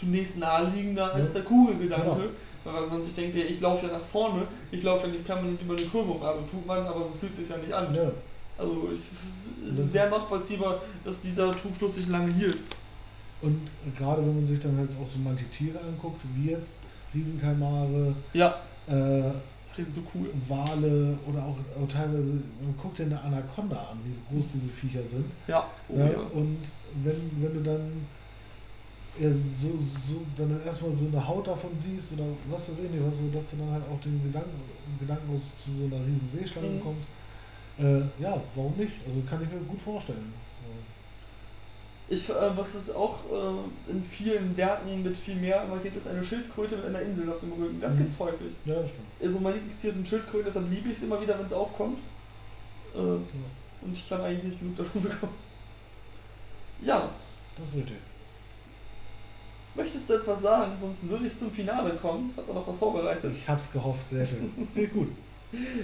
[SPEAKER 1] zunächst naheliegender als
[SPEAKER 2] Ja.
[SPEAKER 1] der Kugelgedanke.
[SPEAKER 2] Genau.
[SPEAKER 1] Weil man sich denkt, ja, ich laufe ja nach vorne, ich laufe ja nicht permanent über eine Kurve. Also tut man, aber so fühlt es sich ja nicht an.
[SPEAKER 2] Ja.
[SPEAKER 1] Also es ist sehr nachvollziehbar, dass dieser Trugschluss sich lange hielt.
[SPEAKER 2] Und gerade wenn man sich dann halt auch so manche Tiere anguckt, wie jetzt Riesenkalmare,
[SPEAKER 1] Ja,
[SPEAKER 2] äh,
[SPEAKER 1] die sind so cool.
[SPEAKER 2] Wale oder auch, auch teilweise, man guckt dir eine Anaconda an, wie groß diese Viecher sind.
[SPEAKER 1] Ja, oh,
[SPEAKER 2] ja,
[SPEAKER 1] ja.
[SPEAKER 2] Und wenn, wenn du dann ja, so, so dann erstmal so eine Haut davon siehst oder was weiß ich nicht, was, so, dass du dann halt auch den Gedanken, Gedanken aus zu so einer riesen Seeschlange
[SPEAKER 1] Mhm.
[SPEAKER 2] kommst. Äh, ja, warum nicht? Also kann ich mir gut vorstellen.
[SPEAKER 1] Ich, äh, was es auch äh, in vielen Werken mit viel mehr immer gibt, ist eine Schildkröte mit einer Insel auf dem Rücken. Das
[SPEAKER 2] Mhm.
[SPEAKER 1] gibt's häufig.
[SPEAKER 2] Ja, das stimmt.
[SPEAKER 1] Also mein Lieblingstier sind Schildkröten, deshalb liebe ich es immer wieder, wenn es aufkommt. Äh, und ich kann eigentlich nicht genug davon bekommen. Ja,
[SPEAKER 2] Das ist richtig.
[SPEAKER 1] Möchtest du etwas sagen? Sonst würde ich zum Finale kommen. Habe da noch was vorbereitet.
[SPEAKER 2] Ich hab's gehofft, sehr schön. Finde ich gut.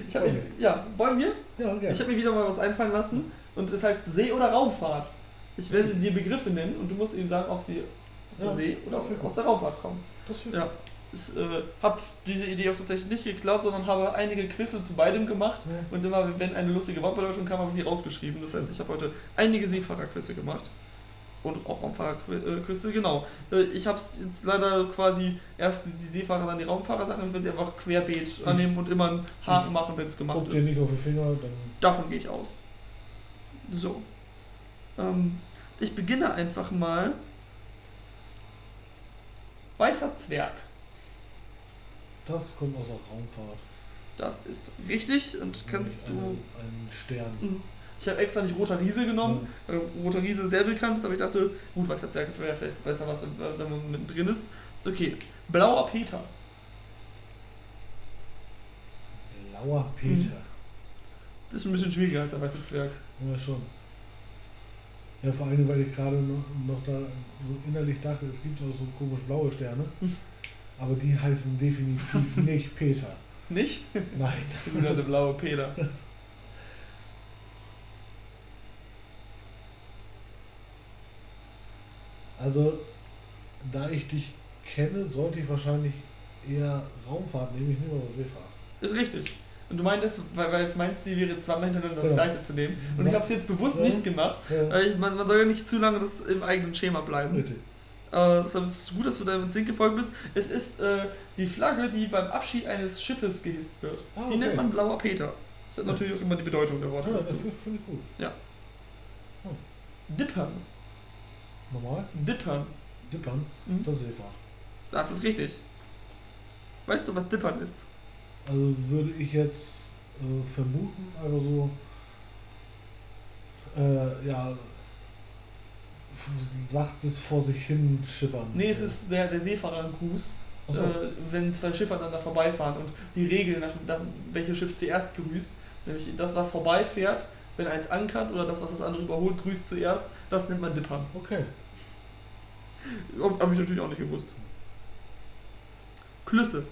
[SPEAKER 1] Ich habe mir, ja, wollen wir?
[SPEAKER 2] Ja, gerne.
[SPEAKER 1] Ich habe mir wieder mal was einfallen lassen und es heißt See- oder Raumfahrt. Ich werde dir Begriffe nennen und du musst eben sagen, ob sie aus der
[SPEAKER 2] Ja,
[SPEAKER 1] See- oder aus
[SPEAKER 2] gut.
[SPEAKER 1] der Raumfahrt kommen.
[SPEAKER 2] das
[SPEAKER 1] Ja. Ich äh, habe diese Idee auch tatsächlich nicht geklaut, sondern habe einige Quizze zu beidem gemacht.
[SPEAKER 2] Ja.
[SPEAKER 1] Und immer, wenn eine lustige Wortbedeutung kam, habe ich sie rausgeschrieben. Das heißt, ich habe heute einige Seefahrerquizze gemacht. Und auch Raumfahrerquizze, genau. Äh, Ich habe es jetzt leider quasi erst die Seefahrer, dann die Raumfahrer-Sachen. Ich sie einfach querbeet annehmen und immer einen Haken machen, wenn es gemacht
[SPEAKER 2] Guck dir
[SPEAKER 1] ist.
[SPEAKER 2] nicht auf die Finger, dann.
[SPEAKER 1] Davon gehe ich aus. So. Ähm, ich beginne einfach mal. Weißer Zwerg.
[SPEAKER 2] Das kommt aus der Raumfahrt.
[SPEAKER 1] Das ist richtig und kannst du.
[SPEAKER 2] Ein Stern.
[SPEAKER 1] Mhm. Ich habe extra nicht roter Riese genommen. Äh, Roter Riese sehr bekannt ist, aber ich dachte, gut, weißer Zwerg wäre vielleicht besser was, wenn, man mittendrin ist. Okay. Blauer Peter.
[SPEAKER 2] Blauer Peter.
[SPEAKER 1] Das ist ein bisschen schwieriger als der weiße Zwerg.
[SPEAKER 2] Ja, schon. Ja, vor allem, weil ich gerade noch, noch da so innerlich dachte, es gibt auch so komisch blaue Sterne.
[SPEAKER 1] Hm.
[SPEAKER 2] Aber die heißen definitiv nicht Peter.
[SPEAKER 1] Nicht?
[SPEAKER 2] Nein.
[SPEAKER 1] Der blaue Peter.
[SPEAKER 2] Also, da ich dich kenne, sollte ich wahrscheinlich eher Raumfahrt nehmen. Ich nehme aber Seefahrt.
[SPEAKER 1] Ist richtig. Und du meintest, weil, weil jetzt meinst du, wäre zweimal hintereinander das
[SPEAKER 2] Genau.
[SPEAKER 1] gleiche zu nehmen. Und ich habe es jetzt bewusst
[SPEAKER 2] Ja.
[SPEAKER 1] nicht gemacht.
[SPEAKER 2] Ja,
[SPEAKER 1] Weil ich, man, man soll ja nicht zu lange das im eigenen Schema bleiben.
[SPEAKER 2] richtig.
[SPEAKER 1] Äh, deshalb ist es gut, dass du da mit Sink gefolgt bist. Es ist äh, die Flagge, die beim Abschied eines Schiffes gehisst wird.
[SPEAKER 2] Ah,
[SPEAKER 1] Die
[SPEAKER 2] okay.
[SPEAKER 1] nennt man blauer Peter. Das hat
[SPEAKER 2] Ja.
[SPEAKER 1] natürlich auch immer die Bedeutung der Worte
[SPEAKER 2] Ja, das finde find ich gut.
[SPEAKER 1] Dippern.
[SPEAKER 2] Normal?
[SPEAKER 1] Dippern.
[SPEAKER 2] Dippern,
[SPEAKER 1] Mhm.
[SPEAKER 2] das ist Seefahrt.
[SPEAKER 1] Das ist richtig. Weißt du, was Dippern ist?
[SPEAKER 2] Also würde ich jetzt äh, vermuten, also so, äh, ja, sagt es vor sich hin schippern.
[SPEAKER 1] Nee, es ist der, der Seefahrergruß,
[SPEAKER 2] so.
[SPEAKER 1] äh, wenn zwei Schiffe aneinander vorbeifahren. Und die Regel, nach, nach welches Schiff zuerst grüßt, nämlich das, was vorbeifährt, wenn eins ankert oder das, was das andere überholt, grüßt zuerst, das nennt man Dippern.
[SPEAKER 2] Okay.
[SPEAKER 1] Habe ich natürlich auch nicht gewusst. Klüsse.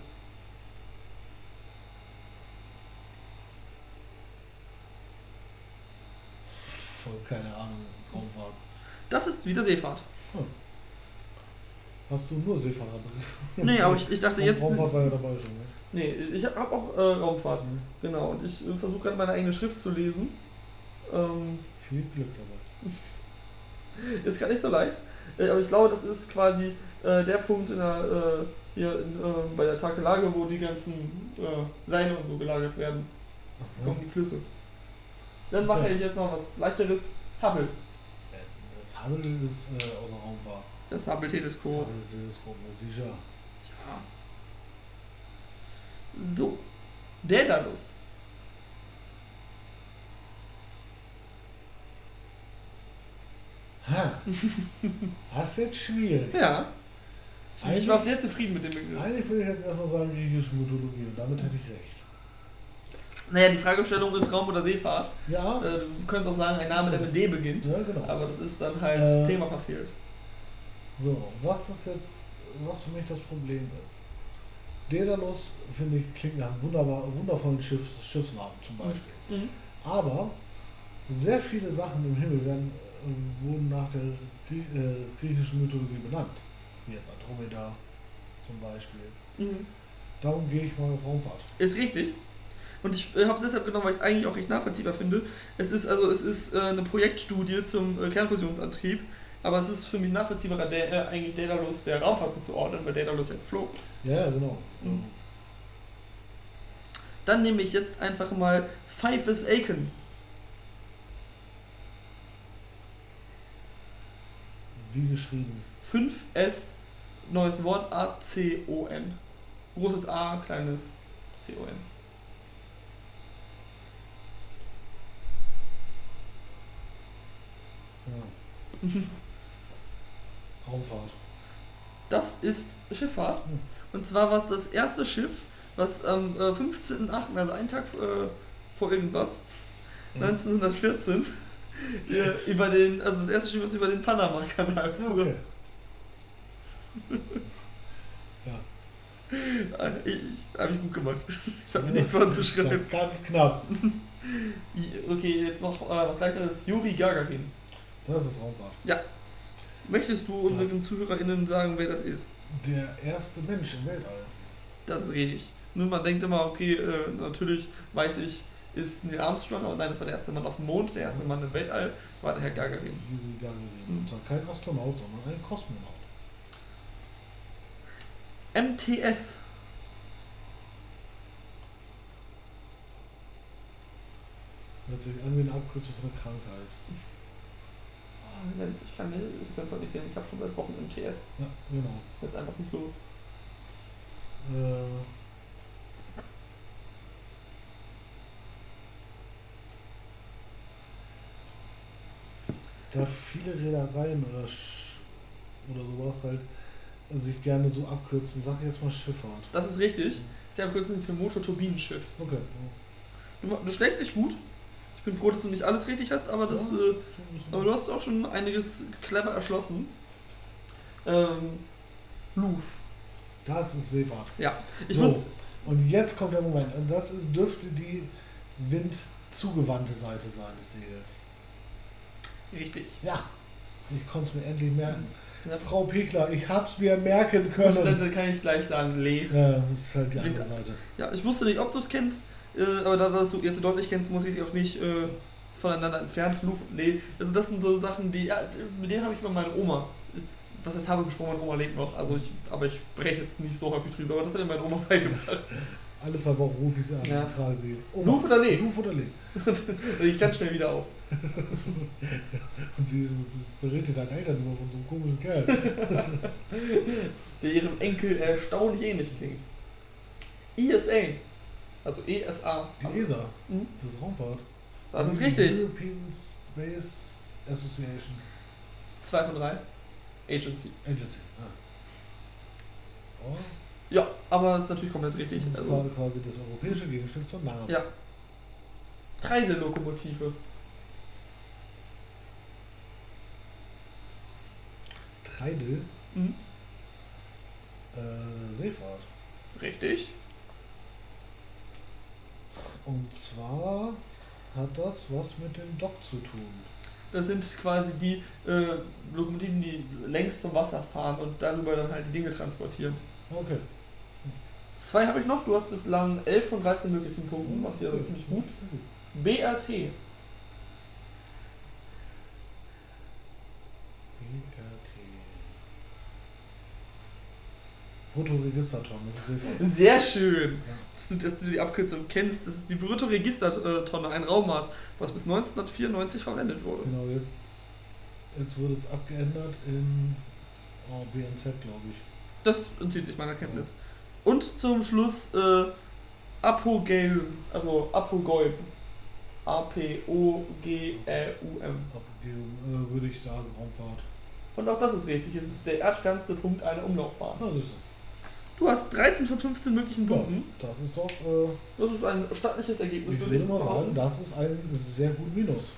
[SPEAKER 2] Voll keine Ahnung, Raumfahrt.
[SPEAKER 1] Das ist wieder Seefahrt.
[SPEAKER 2] Hast du nur Seefahrer
[SPEAKER 1] Nee, aber ich, ich dachte jetzt.
[SPEAKER 2] Raumfahrt war ja dabei schon, ne?
[SPEAKER 1] Nee, ich habe auch äh, Raumfahrt. Genau, und ich äh, versuche gerade meine eigene Schrift zu lesen. Ähm,
[SPEAKER 2] Viel Glück dabei.
[SPEAKER 1] ist gar nicht so leicht. Äh, aber ich glaube, das ist quasi äh, der Punkt in der, äh, hier in, äh, bei der Takelage, wo die ganzen äh, Seile und so gelagert werden.
[SPEAKER 2] Aha.
[SPEAKER 1] Kommen die Klüsse. Dann mache
[SPEAKER 2] Okay.
[SPEAKER 1] ich jetzt mal was leichteres. Hubble.
[SPEAKER 2] Äh, Das Hubble ist äh, außer Raumfahrt.
[SPEAKER 1] Das
[SPEAKER 2] Das
[SPEAKER 1] Hubble-Teleskop.
[SPEAKER 2] Hubble-Teleskop, na sicher.
[SPEAKER 1] Ja. So. Daedalus.
[SPEAKER 2] Das ist jetzt schwierig.
[SPEAKER 1] Ja. Ich war sehr zufrieden mit dem Begriff.
[SPEAKER 2] Eigentlich würde ich jetzt erstmal sagen griechische Mythologie und damit hätte ich recht.
[SPEAKER 1] Naja, die Fragestellung ist Raum oder Seefahrt.
[SPEAKER 2] Ja,
[SPEAKER 1] Äh, Du könntest auch sagen, ein Name, der mit D beginnt.
[SPEAKER 2] ja genau.
[SPEAKER 1] Aber das ist dann halt
[SPEAKER 2] Äh,
[SPEAKER 1] Thema verfehlt.
[SPEAKER 2] So, was das jetzt, was für mich das Problem ist. Daedalus, finde ich, klingt nach einem wunderbar, wundervollen Schiff, Schiffsnamen zum Beispiel.
[SPEAKER 1] Mhm.
[SPEAKER 2] Aber sehr viele Sachen im Himmel werden, wurden nach der Grie äh, griechischen Mythologie benannt. Wie jetzt Andromeda zum Beispiel.
[SPEAKER 1] Mhm.
[SPEAKER 2] Darum gehe ich mal auf Raumfahrt.
[SPEAKER 1] Ist richtig. Und ich äh, habe es deshalb genommen, weil ich es eigentlich auch recht nachvollziehbar finde. Es ist also es ist äh, eine Projektstudie zum äh, Kernfusionsantrieb, aber es ist für mich nachvollziehbarer, der, äh, eigentlich Daedalus der Raumfahrt zuzuordnen, weil Daedalus ja flog.
[SPEAKER 2] Ja, ja, genau.
[SPEAKER 1] Mhm. Dann nehme ich jetzt einfach mal Five is Aiken.
[SPEAKER 2] Wie geschrieben.
[SPEAKER 1] 5S, neues Wort, A-C-O-N. Großes A, kleines C-O-N.
[SPEAKER 2] Ja. Raumfahrt.
[SPEAKER 1] Das ist Schifffahrt.
[SPEAKER 2] Hm.
[SPEAKER 1] Und zwar war es das erste Schiff, was am äh, 15.08., also einen Tag äh, vor irgendwas,
[SPEAKER 2] Mhm.
[SPEAKER 1] 1914, hier über den, also das erste Schiff, was über den Panama-Kanal
[SPEAKER 2] Ja,
[SPEAKER 1] fuhr.
[SPEAKER 2] okay. ja.
[SPEAKER 1] Äh, Ich, habe ich gut gemacht. Ich habe
[SPEAKER 2] Ja,
[SPEAKER 1] nichts
[SPEAKER 2] das
[SPEAKER 1] von zu
[SPEAKER 2] ist
[SPEAKER 1] schreiben.
[SPEAKER 2] ja Ganz knapp.
[SPEAKER 1] Okay, jetzt noch äh, was leichteres. Juri Gagarin.
[SPEAKER 2] Das ist Raumfahrt.
[SPEAKER 1] Möchtest du unseren ZuhörerInnen sagen, wer das ist?
[SPEAKER 2] Der erste Mensch im Weltall.
[SPEAKER 1] Das ist richtig. Nur man denkt immer, okay, äh, natürlich weiß ich, ist Neil Armstrong, aber nein, das war der erste Mann auf dem Mond, der erste Mann im Weltall war der Herr Gagarin.
[SPEAKER 2] Juri Gagarin.
[SPEAKER 1] Mhm.
[SPEAKER 2] Und zwar kein Astronaut, sondern ein Kosmonaut.
[SPEAKER 1] MTS.
[SPEAKER 2] Hört sich an wie eine Abkürzung für eine Krankheit.
[SPEAKER 1] Lenz, ich kann ich kann es heute nicht sehen, ich habe schon seit Wochen MTS.
[SPEAKER 2] Ja, genau.
[SPEAKER 1] Jetzt einfach nicht los.
[SPEAKER 2] Äh, da viele Reedereien oder, Sch- oder sowas halt sich gerne so abkürzen, sag ich jetzt mal Schifffahrt.
[SPEAKER 1] Das ist richtig. Das ist die Abkürzung für Motorturbinenschiff.
[SPEAKER 2] Okay.
[SPEAKER 1] Du, du schlägst dich gut. Ich bin froh, dass du nicht alles richtig hast, aber das.
[SPEAKER 2] Ja,
[SPEAKER 1] Äh, aber du hast auch schon einiges clever erschlossen. Ähm, Louvre.
[SPEAKER 2] Das ist Seefahrt.
[SPEAKER 1] Ja. Ich
[SPEAKER 2] So.
[SPEAKER 1] muss.
[SPEAKER 2] Und jetzt kommt der Moment. Und das ist, dürfte die windzugewandte Seite sein des Segels.
[SPEAKER 1] Richtig.
[SPEAKER 2] Ja, ich konnte es mir endlich merken.
[SPEAKER 1] Ja,
[SPEAKER 2] Frau Pichler, ich hab's mir merken können.
[SPEAKER 1] Prozente kann ich gleich sagen, Lee.
[SPEAKER 2] Ja, das ist halt die andere Seite.
[SPEAKER 1] Ja, ich wusste nicht, ob du es kennst, äh, aber da du jetzt deutlich kennst, muss ich sie auch nicht äh, voneinander entfernt. Lee. Also das sind so Sachen, die, ja, mit denen habe ich bei meiner Oma. Was heißt habe gesprochen, meine Oma lebt noch, also ich, aber ich spreche jetzt nicht so häufig drüber, aber das hat mir meine Oma beigebracht.
[SPEAKER 2] Alle zwei Wochen rufe ich sie an
[SPEAKER 1] Ja.
[SPEAKER 2] und frage sie.
[SPEAKER 1] Louvre oder Lee?
[SPEAKER 2] Louvre oder Lee?
[SPEAKER 1] Und ich ganz schnell wieder auf.
[SPEAKER 2] Und sie berät dir deine Eltern immer von so einem komischen Kerl.
[SPEAKER 1] der ihrem Enkel erstaunlich ähnlich klingt. ESA, also ESA.
[SPEAKER 2] Die ESA,
[SPEAKER 1] Mhm.
[SPEAKER 2] das ist Raumfahrt.
[SPEAKER 1] Das ist richtig.
[SPEAKER 2] European Space Association
[SPEAKER 1] 2 von 3. Agency.
[SPEAKER 2] Agency. Ah. Oh,
[SPEAKER 1] Ja, aber das ist natürlich komplett richtig.
[SPEAKER 2] das ist
[SPEAKER 1] Also,
[SPEAKER 2] quasi- quasi das europäische Gegenstück zur NASA.
[SPEAKER 1] ja. Treidellokomotive.
[SPEAKER 2] Treidel,
[SPEAKER 1] Mhm.
[SPEAKER 2] äh, Seefahrt.
[SPEAKER 1] Richtig.
[SPEAKER 2] Und zwar hat das was mit dem Dock zu tun.
[SPEAKER 1] Das sind quasi die äh, Lokomotiven, die längs zum Wasser fahren und darüber dann halt die Dinge transportieren.
[SPEAKER 2] Okay.
[SPEAKER 1] Zwei habe ich noch. Du hast bislang 11 von 13 möglichen Punkten, was ja also ziemlich gut. BRT.
[SPEAKER 2] BRT. Bruttoregistertonne, das ist.
[SPEAKER 1] Sehr schön.
[SPEAKER 2] Ja.
[SPEAKER 1] Dass du, dass du die Abkürzung kennst. Das ist die Bruttoregistertonne, ein Raummaß, was bis 1994 verwendet wurde.
[SPEAKER 2] Genau, jetzt, jetzt wurde es abgeändert in oh, BNZ, glaube ich.
[SPEAKER 1] Das entzieht sich meiner Kenntnis. Und zum Schluss äh, Apogeum, also Apogeum. A-P-O-G-E-U-M.
[SPEAKER 2] Abgegeben äh, würde ich sagen, Raumfahrt.
[SPEAKER 1] Und auch das ist richtig. Es ist der erdfernste Punkt einer Umlaufbahn.
[SPEAKER 2] Na, siehst
[SPEAKER 1] Du hast 13 von 15 möglichen
[SPEAKER 2] du. Ja,
[SPEAKER 1] Punkten.
[SPEAKER 2] das ist doch, äh,
[SPEAKER 1] Das ist ein stattliches Ergebnis,
[SPEAKER 2] ich
[SPEAKER 1] würde ich
[SPEAKER 2] mal sagen, das ist ein sehr gut Minus.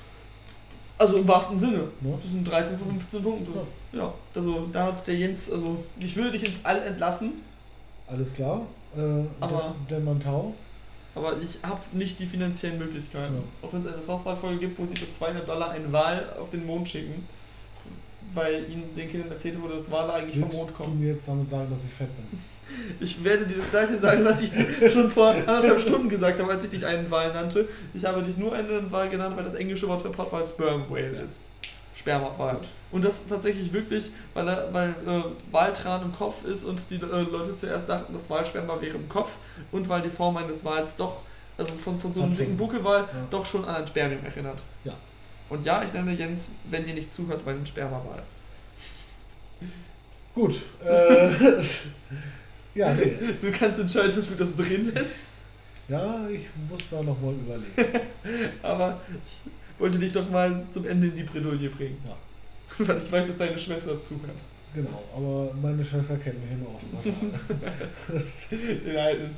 [SPEAKER 1] Also im wahrsten Sinne.
[SPEAKER 2] Ne?
[SPEAKER 1] Das sind 13 von 15 Punkten.
[SPEAKER 2] Ja.
[SPEAKER 1] Ja, also da hat der Jens, also ich würde dich ins All entlassen,
[SPEAKER 2] Alles klar. Äh,
[SPEAKER 1] Aber-
[SPEAKER 2] der, der Mantau.
[SPEAKER 1] aber ich habe nicht die finanziellen Möglichkeiten.
[SPEAKER 2] Ja.
[SPEAKER 1] Auch wenn es eine Software-Folge gibt, wo sie für 200 Dollar einen Wal auf den Mond schicken, weil ihnen den Kindern erzählt wurde, dass Wale eigentlich vom
[SPEAKER 2] Willst
[SPEAKER 1] Mond
[SPEAKER 2] du
[SPEAKER 1] kommen.
[SPEAKER 2] mir jetzt damit sagen, dass ich fett bin?
[SPEAKER 1] Ich werde dir das gleiche sagen, was ich dir schon vor anderthalb Stunden gesagt habe, als ich dich einen Wal nannte. Ich habe dich nur einen Wal genannt, weil das englische Wort für Pottwal Sperm Whale ist. Spermawal. Und das tatsächlich wirklich, weil, er, weil äh, Waltran im Kopf ist und die äh, Leute zuerst dachten, das Walsperma wäre im Kopf und weil die Form eines Wals doch, also von, von so einem dicken Buckelwal,
[SPEAKER 2] Ja.
[SPEAKER 1] doch schon an ein Spermium erinnert.
[SPEAKER 2] Ja.
[SPEAKER 1] Und ja, ich nenne Jens, wenn ihr nicht zuhört, meinen Spermawal.
[SPEAKER 2] Gut. Äh, ja, nee.
[SPEAKER 1] Du kannst entscheiden, ob du das drin lässt,
[SPEAKER 2] Ja, ich muss da nochmal überlegen.
[SPEAKER 1] aber ich wollte dich doch mal zum Ende in die Bredouille bringen.
[SPEAKER 2] Ja,
[SPEAKER 1] Weil ich weiß, dass deine Schwester zuhört.
[SPEAKER 2] genau. Aber meine Schwester kennt mich immer auch schon mal.
[SPEAKER 1] Den alten.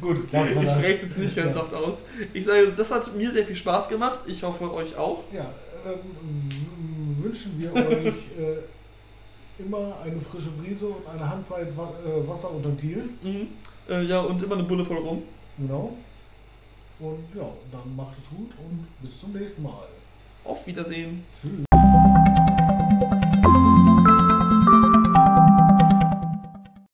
[SPEAKER 2] Gut, lassen wir
[SPEAKER 1] Ich
[SPEAKER 2] das.
[SPEAKER 1] spreche jetzt nicht ganz
[SPEAKER 2] ja.
[SPEAKER 1] oft aus. Ich sage, das hat mir sehr viel Spaß gemacht. Ich hoffe, euch auch.
[SPEAKER 2] Ja, dann w- wünschen wir euch äh, immer eine frische Brise und eine Handbreit Wa äh, Wasser unterm Kiel.
[SPEAKER 1] Mhm. Äh, ja, und immer eine Bulle voll rum.
[SPEAKER 2] Genau. Und ja, dann macht es gut und bis zum nächsten Mal.
[SPEAKER 1] Auf Wiedersehen.
[SPEAKER 2] Tschüss.